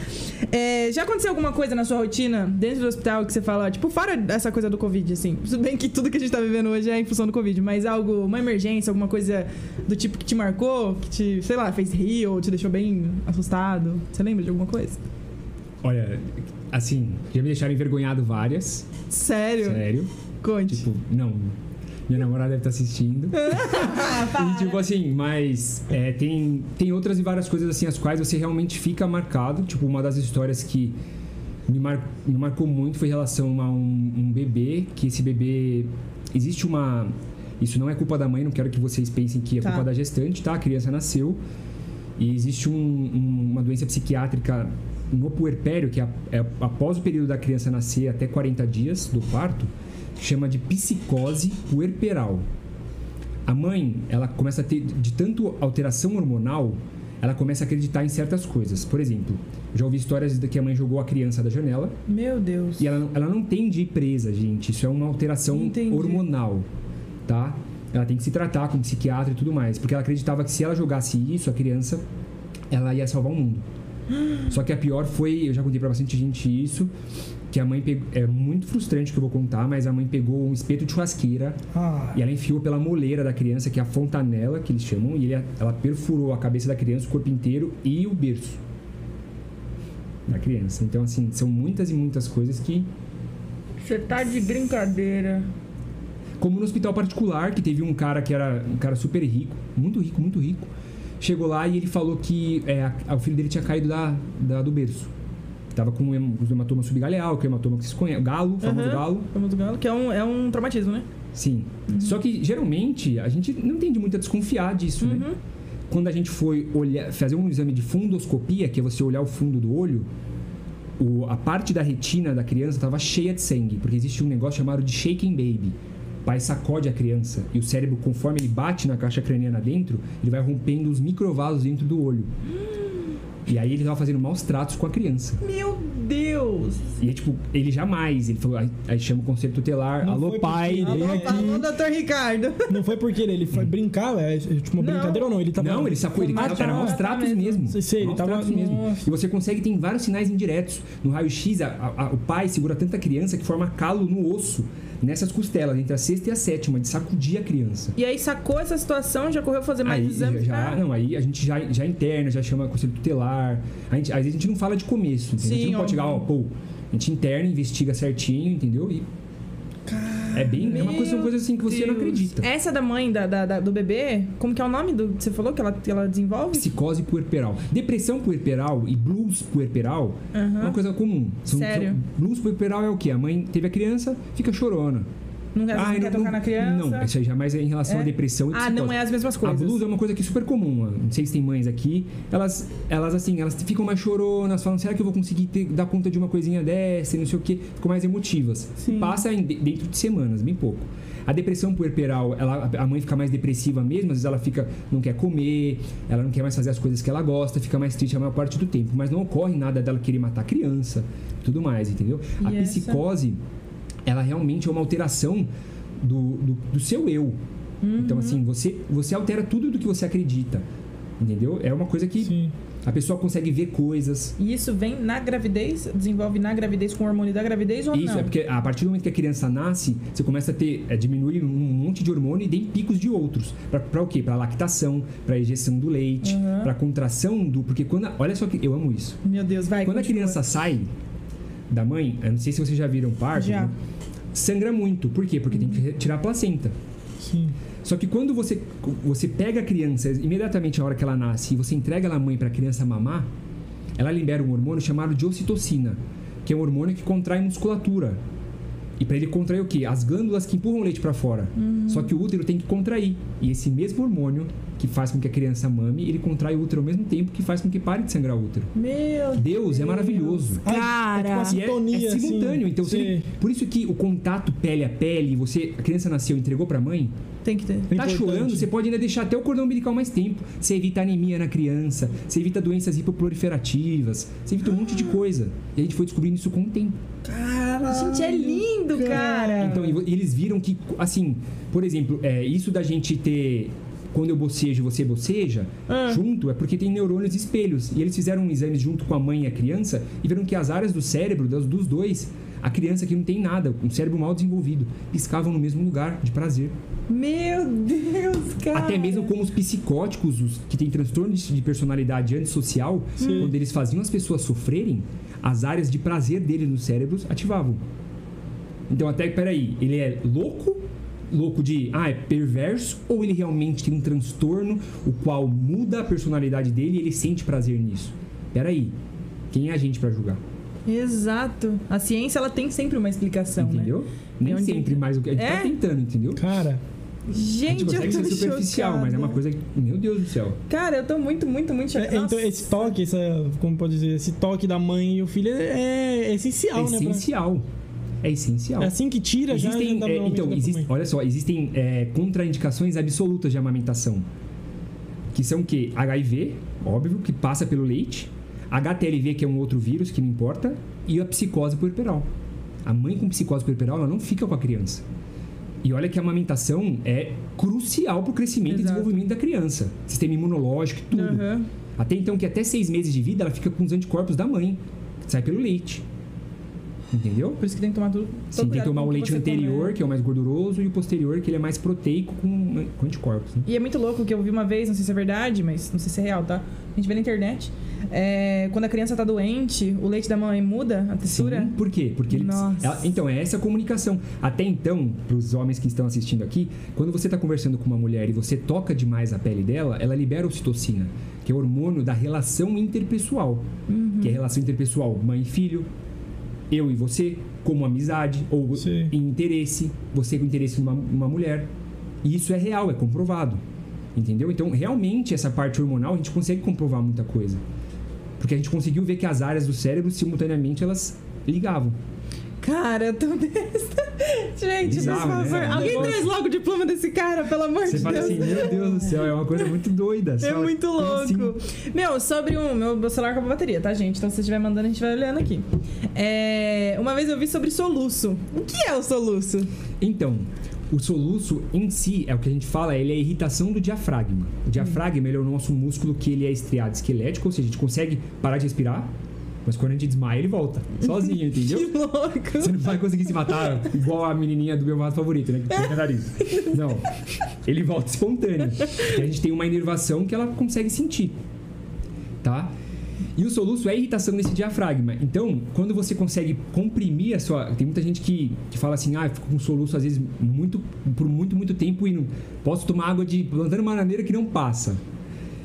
É, já aconteceu alguma coisa na sua rotina, dentro do hospital, que você fala, tipo, fora dessa coisa do Covid, assim? Tudo bem que tudo que a gente tá vivendo hoje é em função do Covid, mas algo, uma emergência, alguma coisa do tipo que te marcou, que te, sei lá, fez rir ou te deixou bem assustado? Você lembra de alguma coisa? Olha, assim, já me deixaram envergonhado várias. Sério? Sério. Conte. Tipo, não. Minha namorada deve estar assistindo. Ah, E, tipo assim, mas é, tem, tem outras e várias coisas assim, as quais você realmente fica marcado. Tipo, uma das histórias que me, mar, me marcou muito foi em relação a um, um bebê, que esse bebê. Existe uma. Isso não é culpa da mãe, não quero que vocês pensem que é Tá. culpa da gestante, tá? A criança nasceu. E existe um- um- uma doença psiquiátrica no puerpério, que é, é após o período da criança nascer até 40 dias do parto, chama de psicose puerperal. A mãe, ela começa a ter, de tanto alteração hormonal, ela começa a acreditar em certas coisas. Por exemplo, já ouvi histórias de que a mãe jogou a criança da janela Meu Deus. e ela, não- ela não tem de ir presa, gente. Isso é uma alteração Entendi. hormonal, tá? Ela tem que se tratar com psiquiatra e tudo mais. Porque ela acreditava que se ela jogasse isso, a criança, ela ia salvar o mundo. Só que a pior foi, eu já contei pra bastante gente isso, que a mãe pegou. É muito frustrante o que eu vou contar, mas a mãe pegou um espeto de churrasqueira Ah, e ela enfiou pela moleira da criança, que é a fontanela, que eles chamam, e ele- ela perfurou a cabeça da criança, o corpo inteiro e o berço da criança. Então, assim, são muitas e muitas coisas que Você tá de brincadeira. Como no hospital particular, que teve um cara que era um cara super rico, muito rico, muito rico. Chegou lá e ele falou que é, a- o filho dele tinha caído da, da- do berço. Tava com um hem- com hematoma subgaleal, que é o hematoma que vocês conhecem, galo, famoso Aham. galo. Famoso galo, que é um, é um traumatismo, né? Sim. Só que geralmente a gente não tende muito a desconfiar disso, né? Uhum. Quando a gente foi olhar, fazer um exame de fundoscopia, que é você olhar o fundo do olho, o- a parte da retina da criança estava cheia de sangue, porque existe um negócio chamado de shaking baby. O pai sacode a criança e o cérebro, conforme ele bate na caixa craniana dentro, ele vai rompendo os microvasos dentro do olho. E aí ele estava fazendo maus tratos com a criança. Meu Deus! E é tipo, ele jamais, ele falou, aí, aí chama o conselho tutelar, Não alô pai, vem Alô, aqui. Alô, doutor Ricardo. não foi porque ele, ele foi brincar, é tipo uma Não. brincadeira ou não? Ele tava. Não, ele sacou, ele tava, tá, era maus tratos mesmo. mesmo. Sei, sei, ele maus tava- tratos mesmo. E você consegue, tem vários sinais indiretos. No raio-x, o pai segura tanta criança que forma calo no osso, nessas costelas, entre a sexta e a sétima, de sacudir a criança. E aí sacou essa situação, já correu fazer mais Aí, exames? já, pra- não, aí a gente já, já interna, já chama conselho tutelar. A gente, às vezes a gente não fala de começo, entendeu? a gente Sim, não pode chegar, ó, pô, a gente interna, investiga certinho, entendeu? E é bem, é uma coisa, são Meu coisas assim que você não Deus. acredita. Essa da mãe da, da- da- do bebê, como que é o nome do que você falou que ela, que ela desenvolve? Psicose puerperal. Depressão puerperal e blues puerperal é Aham. uma coisa comum. São- Sério? são- blues puerperal é o quê? A mãe teve a criança, fica chorona. Não quer, não quer tocar na criança? Não, isso aí jamais é em relação É? à depressão e Ah, psicose. não é as mesmas A coisas. blues é uma coisa que é super comum. Não sei se tem mães aqui. Elas, elas assim, elas ficam mais choronas, falam, será que eu vou conseguir ter- dar conta de uma coisinha dessa e não sei o quê? Ficam mais emotivas. Sim. Passa em- dentro de semanas, bem pouco. A depressão puerperal, ela, a mãe fica mais depressiva mesmo, às vezes ela fica, não quer comer, ela não quer mais fazer as coisas que ela gosta, fica mais triste a maior parte do tempo. Mas não ocorre nada dela querer matar a criança, tudo mais, entendeu? a E essa? Ela realmente é uma alteração do, do, do seu eu. Então, assim, você, você altera tudo do que você acredita. Entendeu? É uma coisa que Sim. a pessoa consegue ver coisas. E isso vem na gravidez? Desenvolve na gravidez com o hormônio da gravidez ou Isso não? é porque a partir do momento que a criança nasce, você começa a ter, é, diminuir um monte de hormônio e tem picos de outros. Pra, pra o quê? Pra lactação, pra ejeção do leite, Uhum. pra contração do. Porque quando. a- olha só que eu amo isso. Meu Deus, vai. Quando a continua. criança sai da mãe, eu não sei se vocês já viram parto, Já. né? sangra muito. Por quê? Porque tem que retirar a placenta. Sim. Só que quando você, você pega a criança, imediatamente na hora que ela nasce, e você entrega ela à mãe para a criança mamar, ela libera um hormônio chamado de ocitocina, que é um hormônio que contrai musculatura. E para ele contrair o quê? As glândulas que empurram o leite para fora. Só que o útero tem que contrair. E esse mesmo hormônio que faz com que a criança mame, ele contrai o útero ao mesmo tempo que faz com que pare de sangrar o útero. Meu Deus é maravilhoso. Cara. É tipo E é, sintonia, é simultâneo. assim. Então, ele- por isso que o contato pele a pele, você, a criança nasceu e entregou para a mãe, Tem que ter. É Tá importante. chorando, você pode ainda deixar até o cordão umbilical mais tempo. Você evita anemia na criança, você evita doenças hipoproliferativas, você evita um monte de coisa. E a gente foi descobrindo isso com o tempo. Caralho. Gente, é lindo, cara. Então, e vo- e eles viram que, assim, por exemplo, é, isso da gente ter. Quando eu bocejo e você boceja, Ah. junto, é porque tem neurônios espelhos. E eles fizeram um exame junto com a mãe e a criança e viram que as áreas do cérebro, das- dos dois, a criança que não tem nada, um cérebro mal desenvolvido, piscavam no mesmo lugar de prazer. Meu Deus, cara. Até mesmo como os psicóticos, os que têm transtorno de de personalidade antissocial, Sim. quando eles faziam as pessoas sofrerem, as áreas de prazer dele nos cérebros ativavam. Então, até, peraí, ele é louco? Louco de, ah, é perverso? Ou ele realmente tem um transtorno, o qual muda a personalidade dele e ele sente prazer nisso? Peraí, quem é a gente pra julgar? Exato. A ciência, ela tem sempre uma explicação, entendeu? né? Nem onde- sempre, mas o que a gente É? tá tentando, entendeu? Cara, A Gente, gente consegue eu tô ser superficial, mas é uma chocada. coisa que, meu Deus do céu. Cara, eu tô muito, muito, muito chocada. é, então esse toque, essa, como pode dizer, esse toque da mãe e o filho é, é essencial, É né? pra- essencial. É essencial. É assim que tira já, Existem, já dá é, então, existe, olha só, existem é, contraindicações absolutas de amamentação. que são o quê? HIV, óbvio, que passa pelo leite, HTLV, que é um outro vírus que não importa, e a psicose puerperal. A mãe com psicose puerperal, ela não fica com a criança. E olha que a amamentação é crucial para o crescimento Exato. e desenvolvimento da criança. Sistema imunológico, tudo. Aham. Até então, que até seis meses de vida, ela fica com os anticorpos da mãe, que sai pelo leite. Entendeu? Por isso que tem que tomar tudo. Sim, tem que tomar o leite anterior, anterior que é o mais gorduroso, e o posterior, que ele é mais proteico com, com anticorpos. Né? E é muito louco que eu vi uma vez, não sei se é verdade, mas não sei se é real, tá? A gente vê na internet. É, quando a criança tá doente, o leite da mãe muda a textura. Sim, por quê? Porque ele, Nossa. ela- então, é essa a comunicação. Até então, para os homens que estão assistindo aqui, quando você está conversando com uma mulher e você toca demais a pele dela, ela libera ocitocina, que é o hormônio da relação interpessoal. Uhum. Que é a relação interpessoal mãe e filho, eu e você, como amizade, ou Sim. em interesse, você com interesse numa, numa mulher. E isso é real, é comprovado. Entendeu? Então, realmente, essa parte hormonal, a gente consegue comprovar muita coisa. Porque a gente conseguiu ver que as áreas do cérebro, simultaneamente, elas ligavam. Cara, eu tô besta. Gente, Bizarro, por favor. né? Alguém Negócio- traz logo o diploma desse cara, pelo amor Você de fala Deus. assim, meu Deus do céu, é uma coisa muito doida. É sabe? muito Como assim? louco. Meu, sobre um. Meu, celular acabou a bateria, tá, gente? Então se você estiver mandando, a gente vai olhando aqui. É, uma vez eu vi sobre soluço. O que é o soluço? Então, o soluço em si, é o que a gente fala, ele é a irritação do diafragma. O diafragma ele é o nosso músculo que ele é estriado esquelético, ou seja, a gente consegue parar de respirar, mas quando a gente desmaia, ele volta. Sozinho, entendeu? Que louco. Você não vai conseguir se matar igual a menininha do meu mato favorito, né? Que tem nariz. Não. Ele volta espontâneo. Porque a gente tem uma inervação que ela consegue sentir. Tá? E o soluço é a irritação desse diafragma. Então, quando você consegue comprimir a sua. Tem muita gente que, que fala assim, ah, eu fico com soluço às vezes muito, por muito, muito tempo e não posso tomar água de plantando bananeira que não passa.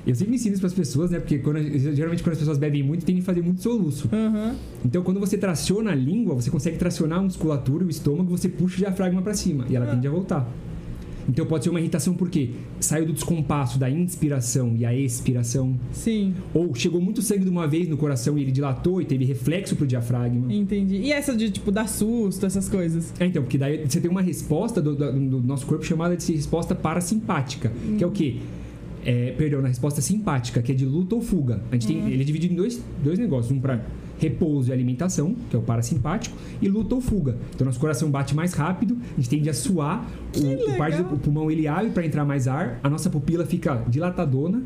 Eu sempre ensino isso para as pessoas, né? Porque quando, geralmente quando as pessoas bebem muito, tem que fazer muito soluço. Aham. Então, quando você traciona a língua, você consegue tracionar a musculatura o estômago, você puxa o diafragma para cima e ela Ah. tende a voltar. Então, pode ser uma irritação porque saiu do descompasso da inspiração e a expiração, Sim, ou chegou muito sangue de uma vez no coração e ele dilatou e teve reflexo pro diafragma. entendi. E essa de, tipo, dar susto, essas coisas? É, então, porque daí você tem uma resposta do, do- do nosso corpo chamada de resposta parasimpática, que é o quê? É, perdão, na resposta simpática, que é de luta ou fuga. A gente tem, ele é dividido em dois, dois negócios. Um para repouso e alimentação, que é o parasimpático, e luta ou fuga. Então, nosso coração bate mais rápido, a gente tende a suar, o, o parte do legal. pulmão ele abre para entrar mais ar, a nossa pupila fica dilatadona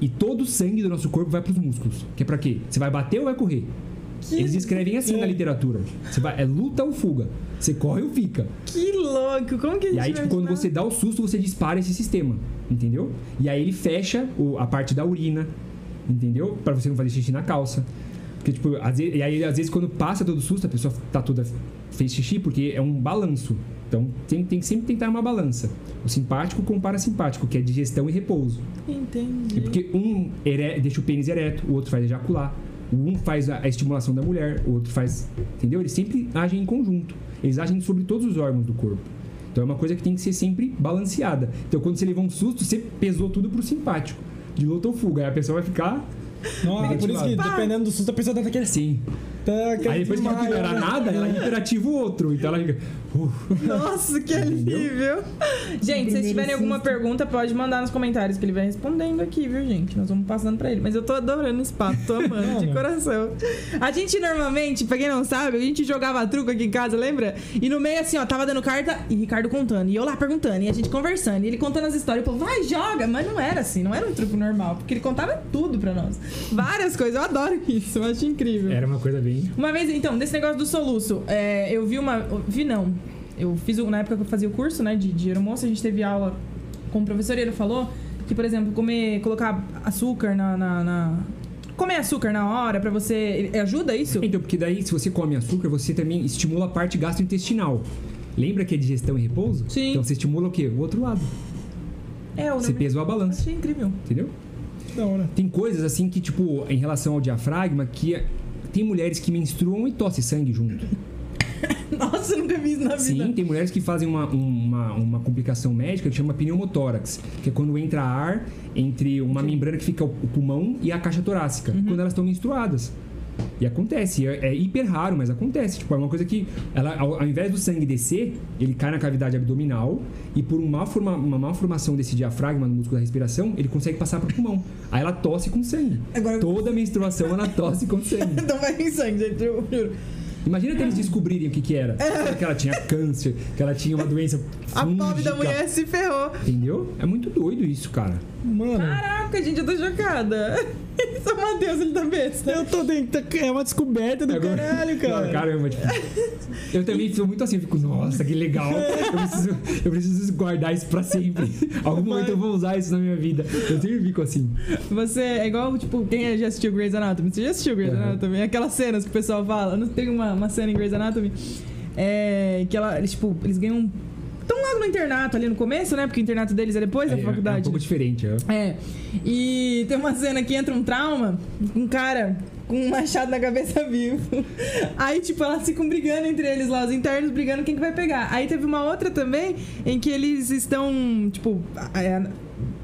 e todo o sangue do nosso corpo vai para os músculos. Que é para quê? Você vai bater ou vai correr? Eles escrevem assim na literatura. Você vai, é luta ou fuga. Você corre ou fica. Que louco! Como que a gente E aí, tipo, quando você dá o susto, você dispara esse sistema. Entendeu? E aí ele fecha a parte da urina. Entendeu? Pra você não fazer xixi na calça. Porque, tipo, às vezes, e aí, às vezes, quando passa todo o susto, a pessoa tá toda. fez xixi, porque é um balanço. Então, tem, tem que sempre tentar uma balança. O simpático com o parasimpático, que é digestão e repouso. Entendi. É porque um ere- deixa o pênis ereto, o outro faz ejacular. Um faz a, estimulação da mulher, o outro faz. Entendeu? Eles sempre agem em conjunto. Eles agem sobre todos os órgãos do corpo. Então é uma coisa que tem que ser sempre balanceada. Então quando você levou um susto, você pesou tudo pro simpático. De luta ou fuga. Aí a pessoa vai ficar Nossa, por isso que dependendo do susto, a pessoa tá aquele assim. Tá Aí depois que desmaio, não era né? nada, ela hiperativa o outro. Então ela fica. Nossa, que alívio. Gente, se tiverem alguma pergunta, pode mandar nos comentários que ele vai respondendo aqui, viu, gente? Nós vamos passando pra ele. Mas eu tô adorando esse papo, tô amando de coração. A gente normalmente, pra quem não sabe, a gente jogava truco aqui em casa, lembra? E no meio assim, ó, tava dando carta e Ricardo contando. E eu lá perguntando, e a gente conversando. E ele contando as histórias. E o povo, vai, joga. Mas não era assim, não era um truco normal. Porque ele contava tudo pra nós. Várias coisas. Eu adoro isso, eu acho incrível. Era uma coisa bem. Uma vez, então, desse negócio do soluço, é, eu vi uma. Vi não. Eu fiz. o- Na época que eu fazia o curso, né, de, de aeromoça, a gente teve aula com o professor e ele falou que, por exemplo, comer. colocar açúcar na. na- na- comer açúcar na hora pra você. Ajuda isso? Então, porque daí, se você come açúcar, você também estimula a parte gastrointestinal. Lembra que é digestão e repouso? Sim. Então você estimula o quê? O outro lado. É, eu Você pesou a balança. Achei incrível. Entendeu? Da hora. Tem coisas assim que, tipo, em relação ao diafragma, que é- tem mulheres que menstruam e tossem sangue junto. Nossa, eu nunca vi isso na vida. Sim, tem mulheres que fazem uma, uma, uma complicação médica que chama pneumotórax, que é quando entra ar entre uma membrana que fica o o pulmão e a caixa torácica, Uhum. quando elas estão menstruadas. E acontece, é, é hiper raro, mas acontece. Tipo, é uma coisa que, ela, ao, ao invés do sangue descer, ele cai na cavidade abdominal e por uma, forma, uma má formação desse diafragma no músculo da respiração, ele consegue passar pro pulmão. Aí ela tosse com sangue. Agora- Toda menstruação ela tosse com sangue. Não vai em sangue, gente, eu juro. Imagina que eles descobrirem o que que era. Que ela tinha câncer, que ela tinha uma doença A pobre da fúngica. mulher se ferrou. Entendeu? É muito doido isso, cara. Mano, Caraca, gente, eu tô chocada. São Mateus, ele tá besta. eu tô tentando. É uma descoberta do Agora- caralho, cara. Não, caramba, tipo. Eu também sou muito assim, eu fico, nossa, que legal. Eu preciso, eu preciso guardar isso pra sempre. Algum momento eu vou usar isso na minha vida. Eu sempre fico assim. Você é igual, tipo, quem já assistiu Grey's Anatomy? Você já assistiu Grey's Aham. Anatomy? Aquelas cenas que o pessoal fala. Não tem uma, uma cena em Grey's Anatomy é, que ela, eles, tipo, eles ganham. Estão logo no internato ali no começo, né? Porque o internato deles é depois da É, é faculdade. um pouco diferente. É. É. E tem uma cena que entra um trauma, um cara com um machado na cabeça vivo. Aí, tipo, elas ficam brigando entre eles lá, os internos brigando quem que vai pegar. Aí teve uma outra também em que eles estão, tipo, é,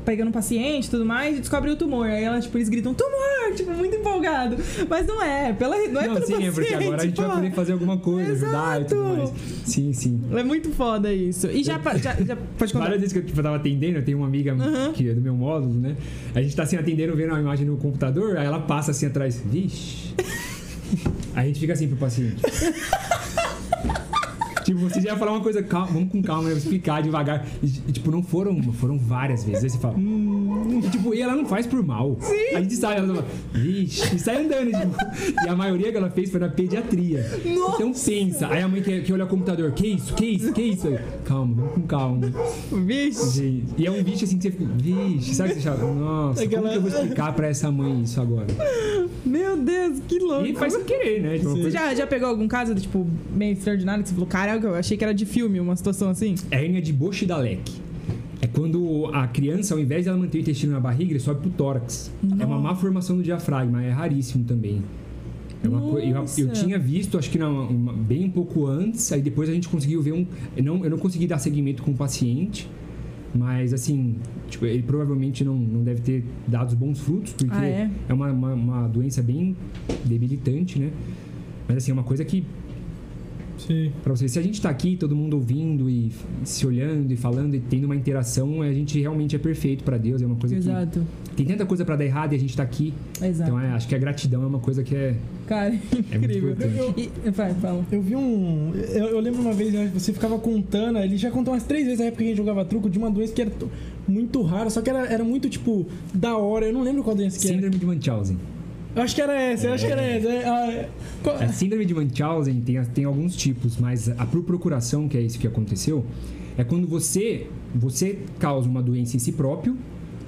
pegando um paciente e tudo mais e descobrem o tumor. Aí elas, tipo, eles gritam, tumor! Tipo, muito empolgado. Mas não é, pela, não é Não, pelo sim, paciente. é porque agora a gente vai poder fazer alguma coisa, ajudar e tudo Exato. mais. Sim, sim. É muito foda isso. E já, já, já pode contar. Várias vezes que eu tipo, tava atendendo, eu tenho uma amiga Uhum. que é do meu módulo, né? A gente tá assim atendendo, vendo a imagem no computador, aí ela passa assim atrás, vixe. Aí a gente fica assim pro paciente. Tipo, você já ia falar uma coisa, calma, vamos com calma, né? Explicar devagar. E, tipo, não foram uma, foram várias vezes. Aí você fala, hum. E, tipo, e ela não faz por mal. A gente sai, ela fala, vixe, e sai andando, tipo. E a maioria que ela fez foi na pediatria. Nossa! Então pensa. Aí a mãe que, que olha o computador, que isso, que isso, que isso? Aí, calma, vamos com calma. Vixe. E é um bicho assim que você fica, vixe, sabe o que você fala? Nossa, como que eu vou explicar pra essa mãe isso agora? Meu Deus, que louco. E faz sem querer, né? Tipo, Você já, já pegou algum caso, tipo, meio extraordinário que você falou, caraca, eu achei que era de filme, uma situação assim? É a hérnia de Bosch-Dalek. É quando a criança, ao invés de ela manter o intestino na barriga, ele sobe pro tórax. É uma má formação do diafragma, é raríssimo também. É coi- eu, eu tinha visto, acho que na- uma- bem um pouco antes, aí depois a gente conseguiu ver um. Eu não, eu não consegui dar seguimento com o paciente, mas assim, tipo, ele provavelmente não, não deve ter dado bons frutos, porque Ah, é? uma, uma, uma doença bem debilitante, né? Mas assim, é uma coisa que Sim. Pra você, se a gente tá aqui, todo mundo ouvindo e se olhando e falando e tendo uma interação, a gente realmente é perfeito pra Deus. É uma coisa Exato. que tem tanta coisa pra dar errado e a gente tá aqui. Exato. Então é, acho que a gratidão é uma coisa que é, Cara, é muito incrível. E, vai, fala. Eu vi um. Eu, eu lembro uma vez, né, você ficava contando, ele já contou umas três vezes na época que a gente jogava truco de uma doença que era muito rara, só que era, era muito, tipo, da hora. Eu não lembro qual doença que era. Síndrome de Munchausen. Eu acho que era essa, eu acho que era essa. É, ah, qual- A síndrome de Munchausen tem, tem alguns tipos, mas a por procuração, que é isso que aconteceu, é quando você, você causa uma doença em si próprio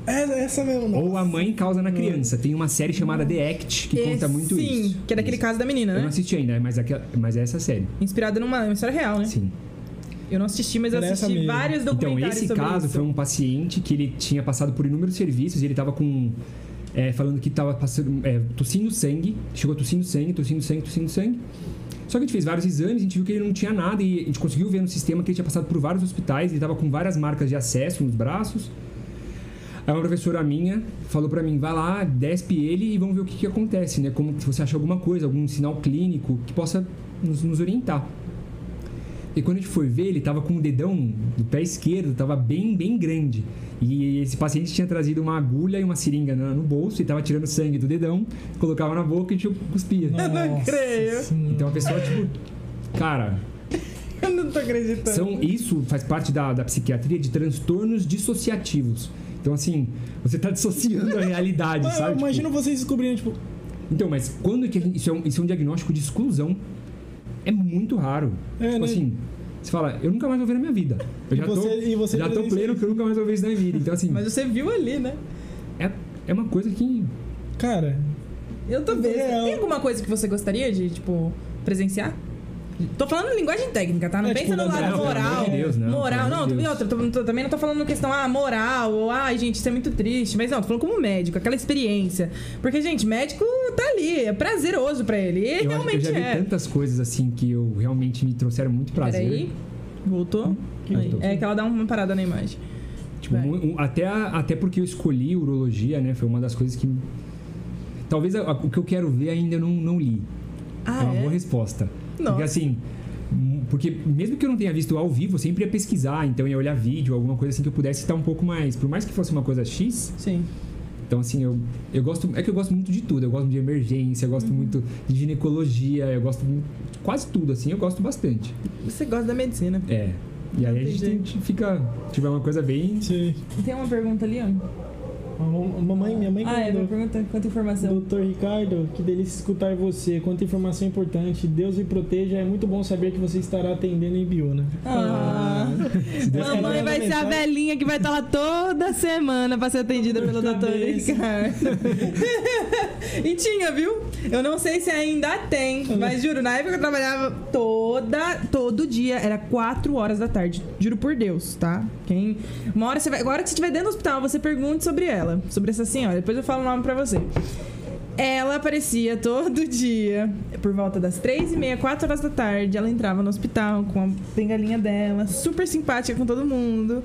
é essa mesmo. ou a mãe causa na criança. Tem uma série chamada The Act que conta Esse, muito sim, isso. que é daquele Isso. caso da menina, Eu não né? assisti ainda, mas, é, mas é essa série. Inspirada numa uma história real, né? Sim. Eu não assisti, mas eu Era assisti vários Então, documentários esse sobre caso isso. foi um paciente que ele tinha passado por inúmeros serviços e ele tava com. É, falando que tava passando, é, tossindo sangue, chegou tossindo sangue, tossindo sangue, tossindo sangue. Só que a gente fez vários exames, a gente viu que ele não tinha nada e a gente conseguiu ver no sistema que ele tinha passado por vários hospitais, ele tava com várias marcas de acesso nos braços. Aí uma professora minha falou pra mim, vai lá, despe ele e vamos ver o que, que acontece, né? Como se você acha alguma coisa, algum sinal clínico que possa nos, nos orientar. E quando a gente foi ver, ele tava com o dedão do pé esquerdo, tava bem, bem grande. E esse paciente tinha trazido uma agulha e uma seringa no, bolso e tava tirando sangue do dedão, colocava na boca e tipo, cuspia. Eu não Nossa creio. Senhora. Então a pessoa, tipo, cara, Eu não tô acreditando. são, isso faz parte da, da psiquiatria de transtornos dissociativos. Então, assim, você tá dissociando a realidade, sabe? Tipo, Imagina vocês descobrindo, tipo, Então, mas quando que a gente, isso, é um, isso é um diagnóstico de exclusão? É muito raro. É, tipo né? assim, você fala, eu nunca mais vou ver na minha vida. Eu E já você- tô, e você já tô pleno que eu nunca mais vou ver isso na minha vida. Então, assim, Mas você viu ali, né? é, é uma coisa que. cara, Eu tô vendo. É, Tem alguma coisa que você gostaria de, tipo, presenciar? Tô falando em linguagem técnica, tá? Não É, pensa tipo, no não, lado pelo moral. Deus, não, moral, não, Deus. outra, tô- tô- também não tô falando questão, ah, moral, ou ai, gente, isso é muito triste. Mas não, tô falando como médico, aquela experiência. Porque, gente, médico tá ali, é prazeroso pra ele. E Eu, acho que eu realmente já vi é. tantas coisas assim que eu realmente me trouxeram muito prazer. Peraí. Voltou? É que ela dá uma parada na imagem. Tipo, um- até, a- até porque eu escolhi urologia, né? Foi uma das coisas que. Talvez a- a- o que eu quero ver ainda eu não, não li. Ah, é uma é? boa resposta. Nossa. Porque assim. Porque mesmo que eu não tenha visto ao vivo, eu sempre ia pesquisar, então ia olhar vídeo, alguma coisa assim que eu pudesse estar um pouco mais. Por mais que fosse uma coisa X, Sim. então, assim, eu, eu gosto. É que eu gosto muito de tudo. Eu gosto de emergência, eu gosto Uhum. muito de ginecologia, eu gosto muito de quase tudo, assim, eu gosto bastante. Você gosta da medicina. É. E aí a Tem gente, tem- fica. Tiver uma coisa bem. Sim. Tem uma pergunta ali, ó. Mamãe, minha mãe Ah, é, mandou. minha pergunta, quanta informação. Doutor Ricardo, que delícia escutar você. Quanta informação importante. Deus me proteja. É muito bom saber que você estará atendendo em Biona. Ah. Ela Mamãe vai ser a velhinha que vai estar lá toda semana pra ser atendida pelo doutor. Ricardo. e tinha, viu? Eu não sei se ainda tem, mas juro, na época eu trabalhava toda, todo dia, era 4 horas da tarde. Juro por Deus, tá? Quem. Uma hora você vai. Agora que você estiver dentro do hospital, você pergunte sobre ela, sobre essa senhora. Depois eu falo o nome pra você. Ela aparecia todo dia, por volta das três e meia, quatro horas da tarde. Ela entrava no hospital com a bengalinha dela, super simpática com todo mundo.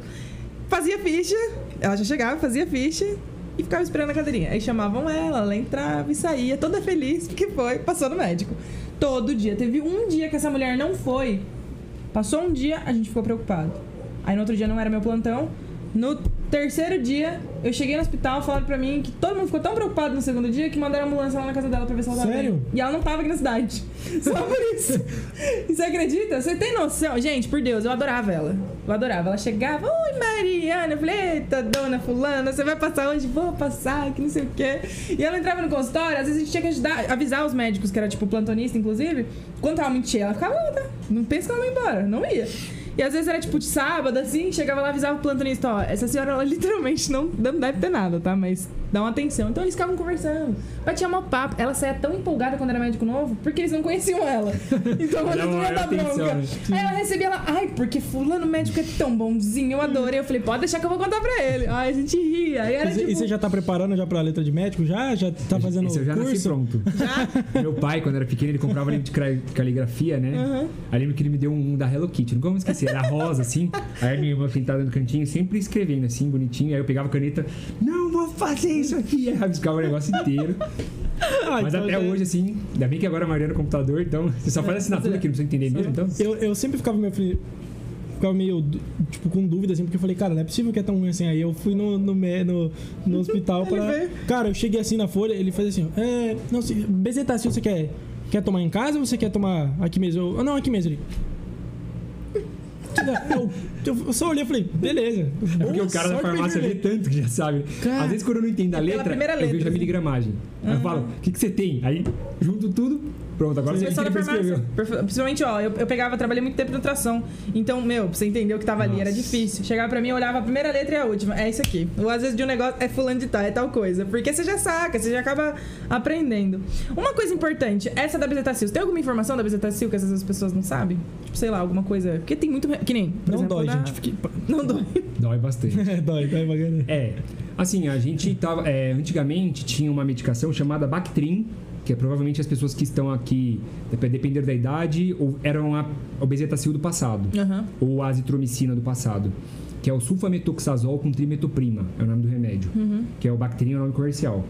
Fazia ficha, ela já chegava, fazia ficha e ficava esperando a cadeirinha. Aí chamavam ela, ela entrava e saía, toda feliz, porque foi, passou no médico. Todo dia. Teve um dia que essa mulher não foi. Passou um dia, a gente ficou preocupado. Aí no outro dia não era meu plantão. No terceiro dia, eu cheguei no hospital, falaram pra mim que todo mundo ficou tão preocupado no segundo dia que mandaram a ambulância lá na casa dela pra ver se ela tava Sério? bem. E ela não tava aqui na cidade. Só por isso. E você acredita? Você tem noção? Gente, por Deus, eu adorava ela. Eu adorava. Ela chegava, oi Mariana. Eu falei, eita, dona fulana, você vai passar onde? Vou passar, que não sei o quê. E ela entrava no consultório, às vezes a gente tinha que ajudar, avisar os médicos, que era tipo plantonista, inclusive, quando tava muito cheia. Ela ficava lá, tá? Não pensa que ela ia embora. Não ia. E às vezes era tipo de sábado, assim, chegava lá avisava o plantonista, ó, essa senhora ela literalmente não, não deve ter nada, tá? Mas dá uma atenção. Então eles ficavam conversando. Batia mó papo. Ela saía tão empolgada quando era médico novo, porque eles não conheciam ela. Então ela não ia dar bronca. Aí ela recebia ela, ai, porque fulano médico é tão bonzinho, eu adorei. Eu falei, pode deixar que eu vou contar pra ele. Ai, a gente ria. Aí era E você- tipo. E você já tá preparando já pra letra de médico? Já? Já tá fazendo Esse eu já nasci curso? pronto. Meu pai, quando era pequeno, ele comprava livro de caligrafia, né? Aham. Aí lembro que ele me deu um da Hello Kitty. Não como esquecer, era rosa, assim. Aí a minha irmã pintada no cantinho, sempre escrevendo assim, bonitinho. Aí eu pegava a caneta, não vou fazer isso aqui. Aí rabiscava o negócio inteiro. Ah, Mas então até hoje, assim, ainda bem que agora a maioria é no computador, então você só faz assinatura que não precisa entender mesmo, então. Eu, eu sempre ficava meio, ficava meio, tipo, com dúvida, assim, porque eu falei, cara, não é possível que é tão ruim assim. Aí eu fui no, no, no, no hospital pra... Cara, eu cheguei assim na folha, ele faz assim, é... Não, se, bezetacil você quer, quer tomar em casa ou você quer tomar aqui mesmo? Eu, "Ah, não, aqui mesmo. Ele... Eu, eu só olhei e falei, beleza. É porque o cara da farmácia vê tanto que já sabe. Cara, Às vezes, quando eu não entendo a é letra, primeira eu letra, vejo a assim. miligramagem. Aí eu falo, o que, que você tem? Aí, junto tudo, pronto, agora você pessoal da farmácia. Principalmente, ó, eu, eu pegava, trabalhei muito tempo no ultrassom. Então, meu, pra você entender o que tava ali, era Nossa. difícil. Chegava pra mim, eu olhava a primeira letra e a última. É isso aqui. Ou às vezes de um negócio é fulano de tal, é tal coisa. Porque você já saca, você já acaba aprendendo. Uma coisa importante, essa da bezetacil. Tem alguma informação da bezetacil que essas as pessoas não sabem? Tipo, sei lá, alguma coisa. Porque tem muito. Que nem. por Não exemplo, dói, da- gente. Fique... Não dói. Dói bastante. É, dói, dói bacana. É, assim, a gente tava. é, antigamente tinha uma medicação chamada Bactrim, que é provavelmente as pessoas que estão aqui, dep- depender da idade, ou eram a obesetacil do passado, Aham. ou a azitromicina do passado, que é o sulfametoxazol com trimetoprima, é o nome do remédio, Uhum. que é o Bactrim, é o nome comercial.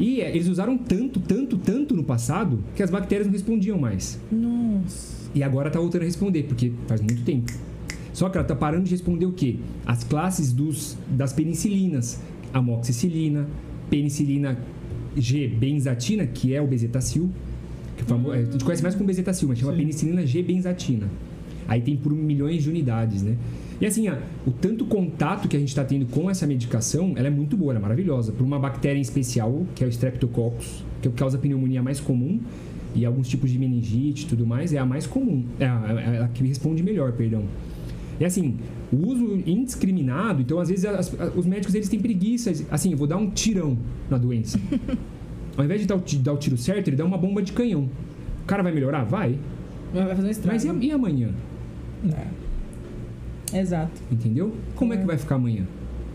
E é, eles usaram tanto, tanto, tanto no passado que as bactérias não respondiam mais. Nossa. E agora tá voltando a responder, porque faz muito tempo. Só que ela tá parando de responder o quê? As classes dos, das penicilinas. Amoxicilina, penicilina G benzatina, que é o bezetacil. Que é famo- é, a gente conhece mais como bezetacil, mas chama Sim. penicilina G benzatina. Aí tem por milhões de unidades, né? E assim, ó, o tanto contato que a gente está tendo com essa medicação, ela é muito boa, ela é maravilhosa. Por uma bactéria em especial, que é o Streptococcus, que é o que causa a pneumonia mais comum, e alguns tipos de meningite e tudo mais, é a mais comum. É a, é a que responde melhor, perdão. E assim, o uso indiscriminado, então às vezes as- os médicos eles têm preguiça, assim, eu vou dar um tirão na doença. Ao invés de dar o, ti- dar o tiro certo, ele dá uma bomba de canhão. O cara vai melhorar? Vai. Vai fazer um estrago. Mas e, e amanhã? É. Exato. Entendeu? Como é que vai ficar amanhã?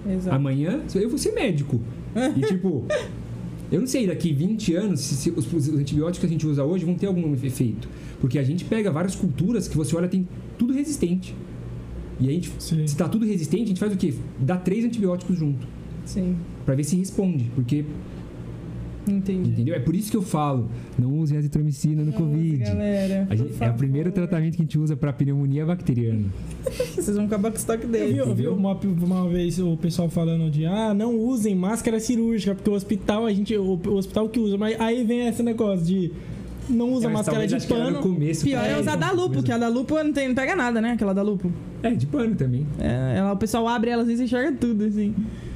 Exato. Amanhã eu vou ser médico. E tipo, eu não sei daqui 20 anos se, se os, os antibióticos que a gente usa hoje vão ter algum efeito. Porque a gente pega várias culturas que você olha tem tudo resistente. E a gente, Sim. se tá tudo resistente, a gente faz o quê? Dá três antibióticos junto. Sim. Pra ver se responde. Porque Entendi. Entendeu? É por isso que eu falo, não usem azitromicina no Nossa, Covid. galera, gente- é o primeiro tratamento que a gente usa pra pneumonia bacteriana. Vocês vão acabar com o estoque dele. eu vi uma, uma vez o pessoal falando de ah, não usem máscara cirúrgica, porque o hospital, a gente. O, o hospital que usa, mas aí vem esse negócio de não usa É, máscara de pano. no começo. Pior é pra- usar da lupo, Mas- que a da lupo não, tem, não pega nada, né? Aquela da lupo. É, de pano também. É, ela, o pessoal abre ela assim e enxerga tudo, assim.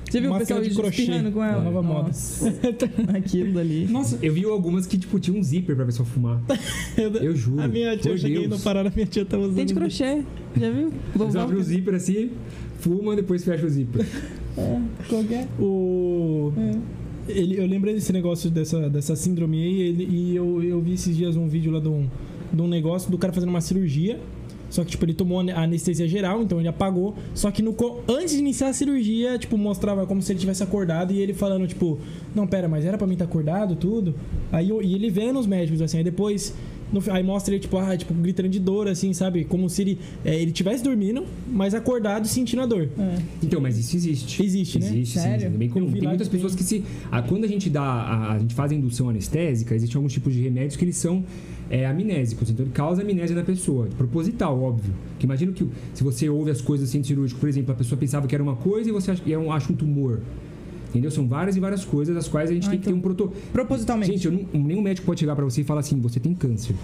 Você viu o pessoal de crochê. espirrando com ela? É, nova moda. Nossa, Aquilo dali. Nossa, Eu vi algumas que, tipo, tinha um zíper pra pessoa fumar. eu, Eu juro. a minha tia, eu cheguei Deus. no Pará, a minha tia tá usando. Tem de crochê, já viu? Você abre o zíper assim, fuma, depois fecha o zíper. É, qualquer. O. É. Ele, eu lembrei desse negócio dessa, dessa síndrome aí, ele, e eu, eu vi esses dias um vídeo lá de um, de um negócio do cara fazendo uma cirurgia. Só que, tipo, ele tomou anestesia geral, então ele apagou. Só que no, antes de iniciar a cirurgia, tipo, mostrava como se ele tivesse acordado e ele falando, tipo, não, pera, mas era pra mim estar acordado, tudo. Aí eu- e ele vendo os médicos, assim, aí depois. No aí mostra ele, tipo, ah, tipo, gritando de dor, assim, sabe? Como se ele, é, ele tivesse dormindo, mas acordado sentindo a dor. É. Então, mas isso existe. Existe, né? Existe, Sério? sim. É bem comum. Tem muitas pessoas que se. ah, quando a gente dá. A, a gente faz a indução anestésica, existem alguns tipos de remédios que eles são é, amnésicos. Então ele causa amnésia na pessoa. Proposital, óbvio. Que imagina que se você ouve as coisas sem cirúrgico, por exemplo, a pessoa pensava que era uma coisa e você acha, que é um, acha um tumor. Entendeu? São várias e várias coisas das quais a gente Ah, tem que ter então- um protocolo. Propositalmente. Gente, não- nenhum médico pode chegar pra você e falar assim: você tem câncer.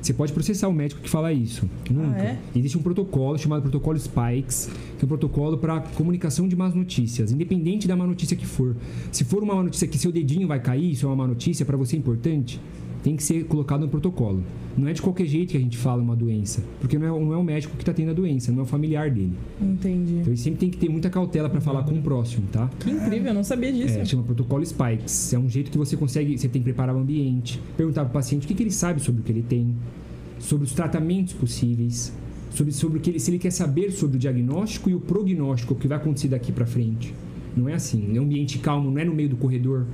Você pode processar o médico que fala isso. Nunca. é? Existe um protocolo chamado protocolo Spikes, que é um protocolo para comunicação de más notícias, independente da má notícia que for. Se for uma má notícia que seu dedinho vai cair, isso é uma má notícia para você importante, tem que ser colocado no protocolo. Não é de qualquer jeito que a gente fala uma doença, porque não é, não é o médico que está tendo a doença, não é o familiar dele. Entendi. Então ele sempre tem que ter muita cautela para falar com o próximo, tá? Que incrível, eu não sabia disso. É, chama protocolo Spikes. É um jeito que você consegue. Você tem que preparar o ambiente, perguntar para o paciente o que, que ele sabe sobre o que ele tem, sobre os tratamentos possíveis, sobre, sobre o que ele, se ele quer saber sobre o diagnóstico e o prognóstico, o que vai acontecer daqui para frente. Não é assim. É um ambiente calmo, não é no meio do corredor.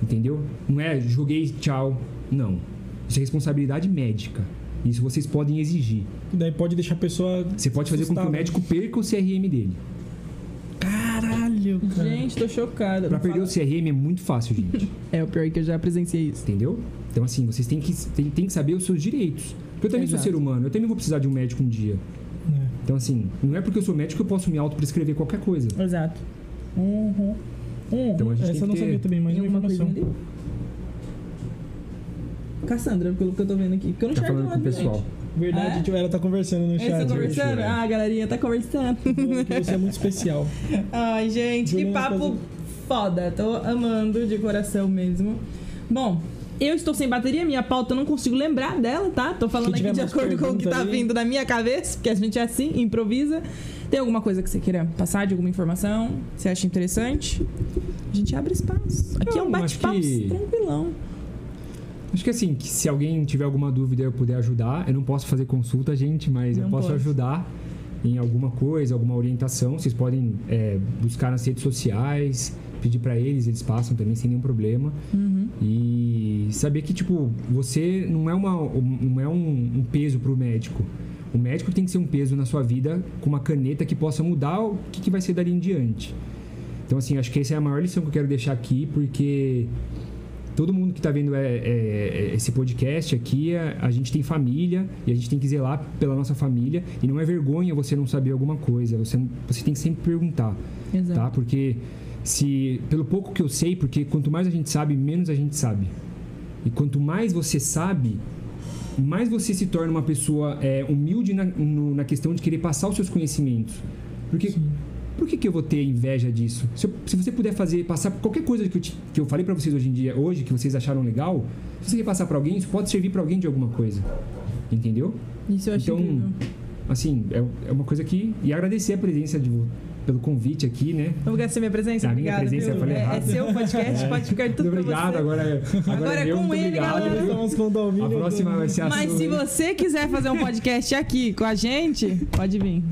Entendeu? Não é joguei, tchau. Não. Isso é responsabilidade médica. Isso vocês podem exigir. E daí pode deixar a pessoa. Você pode fazer com que o médico perca o CRM dele. Caralho, cara. Gente, tô chocada. Para Não perder o fala- CRM é muito fácil, gente. É, o pior é que eu já presenciei isso. Entendeu? Então, assim, vocês têm que, têm, têm que saber os seus direitos. Porque eu também Exato. sou ser humano, eu também vou precisar de um médico um dia. É. Então, assim, não é porque eu sou médico que eu posso me autoprescrever qualquer coisa. Exato. Uhum. Uhum. Então a gente Essa tem eu não que sabia ter... também, mas Tem uma informação. ali? Cassandra, pelo que eu tô vendo aqui. Porque eu não Tá enxergo falando com o nada, pessoal. gente. Verdade, É? tipo, ela tá conversando no Eles chat. estão conversando? né? Ah, a galerinha tá conversando. Que você é muito especial. Ai, gente, que Juliana papo Costa- foda. Tô amando de coração mesmo. Bom, eu estou sem bateria, minha pauta eu não consigo lembrar dela, tá? Tô falando aqui de acordo com o que tá aí. vindo da minha cabeça, porque a gente é assim, improvisa. Tem alguma coisa que você queira passar de alguma informação? Você acha interessante? A gente abre espaço. Aqui é um Não, bate-papo que- tranquilão. Acho que assim, que se alguém tiver alguma dúvida eu puder ajudar, eu não posso fazer consulta, gente, mas Não eu posso pode. ajudar em alguma coisa, alguma orientação. Vocês podem é, buscar nas redes sociais, pedir pra eles, eles passam também sem nenhum problema. Uhum. E saber que, tipo, você não é, uma, não é um, um peso pro médico. O médico tem que ser um peso na sua vida com uma caneta que possa mudar o que, que vai ser dali em diante. Então, assim, acho que essa é a maior lição que eu quero deixar aqui, porque todo mundo que está vendo é, é- é- esse podcast aqui, a, a gente tem família e a gente tem que zelar pela nossa família. E não é vergonha você não saber alguma coisa, você, você tem que sempre perguntar Exato. tá? Porque se pelo pouco que eu sei, porque quanto mais a gente sabe, menos a gente sabe. E quanto mais você sabe, mais você se torna uma pessoa é, humilde na, no- na questão de querer passar os seus conhecimentos. Porque por que, que eu vou ter inveja disso? Se, eu- se você puder fazer, passar por qualquer coisa que eu, te- que eu falei pra vocês hoje em dia, hoje, que vocês acharam legal, se você quer passar pra alguém, isso pode servir pra alguém de alguma coisa. Entendeu? Isso eu acho Então, incrível. Assim, é, é uma coisa que. E agradecer a presença de, pelo convite aqui, né? Agradecer minha presença. A minha presença, viu? eu falei é, é errado. seu podcast, pode ficar tudo Muito pra obrigado, você. agora, é- agora, Agora é é meu, com muito ele, obrigado. galera. Estamos com. A próxima vai ser a Mas sua. se você quiser fazer um podcast aqui com a gente, pode vir.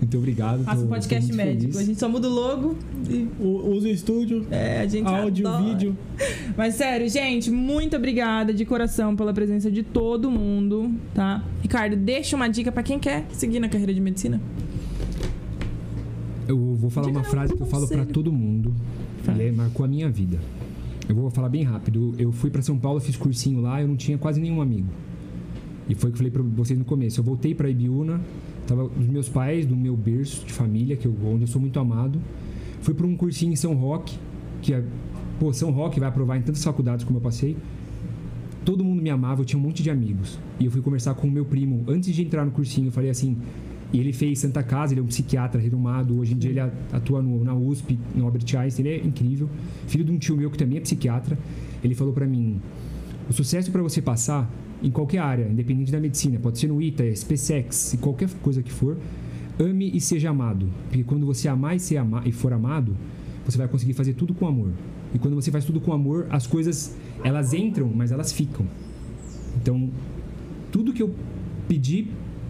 Muito obrigado. Faça um podcast médico. feliz. A gente só muda o logo e Usa o estúdio, é, a gente áudio, adora. vídeo. Mas sério, gente, muito obrigada de coração pela presença de todo mundo, tá? Ricardo, deixa uma dica pra quem quer seguir na carreira de medicina. Eu vou falar Diga uma frase que eu falo pra conselho. todo mundo. Fala. E é, marcou a minha vida. eu vou falar bem rápido. Eu fui para São Paulo, fiz cursinho lá, eu não tinha quase nenhum amigo. E foi o que eu falei para vocês no começo. Eu voltei para Ibiúna, tava dos meus pais, do meu berço de família, que eu, onde eu sou muito amado. Fui para um cursinho em São Roque, que é, pô, São Roque vai aprovar em tantas faculdades como eu passei. Todo mundo me amava, eu tinha um monte de amigos. E eu fui conversar com o meu primo antes de entrar no cursinho. Eu falei assim, e ele fez Santa Casa, ele é um psiquiatra renomado. Hoje em dia ele atua no, na USP, no Albert Einstein, ele é incrível. Filho de um tio meu que também é psiquiatra. Ele falou para mim: o sucesso para você passar em qualquer área, independente da medicina, pode ser no ITA, SpaceX, qualquer coisa que for, ame e seja amado. Porque quando você amar e, ser ama e for amado, você vai conseguir fazer tudo com amor. E quando você faz tudo com amor, as coisas elas entram, mas elas ficam. Então, tudo que eu pedi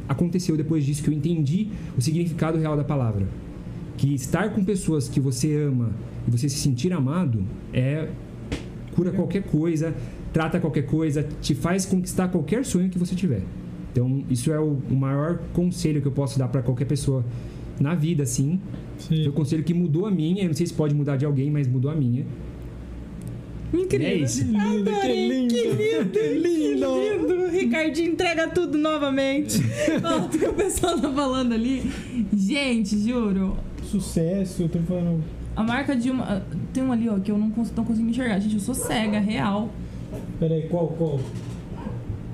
aconteceu depois disso que eu entendi o significado real da palavra. Que estar com pessoas que você ama e você se sentir amado é cura qualquer coisa, trata qualquer coisa, te faz conquistar qualquer sonho que você tiver. Então, isso é o, maior conselho que eu posso dar para qualquer pessoa na vida, assim. Sim. Foi um conselho que mudou a minha, eu não sei se pode mudar de alguém, mas mudou a minha. Incrível. É isso. Lindo, Adorei, que lindo, que lindo, que lindo. Que lindo. Ricardinho entrega tudo novamente. Olha o que o pessoal tá falando ali. Gente, juro. Sucesso, eu tô falando. A marca de uma. Tem uma ali, ó, que eu não consigo, não consigo enxergar. Gente, eu sou cega, real. Peraí, qual, qual?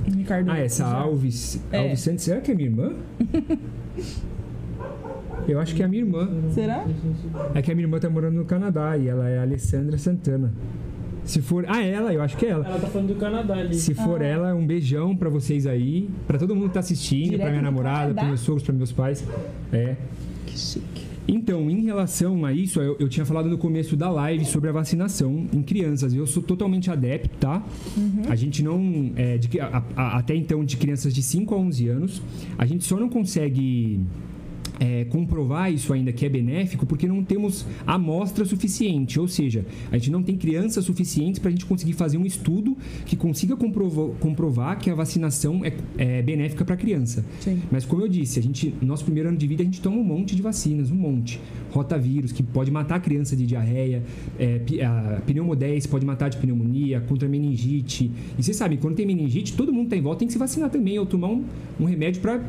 Ricardo. Ah, essa Alves. É. Alves Santos, será que é minha irmã? Eu acho que é a minha irmã. Será? É que a minha irmã tá morando no Canadá e ela é a Alessandra Santana. Se for. Ah, ela, eu acho que é ela. Ela tá falando do Canadá ali. Se for ah. ela, um beijão pra vocês aí. Pra todo mundo que tá assistindo, Direto pra minha namorada, pros meus sogros, pros meus pais. É. Que chique. Então, em relação a isso, eu, eu, tinha falado no começo da live sobre a vacinação em crianças. Eu sou totalmente adepto, tá? Uhum. A gente não. É, de, a, a, até então, de crianças de 5 a 11 anos, a gente só não consegue é, comprovar isso ainda que é benéfico porque não temos amostra suficiente, ou seja, a gente não tem crianças suficientes para a gente conseguir fazer um estudo que consiga comprovar, comprovar que a vacinação é, é benéfica para a criança. Sim. Mas como eu disse, a gente, no nosso primeiro ano de vida a gente toma um monte de vacinas, um monte. Rotavírus, que pode matar a criança de diarreia, é, a pneumo 10 pode matar de pneumonia, contra meningite. E vocês sabem, quando tem meningite, todo mundo está em volta tem que se vacinar também, ou tomar um, um remédio para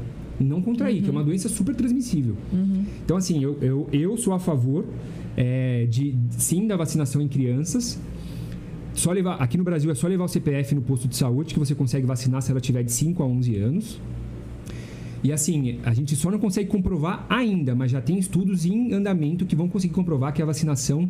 não contrair, uhum. que é uma uhum. doença super transmissível. Uhum. Então, assim, eu, eu, eu sou a favor é, de sim da vacinação em crianças. Só levar, aqui no Brasil é só levar o CPF no posto de saúde que você consegue vacinar se ela tiver de 5 a 11 anos. E assim, a gente só não consegue comprovar ainda, mas já tem estudos em andamento que vão conseguir comprovar que a vacinação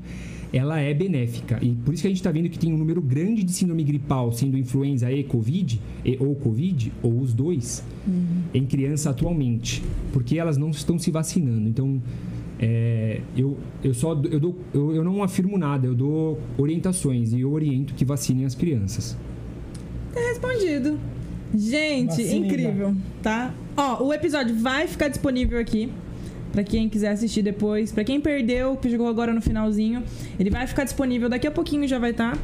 ela é benéfica. E por isso que a gente está vendo que tem um número grande de síndrome gripal, sendo influenza e Covid, e, ou Covid, ou os dois, uhum. em criança atualmente. Porque elas não estão se vacinando. Então, é, eu, eu só eu, dou, eu, eu não afirmo nada, eu dou orientações e eu oriento que vacinem as crianças. Tá respondido. Gente, incrível, tá? Ó, o episódio vai ficar disponível aqui para quem quiser assistir depois. Para quem perdeu, que jogou agora no finalzinho, ele vai ficar disponível daqui a pouquinho já vai estar. Tá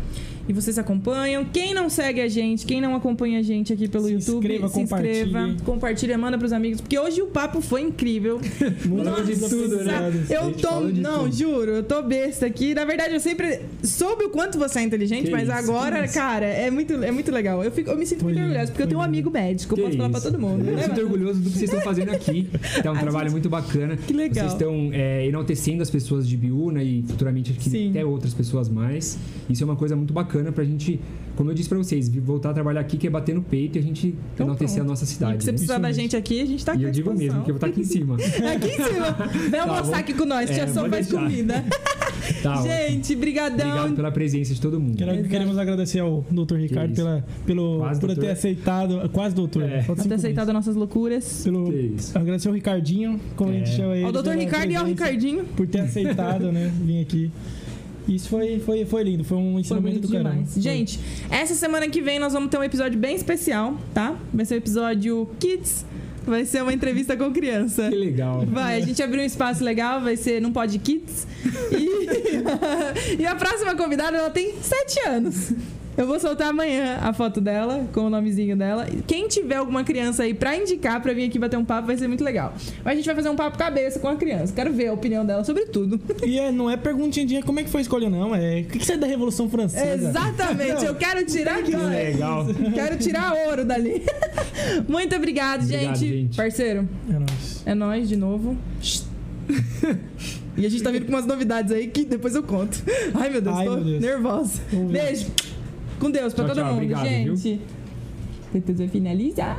e vocês acompanham. Quem não segue a gente, quem não acompanha a gente aqui pelo se YouTube, inscreva, se inscreva, compartilha, manda pros amigos, porque hoje o papo foi incrível. Nossa, de tudo, né? Eu tô, não, tudo. juro, eu tô besta aqui. Na verdade, eu sempre soube o quanto você é inteligente, que mas isso, agora, cara, é muito, é muito legal. Eu, fico, eu me sinto foi muito orgulhosa, porque eu tenho um amigo médico, eu posso isso. falar pra todo mundo. Eu né, sinto orgulhoso do que vocês estão fazendo aqui. É um a trabalho gente... muito bacana. Que legal. Vocês estão é, enaltecendo as pessoas de Biúna e futuramente até outras pessoas mais. Isso é uma coisa muito bacana pra gente como eu disse para vocês, voltar a trabalhar aqui que é bater no peito e a gente então, enaltecer a nossa cidade. E se você precisar da gente aqui, a gente tá aqui. E eu digo mesmo, que eu vou estar tá aqui em cima. aqui em cima. Vem almoçar tá aqui com nós, tia é, só faz comida. Tá gente, brigadão. Obrigado pela presença de todo mundo. Quero, queremos agradecer ao Dr. Ricardo pela, pelo, quase por doutor. ter aceitado, quase doutor, é. por ter aceitado nossas loucuras. Pelo, agradecer ao Ricardinho, como é. a gente chama ele. Ao Dr. Ricardo e ao Ricardinho. Por ter aceitado, né, vir aqui. Isso foi, foi, foi lindo, foi um ensinamento foi do caramba. Demais. Gente, essa semana que vem nós vamos ter um episódio bem especial, tá? Vai ser o episódio Kids. Vai ser uma entrevista com criança. Que legal. Vai, a gente abriu um espaço legal, vai ser num Pod Kids. E, e a próxima convidada, ela tem 7 anos. Eu vou soltar amanhã a foto dela, com o nomezinho dela. Quem tiver alguma criança aí pra indicar pra vir aqui bater um papo, vai ser muito legal. Mas a gente vai fazer um papo cabeça com a criança. Quero ver a opinião dela sobre tudo. E é, não é perguntinha de como é que foi escolher, não. É o que, que você é da Revolução Francesa? Exatamente, eu quero tirar Que legal. Quero tirar ouro dali. Muito obrigado, Obrigado, gente. gente. Parceiro, É nóis. é nóis de novo. e a gente tá vindo com umas novidades aí que depois eu conto. Ai, meu Deus, Ai, tô meu Deus. nervosa. Beijo. Com Deus pra Tchau, todo tchau. mundo, Obrigado, viu? gente. Depois vai finalizar.